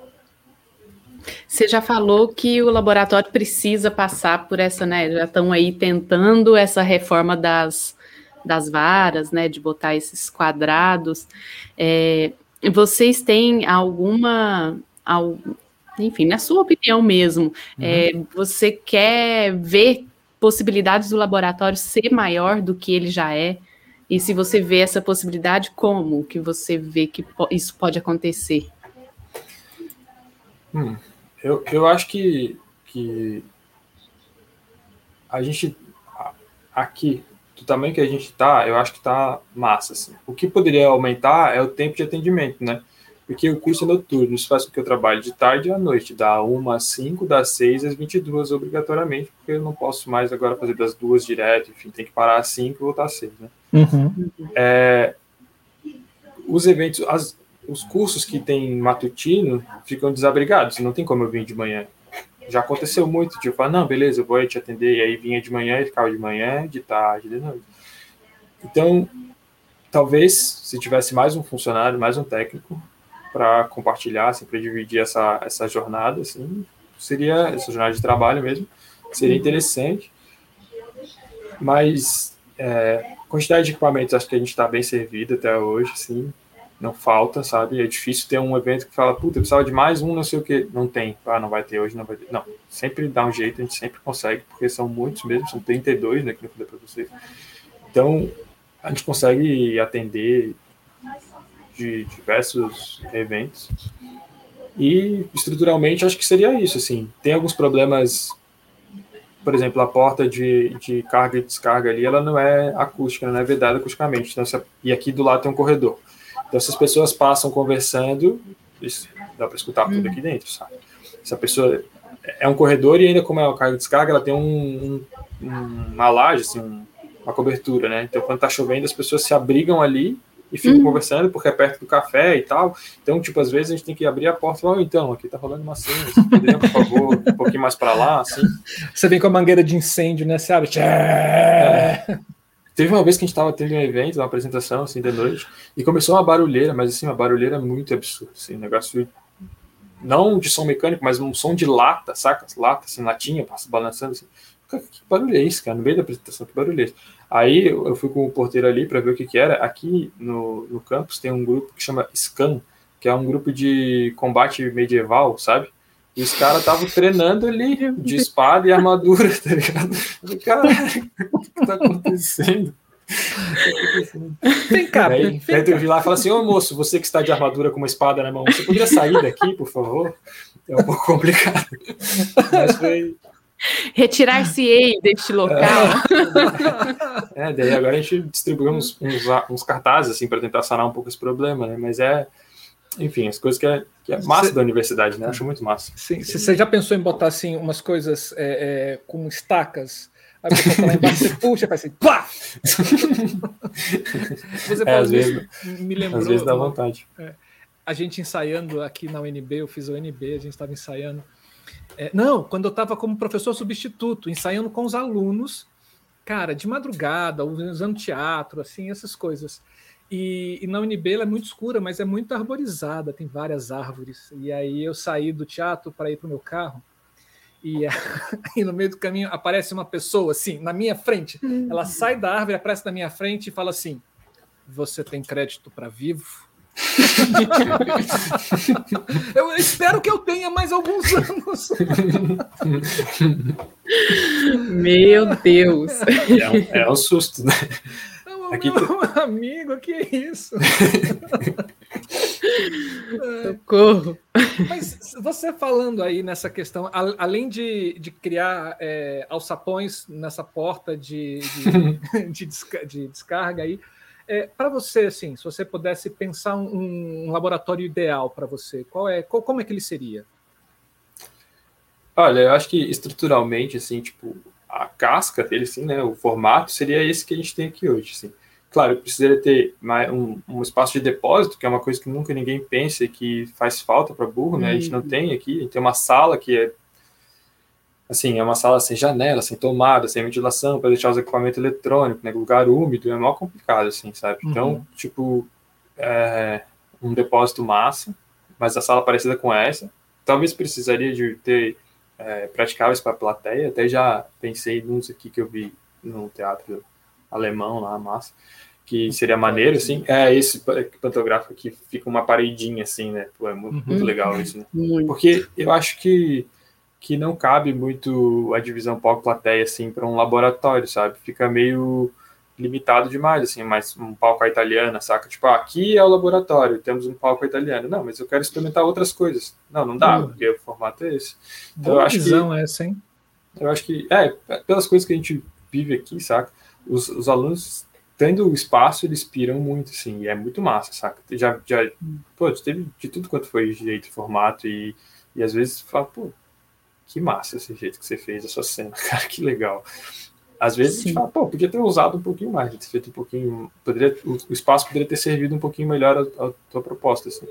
Você já falou que o laboratório precisa passar por essa, né? Já estão aí tentando essa reforma das, das varas, né? De botar esses quadrados. É, vocês têm alguma. enfim, na sua opinião mesmo, uhum. é, você quer ver possibilidades do laboratório ser maior do que ele já é? E se você vê essa possibilidade, como que você vê que isso pode acontecer? Hum, eu, eu acho que, que a gente aqui, do tamanho que a gente tá, eu acho que tá massa. Assim. O que poderia aumentar é o tempo de atendimento, né? Porque o curso é noturno, isso faz com que eu trabalhe de tarde e à noite, da 1 às 5, das 6 às 22 obrigatoriamente, porque eu não posso mais agora fazer das duas direto, enfim, tem que parar às 5 e voltar às 6, né? Uhum. É, os eventos, as, os cursos que tem matutino ficam desabrigados, não tem como eu vir de manhã. Já aconteceu muito, tipo, falar, não, beleza, eu vou te atender, e aí vinha de manhã e ficava de manhã, de tarde, de noite. Então, talvez, se tivesse mais um funcionário, mais um técnico, para compartilhar, assim, para dividir essa, essa jornada, assim, seria essa jornada de trabalho mesmo, seria interessante. Mas é, quantidade de equipamentos, acho que a gente está bem servido até hoje, sim. Não falta, sabe? É difícil ter um evento que fala, puta, eu precisava de mais um, não sei o que. Não tem. Ah, não vai ter hoje, não vai ter. Não, sempre dá um jeito, a gente sempre consegue, porque são muitos mesmo, são 32, né, que eu falei para vocês. Então, a gente consegue atender de diversos eventos. E estruturalmente acho que seria isso, assim. Tem alguns problemas, por exemplo, a porta de, de carga e descarga ali, ela não é acústica, não é vedada acusticamente. Então, e aqui do lado tem um corredor. Então, se as pessoas passam conversando, isso, dá para escutar tudo aqui dentro, sabe? Se a pessoa é um corredor e ainda como é uma carga e descarga, ela tem um, um, uma laje, assim, um, uma cobertura, né? Então, quando tá chovendo, as pessoas se abrigam ali e ficam uhum. conversando porque é perto do café e tal. Então, tipo, às vezes a gente tem que abrir a porta e falar, oh, então, aqui tá rolando uma cena, você poderia, por favor, um pouquinho mais para lá, assim. Você vem com a mangueira de incêndio, né? Você abre. É. Teve uma vez que a gente estava tendo um evento, uma apresentação, assim, de noite, e começou uma barulheira, mas, assim, uma barulheira muito absurda, assim, um negócio não de som mecânico, mas um som de lata, saca? Lata, assim, latinha, balançando, assim. Que barulho é esse, cara? No meio da apresentação, que barulho é esse? Aí eu fui com o porteiro ali para ver o que, que era. Aqui no, no campus tem um grupo que chama SCAN, que é um grupo de combate medieval, sabe? E os caras estavam treinando ali de espada e armadura, tá ligado? Caralho, o que tá acontecendo? Vem cá, aí, vem aí eu vi lá e falei assim: Ô moço, você que está de armadura com uma espada na mão, você poderia sair daqui, por favor? É um pouco complicado. Mas foi, Retirar-se-ei deste local. É. é, daí agora a gente distribuiu uns, uns, uns cartazes assim para tentar sanar um pouco esse problema, né? Mas é, enfim, as coisas que é, que é massa Cê... da universidade, né? Acho muito massa. Sim, você já pensou em botar assim umas coisas é, é, com estacas? Aí você tá lá embaixo, você puxa, faz assim, pá! você é, às vezes, me lembrou. Às vezes dá vontade. É, a gente ensaiando aqui na UNB, eu fiz o UNB, a gente estava ensaiando é, não, quando eu estava como professor substituto, ensaiando com os alunos, cara, de madrugada, usando teatro, assim, essas coisas. E, e na UNB ela é muito escura, mas é muito arborizada, tem várias árvores. E aí eu saí do teatro para ir para o meu carro, e aí no meio do caminho aparece uma pessoa, assim, na minha frente. Ela sai da árvore, aparece na minha frente e fala assim: Você tem crédito para vivo? eu espero que eu tenha mais alguns anos. Meu Deus. É um, é um susto, né? Aqui meu amigo, que é isso? Socorro. Mas você falando aí nessa questão, além de, de criar é, alçapões nessa porta de, de, de, descarga aí, é, para você, assim, se você pudesse pensar um, um laboratório ideal para você, qual é, qual, como é que ele seria? Olha, eu acho que estruturalmente, assim, tipo, a casca dele, assim, né, o formato seria esse que a gente tem aqui hoje, assim. Claro, precisaria ter um, um espaço de depósito, que é uma coisa que nunca ninguém pensa e que faz falta para burro, né? A gente não uhum. tem aqui, a gente tem uma sala que é assim, é uma sala sem janela, sem tomada, sem ventilação, para deixar os equipamentos eletrônicos, né? Lugar úmido, é mal complicado, assim, sabe? Então, uhum. tipo, é um depósito massa, mas a sala parecida com essa. Talvez precisaria de ter é, praticáveis para plateia, até já pensei nos aqui que eu vi no teatro alemão lá, massa, que seria maneiro, assim. É esse pantográfico aqui, fica uma paredinha, assim, né? Pô, é muito, muito uhum. legal isso, né? Porque eu acho que que não cabe muito a divisão palco-plateia, assim, para um laboratório, sabe? Fica meio limitado demais, assim, mas um palco à italiana, saca? Tipo, ah, aqui é o laboratório, temos um palco italiano. Não, mas eu quero experimentar outras coisas. Não, não dá, hum. porque o formato é esse. Então, Boa eu acho visão que, essa, hein? Eu acho que, é, pelas coisas que a gente vive aqui, saca? Os, os alunos, tendo o espaço, eles piram muito, assim, e é muito massa, saca? Já, já, pô, teve de tudo quanto foi jeito, formato, e, e às vezes fala, pô, que massa esse jeito que você fez essa cena, cara, que legal. Às vezes Sim. a gente fala, pô, podia ter usado um pouquinho mais, ter feito um pouquinho, poderia, o, o espaço poderia ter servido um pouquinho melhor a, a tua proposta, assim.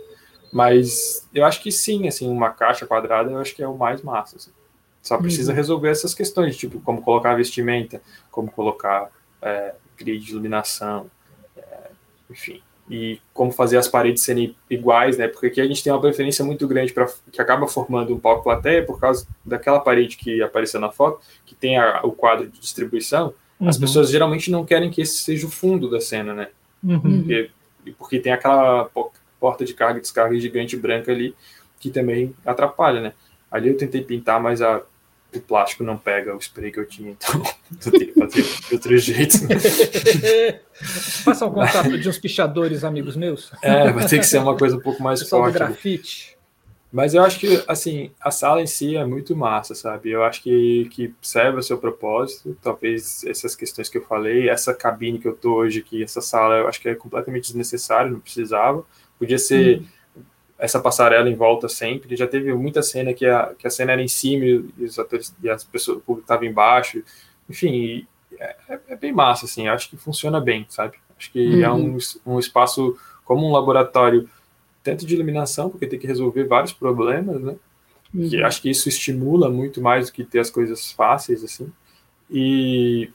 Mas eu acho que sim, assim, uma caixa quadrada eu acho que é o mais massa, assim. Só precisa uhum. resolver essas questões, tipo, como colocar vestimenta, como colocar é, grid de iluminação, é, enfim, e como fazer as paredes serem iguais, né? Porque aqui a gente tem uma preferência muito grande para que acaba formando um palco plateia por causa daquela parede que apareceu na foto, que tem a, o quadro de distribuição. Uhum. As pessoas geralmente não querem que esse seja o fundo da cena, né? Uhum. Porque, porque tem aquela porta de carga e descarga gigante branca ali que também atrapalha, né? Ali eu tentei pintar, mas a, o plástico não pega o spray que eu tinha, então eu tenho que fazer de outro jeito. Passa um contato de uns pichadores amigos meus? É, vai ter que ser uma coisa um pouco mais Pessoal forte. Do grafite. Mas eu acho que, assim, a sala em si é muito massa, sabe? Eu acho que, que serve o seu propósito. Talvez essas questões que eu falei, essa cabine que eu tô hoje aqui, essa sala, eu acho que é completamente desnecessário, não precisava. Podia ser. Hum essa passarela em volta sempre. Já teve muita cena que a, que a cena era em cima e os atores e as pessoas, o público estava embaixo. Enfim, é, é, bem massa, assim. Acho que funciona bem, sabe? Acho que uhum. é um, um espaço como um laboratório, tanto de iluminação, porque tem que resolver vários problemas, né? Uhum. Que acho que isso estimula muito mais do que ter as coisas fáceis, assim. E,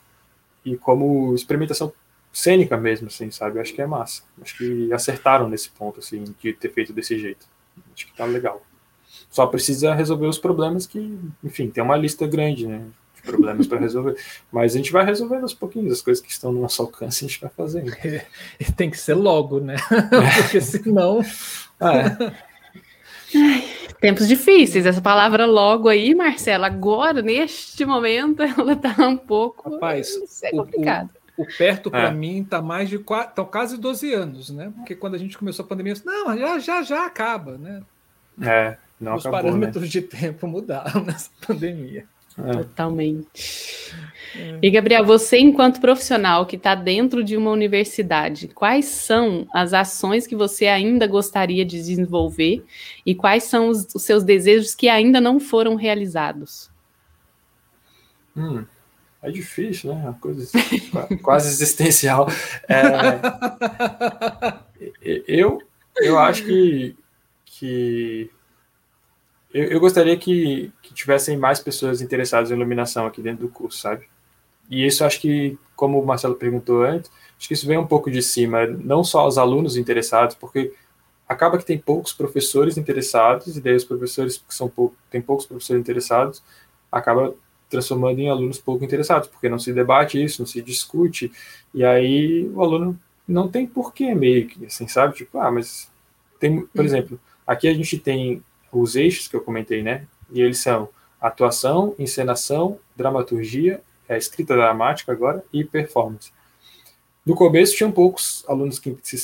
e como experimentação cênica mesmo, assim, sabe? Eu acho que é massa. Acho que acertaram nesse ponto, assim, de ter feito desse jeito. Acho que tá legal. Só precisa resolver os problemas que, enfim, tem uma lista grande, né? De problemas para resolver. Mas a gente vai resolvendo aos pouquinhos, as coisas que estão no nosso alcance a gente vai fazendo. É, tem que ser logo, né? Porque senão. é. Ai, tempos difíceis. Essa palavra logo aí, Marcela, agora, neste momento, ela tá um pouco. Rapaz, é complicado. O, o o perto, para é. mim, está mais de quatro, tá quase 12 anos, né? Porque quando a gente começou a pandemia, não, já, já, já acaba, né? É, não Os acabou, parâmetros né? de tempo mudaram nessa pandemia. É. Totalmente. É. E, Gabriel, você, enquanto profissional que está dentro de uma universidade, quais são as ações que você ainda gostaria de desenvolver e quais são os, os seus desejos que ainda não foram realizados? Hum, é difícil, né? Uma coisa quase existencial. É, eu, eu acho que, que eu, eu gostaria que, que, tivessem mais pessoas interessadas em iluminação aqui dentro do curso, sabe? E isso acho que, como o Marcelo perguntou antes, acho que isso vem um pouco de cima, não só os alunos interessados, porque acaba que tem poucos professores interessados, e daí os professores que são pouco, tem poucos professores interessados, acaba transformando em alunos pouco interessados, porque não se debate isso, não se discute, e aí o aluno não tem porquê meio que, assim, sabe? Tipo, ah, mas tem, por uhum. exemplo, aqui a gente tem os eixos que eu comentei, né? E eles são atuação, encenação, dramaturgia, é, escrita dramática agora e performance. No começo tinham poucos alunos que se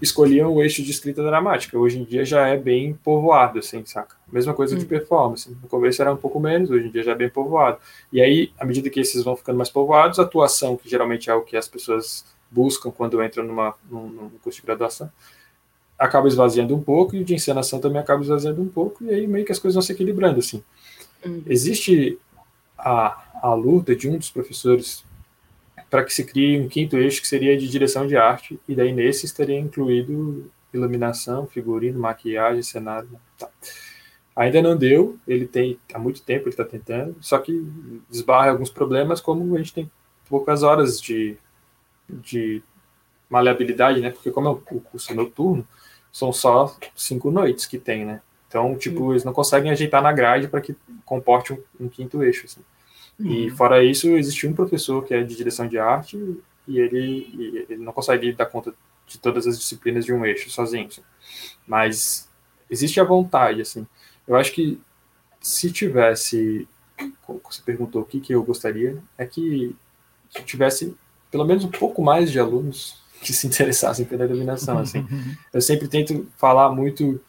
escolhiam o eixo de escrita dramática. Hoje em dia já é bem povoado, assim, saca? Mesma coisa hum. de performance. No começo era um pouco menos, hoje em dia já é bem povoado. E aí, à medida que esses vão ficando mais povoados, a atuação, que geralmente é o que as pessoas buscam quando entram numa, num, num curso de graduação, acaba esvaziando um pouco, e o de encenação também acaba esvaziando um pouco, e aí meio que as coisas vão se equilibrando, assim. Hum. Existe a, a luta de um dos professores para que se crie um quinto eixo que seria de direção de arte, e daí nesse estaria incluído iluminação, figurino, maquiagem, cenário. Tá. Ainda não deu, ele tem há muito tempo ele está tentando, só que desbarra alguns problemas, como a gente tem poucas horas de, de maleabilidade, né? Porque como é o curso noturno, são só cinco noites que tem, né? Então, tipo, eles não conseguem ajeitar na grade para que comporte um, um quinto eixo. Assim. Uhum. E fora isso, existe um professor que é de direção de arte e ele, ele não consegue dar conta de todas as disciplinas de um eixo sozinho. Assim. Mas existe a vontade, assim. Eu acho que se tivesse, você perguntou o que, que eu gostaria, é que, que tivesse pelo menos um pouco mais de alunos que se interessassem pela iluminação, assim. Eu sempre tento falar muito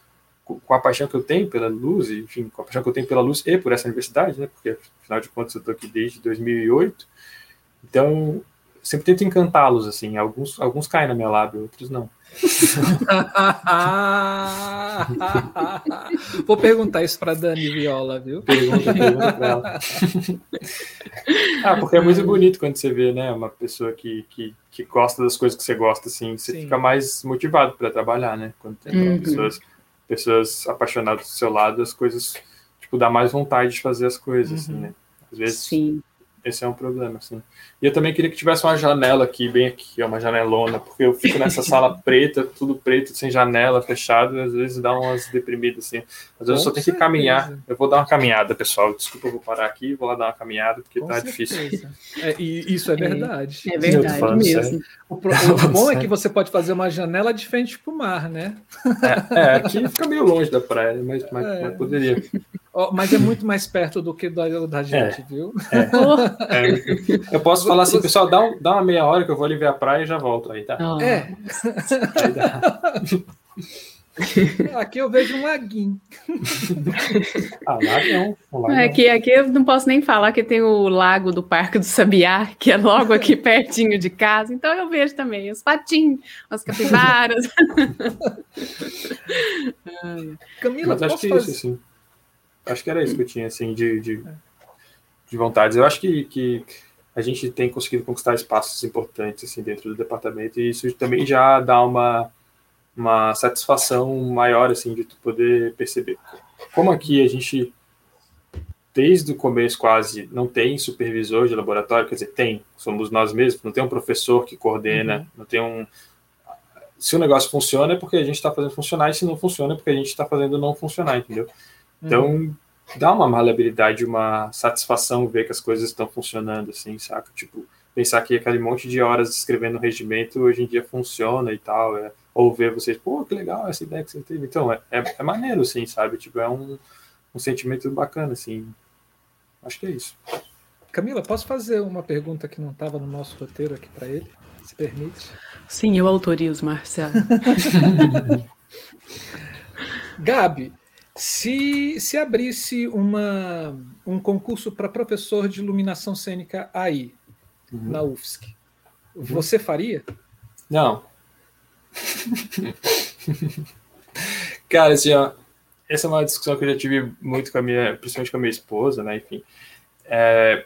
com a paixão que eu tenho pela luz, e, enfim, com a paixão que eu tenho pela luz e por essa universidade, né? Porque afinal de contas eu estou aqui desde 2008. Então, sempre tento encantá-los assim. Alguns alguns caem na minha lábia, outros não. Vou perguntar isso para Dani Viola, viu? Pergunta, pergunta para ela. ah, porque é muito bonito quando você vê, né, uma pessoa que, que, que gosta das coisas que você gosta, assim, você Sim. fica mais motivado para trabalhar, né? Quando tem uhum. pessoas pessoas apaixonadas do seu lado, as coisas, tipo, dá mais vontade de fazer as coisas, uhum. assim, né? Às vezes, Sim. Esse é um problema, assim. E eu também queria que tivesse uma janela aqui, bem aqui, uma janelona, porque eu fico nessa sala preta, tudo preto, sem janela, fechado, e às vezes dá umas deprimidas, assim. Às vezes eu só tenho que caminhar. Eu vou dar uma caminhada, pessoal. Desculpa, eu vou parar aqui, vou lá dar uma caminhada, porque Com tá certeza. difícil. É, e isso é verdade. É, é verdade mesmo. O, o, o, bom é que você pode fazer uma janela de frente para o mar, né? É, é, aqui fica meio longe da praia, mas, mas, é. mas poderia. Oh, mas é muito mais perto do que da, da gente, é, viu? É, é. Eu posso falar assim, pessoal, dá, um, dá uma meia hora que eu vou ali ver a praia e já volto aí, tá? Oh. É. Aqui eu vejo um laguinho. ah. Um lago aqui, aqui eu não posso nem falar que tem o lago do Parque do Sabiá, que é logo aqui pertinho de casa, então eu vejo também os patinhos, as capivaras. Camila, Mas acho que fazer... isso, sim. Acho que era isso que eu tinha, assim, de, de, de vontades. Eu acho que, que a gente tem conseguido conquistar espaços importantes, assim, dentro do departamento, e isso também já dá uma, uma satisfação maior, assim, de tu poder perceber. Como aqui a gente, desde o começo quase, não tem supervisor de laboratório, quer dizer, tem, somos nós mesmos, não tem um professor que coordena, uhum. não tem um... Se o negócio funciona é porque a gente está fazendo funcionar, e se não funciona é porque a gente está fazendo não funcionar, entendeu? Então, uhum. dá uma maleabilidade, uma satisfação ver que as coisas estão funcionando, assim, saca? Tipo, pensar que aquele monte de horas escrevendo regimento hoje em dia funciona e tal, é, ou ver vocês, pô, que legal essa ideia que você teve. Então, é, é, é maneiro, assim, sabe? Tipo, é um, um sentimento bacana, assim. Acho que é isso. Camila, posso fazer uma pergunta que não estava no nosso roteiro aqui para ele? Se permite? Sim, eu autorizo, Marcelo. Gabi, se, se abrisse uma, um concurso para professor de iluminação cênica aí, uhum. na UFSC, uhum. você faria? Não. Cara, assim, ó, essa é uma discussão que eu já tive muito com a minha, principalmente com a minha esposa, né? Enfim. É,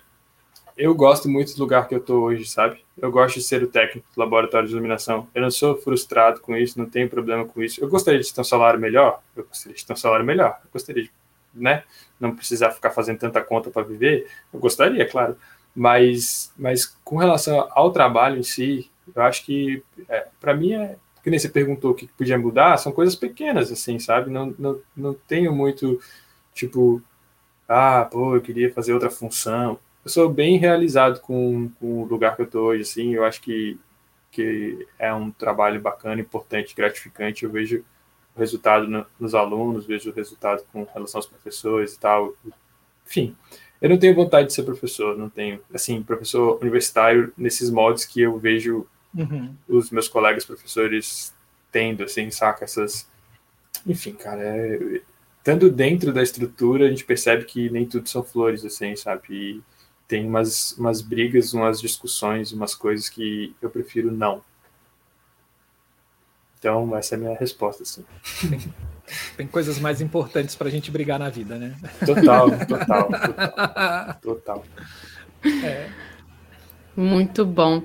eu gosto muito do lugar que eu tô hoje, sabe? Eu gosto de ser o técnico do laboratório de iluminação. Eu não sou frustrado com isso, não tenho problema com isso. Eu gostaria de ter um salário melhor? Eu gostaria de ter um salário melhor. Eu gostaria de, né? Não precisar ficar fazendo tanta conta para viver. Eu gostaria, claro. Mas, mas com relação ao trabalho em si, eu acho que, é, para mim, é, que nem você perguntou o que podia mudar, são coisas pequenas, assim, sabe? Não, não, não tenho muito, tipo, ah, pô, eu queria fazer outra função eu sou bem realizado com, com o lugar que eu estou hoje, assim, eu acho que, que é um trabalho bacana, importante, gratificante, eu vejo o resultado no, nos alunos, vejo o resultado com relação aos professores e tal, enfim, eu não tenho vontade de ser professor, não tenho, assim, professor universitário nesses moldes que eu vejo uhum. os meus colegas professores tendo, assim, saca, essas, enfim, cara, é, estando dentro da estrutura, a gente percebe que nem tudo são flores, assim, sabe, e, tem umas, umas brigas, umas discussões, umas coisas que eu prefiro não. Então, essa é a minha resposta, assim. Tem coisas mais importantes para a gente brigar na vida, né? Total, total, total. total. É. Muito bom.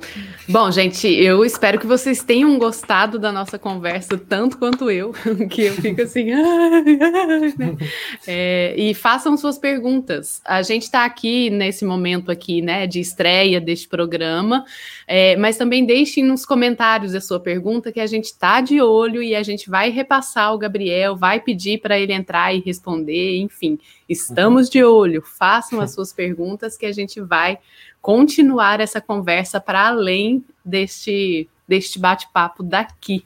Bom, gente, eu espero que vocês tenham gostado da nossa conversa tanto quanto eu, que eu fico assim. né? é, e façam suas perguntas. A gente está aqui nesse momento aqui, né, de estreia deste programa, é, mas também deixem nos comentários a sua pergunta, que a gente está de olho e a gente vai repassar o Gabriel, vai pedir para ele entrar e responder, enfim, estamos de olho. Façam as suas perguntas que a gente vai continuar essa conversa para além deste, deste bate-papo daqui.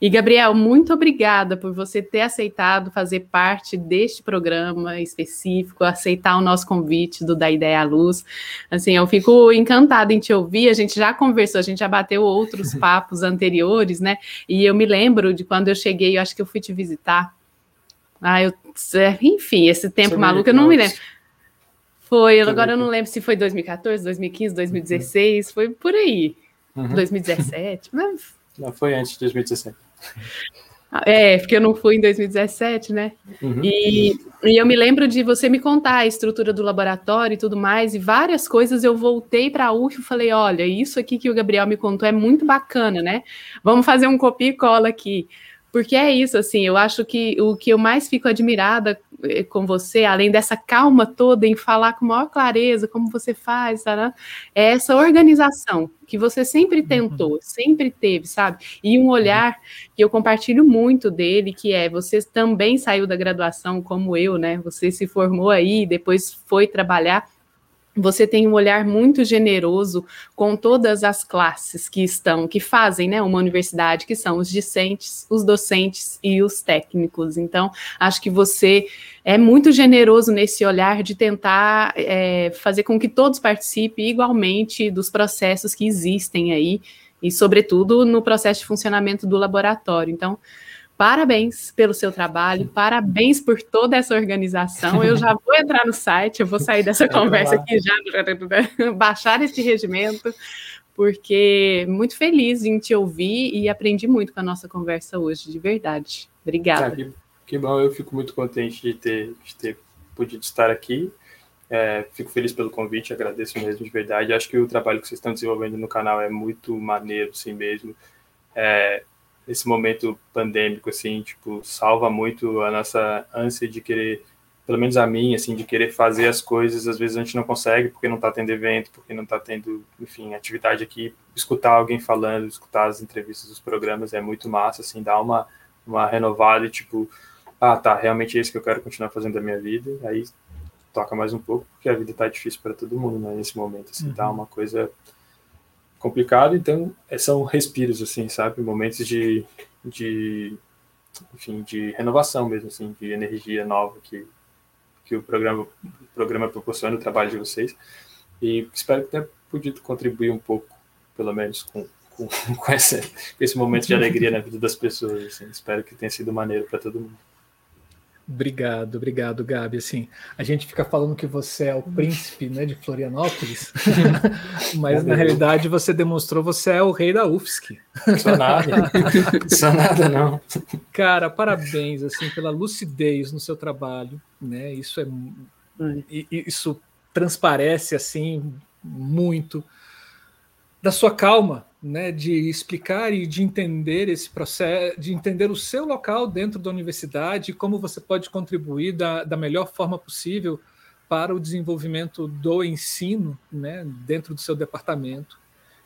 E, Gabriel, muito obrigada por você ter aceitado fazer parte deste programa específico, aceitar o nosso convite do Da Ideia à Luz. Assim, eu fico encantada em te ouvir. A gente já conversou, a gente já bateu outros papos anteriores, né? E eu me lembro de quando eu cheguei, eu acho que eu fui te visitar. Ah, eu, enfim, esse tempo Você maluco, eu não me lembro. Foi, agora eu não lembro se foi 2014, 2015, 2016, uhum. foi por aí. Uhum. 2017, mas... Não, foi antes de 2017. É, porque eu não fui em 2017, né? Uhum. E, e, eu me lembro de você me contar a estrutura do laboratório e tudo mais, e várias coisas eu voltei para a UF e falei: olha, isso aqui que o Gabriel me contou é muito bacana, né? Vamos fazer um copia e cola aqui. Porque é isso, assim, eu acho que o que eu mais fico admirada eh, com você, além dessa calma toda em falar com maior clareza como você faz, tá, é essa organização que você sempre uhum. tentou, uhum. sempre teve, sabe? E um olhar que eu compartilho muito dele, que é você também saiu da graduação como eu, né? Você se formou aí, depois foi trabalhar você tem um olhar muito generoso com todas as classes que estão, que fazem né, uma universidade, que são os discentes, os docentes e os técnicos. Então, acho que você é muito generoso nesse olhar de tentar é, fazer com que todos participem igualmente dos processos que existem aí, e, sobretudo, no processo de funcionamento do laboratório. Então, Parabéns pelo seu trabalho, parabéns por toda essa organização. Eu já vou entrar no site, eu vou sair dessa conversa aqui já, baixar este regimento, porque muito feliz em te ouvir e aprendi muito com a nossa conversa hoje, de verdade. Obrigada. Ah, que, que, bom, eu fico muito contente de ter, de ter podido estar aqui. É, fico feliz pelo convite, agradeço mesmo de verdade. Acho que o trabalho que vocês estão desenvolvendo no canal é muito maneiro, assim mesmo. É, esse momento pandêmico, assim, tipo, salva muito a nossa ânsia de querer, pelo menos a mim, assim, de querer fazer as coisas, às vezes a gente não consegue porque não está tendo evento, porque não está tendo, enfim, atividade aqui, escutar alguém falando, escutar as entrevistas dos programas é muito massa, assim, dá uma, uma renovada e, tipo, ah, tá, realmente é isso que eu quero continuar fazendo da minha vida, aí toca mais um pouco, porque a vida tá difícil para todo mundo, né, nesse momento, assim, uhum. tá uma coisa complicado, então é, são respiros, assim, sabe? Momentos de, de, enfim, de renovação mesmo, assim, de energia nova que, que o programa, programa proporciona o trabalho de vocês. E espero que tenha podido contribuir um pouco, pelo menos, com, com, com, essa, com esse momento de alegria na vida das pessoas. Assim. Espero que tenha sido maneiro para todo mundo. Obrigado, obrigado, Gabi. Assim, a gente fica falando que você é o príncipe né, de Florianópolis, mas na realidade você demonstrou você é o rei da UFSC. Só nada, só nada não. Cara, parabéns assim pela lucidez no seu trabalho, né? Isso é, isso transparece assim muito da sua calma, né, de explicar e de entender esse processo, de entender o seu local dentro da universidade e como você pode contribuir da, da melhor forma possível para o desenvolvimento do ensino né, dentro do seu departamento.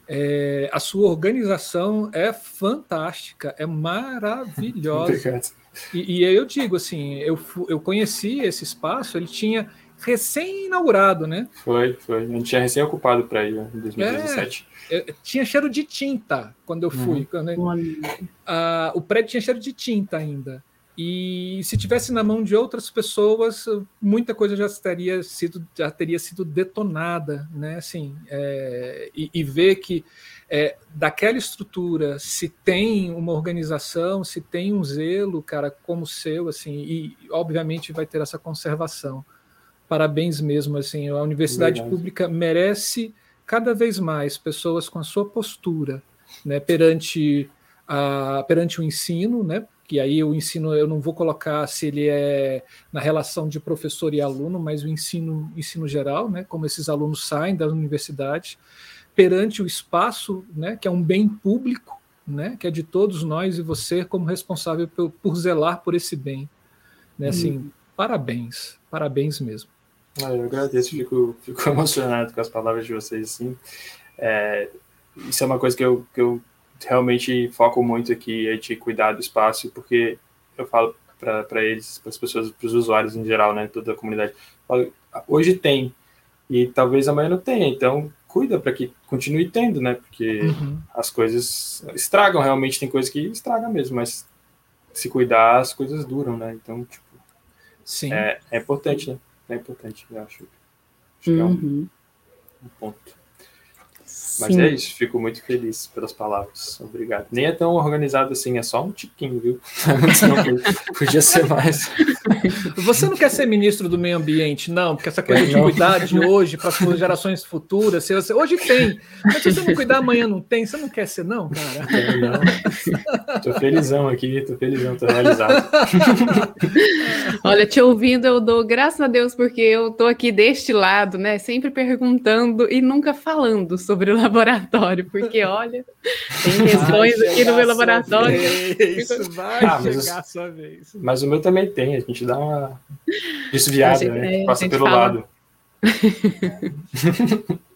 É, a sua organização é fantástica, é maravilhosa. E, e eu digo assim, eu, eu conheci esse espaço, ele tinha recém-inaugurado, né? Foi, foi. A gente tinha recém-ocupado para ir em 2017. É, tinha cheiro de tinta quando eu fui. Uhum. Quando, a, o prédio tinha cheiro de tinta ainda. E se tivesse na mão de outras pessoas, muita coisa já teria sido, já teria sido detonada, né? Assim, é, e, e, ver que é, daquela estrutura se tem uma organização, se tem um zelo, cara, como o seu, assim, e obviamente vai ter essa conservação parabéns mesmo. Assim, a universidade Verdade. pública merece cada vez mais pessoas com a sua postura né, perante, a, perante o ensino, né, que aí o ensino eu não vou colocar se ele é na relação de professor e aluno, mas o ensino, ensino geral, né, como esses alunos saem da universidade, perante o espaço, né, que é um bem público, né, que é de todos nós e você como responsável por, por zelar por esse bem. Né, assim, hum. parabéns, parabéns mesmo. Eu agradeço, fico, fico emocionado com as palavras de vocês, assim. É, isso é uma coisa que eu, que eu realmente foco muito aqui, é de cuidar do espaço, porque eu falo para eles, para as pessoas, para os usuários em geral, né, toda a comunidade, falo, hoje tem, e talvez amanhã não tenha, então cuida para que continue tendo, né, porque uhum. as coisas estragam, realmente tem coisas que estragam mesmo, mas se cuidar, as coisas duram, né, então, tipo, Sim. É, é importante, né é importante, eu acho. Acho uhum. que é um, um ponto. Mas Sim. é isso, fico muito feliz pelas palavras. Obrigado. Nem é tão organizado assim, é só um tiquinho, viu? Não, podia ser mais. Você não quer ser ministro do meio ambiente, não, porque essa coisa de cuidar de hoje para as gerações futuras, você, hoje tem, mas se você não cuidar amanhã não tem, você não quer ser, não, cara? não. Tô felizão aqui, tô felizão, tô realizado. Olha, te ouvindo, eu dou graças a Deus, porque eu tô aqui deste lado, né, sempre perguntando e nunca falando sobre sobre o laboratório, porque olha, tem questões aqui no meu laboratório. Isso vai ah, chegar a sua vez. Mas o meu também tem, a gente dá uma desviada, gente, né? É, passa pelo fala... lado.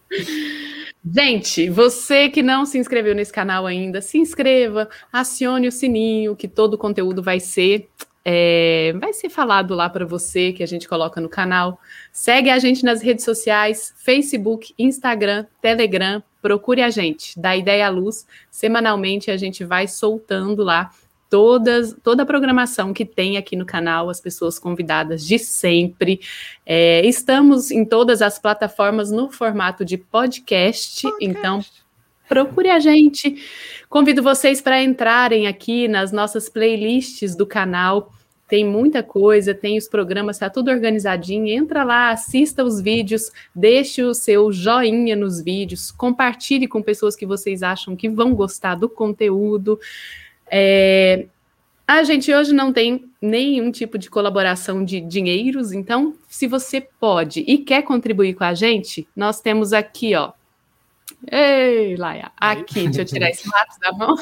Gente, você que não se inscreveu nesse canal ainda, se inscreva, acione o sininho, que todo o conteúdo vai ser é, vai ser falado lá para você que a gente coloca no canal. Segue a gente nas redes sociais: Facebook, Instagram, Telegram. Procure a gente, dá ideia à luz. Semanalmente a gente vai soltando lá todas, toda a programação que tem aqui no canal, as pessoas convidadas de sempre. É, estamos em todas as plataformas no formato de podcast, podcast. então procure a gente. Convido vocês para entrarem aqui nas nossas playlists do canal. Tem muita coisa, tem os programas, está tudo organizadinho. Entra lá, assista os vídeos, deixe o seu joinha nos vídeos, compartilhe com pessoas que vocês acham que vão gostar do conteúdo. É, a gente hoje não tem nenhum tipo de colaboração de dinheiros, então, se você pode e quer contribuir com a gente, nós temos aqui, ó. Ei, Laia, aqui, deixa eu tirar esse lápis da mão.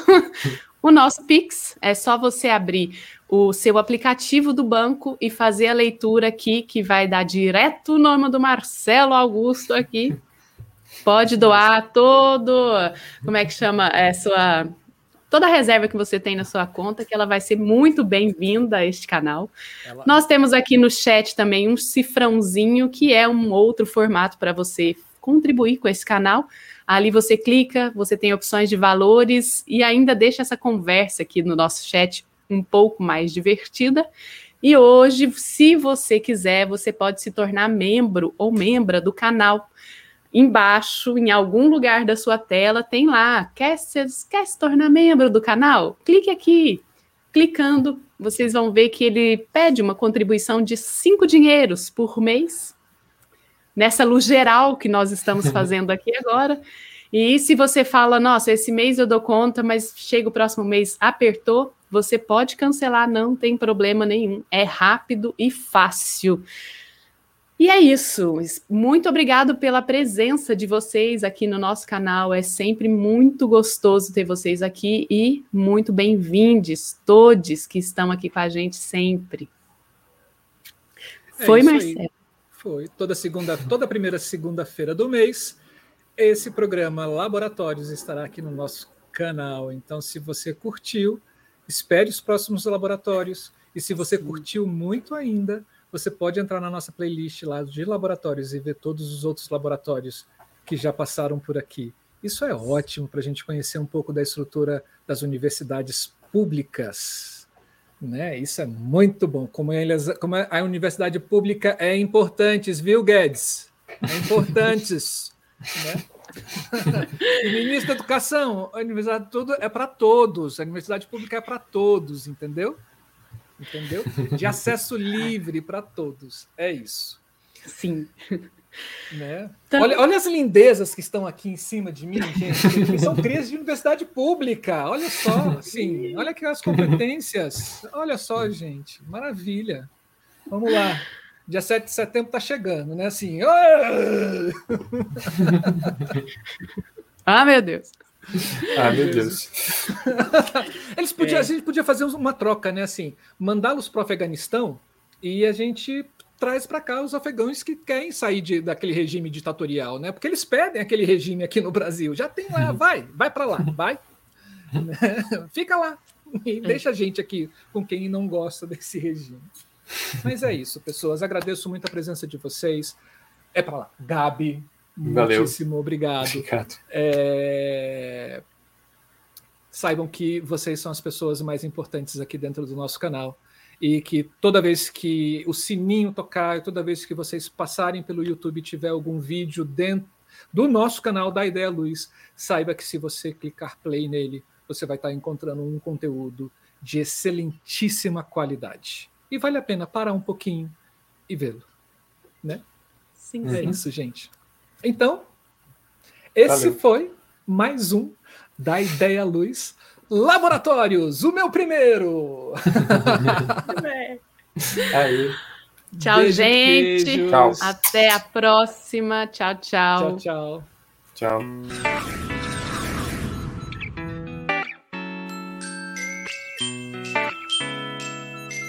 O nosso Pix é só você abrir o seu aplicativo do banco e fazer a leitura aqui, que vai dar direto o nome do Marcelo Augusto aqui. Pode doar todo, como é que chama, é sua toda a reserva que você tem na sua conta, que ela vai ser muito bem-vinda a este canal. Ela... Nós temos aqui no chat também um cifrãozinho, que é um outro formato para você contribuir com esse canal. Ali você clica, você tem opções de valores e ainda deixa essa conversa aqui no nosso chat um pouco mais divertida. E hoje, se você quiser, você pode se tornar membro ou membra do canal. Embaixo, em algum lugar da sua tela, tem lá. Quer se, quer se tornar membro do canal? Clique aqui. Clicando, vocês vão ver que ele pede uma contribuição de cinco dinheiros por mês nessa luz geral que nós estamos fazendo aqui agora. E se você fala, nossa, esse mês eu dou conta, mas chega o próximo mês, apertou, você pode cancelar, não tem problema nenhum. É rápido e fácil. E é isso. Muito obrigado pela presença de vocês aqui no nosso canal. É sempre muito gostoso ter vocês aqui e muito bem-vindos todos que estão aqui com a gente sempre. É Foi, Marcelo. Aí. Foi. Toda segunda, toda primeira segunda-feira do mês, esse programa Laboratórios estará aqui no nosso canal. Então, se você curtiu, espere os próximos laboratórios. E se você Sim. curtiu muito ainda, você pode entrar na nossa playlist lá de laboratórios e ver todos os outros laboratórios que já passaram por aqui. Isso é ótimo para a gente conhecer um pouco da estrutura das universidades públicas. Né? Isso é muito bom. Como, eles, como a universidade pública é importante, viu, Guedes? É importantes. né? ministro da Educação, a universidade tudo é para todos, a universidade pública é para todos, entendeu? Entendeu? De acesso livre para todos. É isso. Sim. Né? Então... Olha, olha as lindezas que estão aqui em cima de mim, gente. São crias de universidade pública. Olha só, assim, olha aqui as competências. Olha só, gente, maravilha. Vamos lá. Dia 7 de setembro está chegando, né? Assim. ah, meu Deus. Ah, meu Deus. Eles podiam, é. A gente podia fazer uma troca, né? Assim, mandá-los para o Afeganistão e a gente traz para cá os afegãos que querem sair de, daquele regime ditatorial, né? Porque eles pedem aquele regime aqui no Brasil. Já tem lá, uhum. vai, vai para lá, vai. Fica lá e deixa a gente aqui com quem não gosta desse regime. Mas é isso, pessoas. Agradeço muito a presença de vocês. É para lá. Gabi, Valeu. muitíssimo obrigado. obrigado. É... Saibam que vocês são as pessoas mais importantes aqui dentro do nosso canal e que toda vez que o sininho tocar, toda vez que vocês passarem pelo YouTube e tiver algum vídeo dentro do nosso canal da Ideia Luz, saiba que se você clicar play nele, você vai estar encontrando um conteúdo de excelentíssima qualidade. E vale a pena parar um pouquinho e vê-lo, né? Sim, é sim. isso, gente. Então, esse Valeu. foi mais um da Ideia Luz. Laboratórios, o meu primeiro! Aí. Tchau, Beijo, gente. Tchau. Até a próxima. Tchau, tchau. Tchau, tchau. Tchau.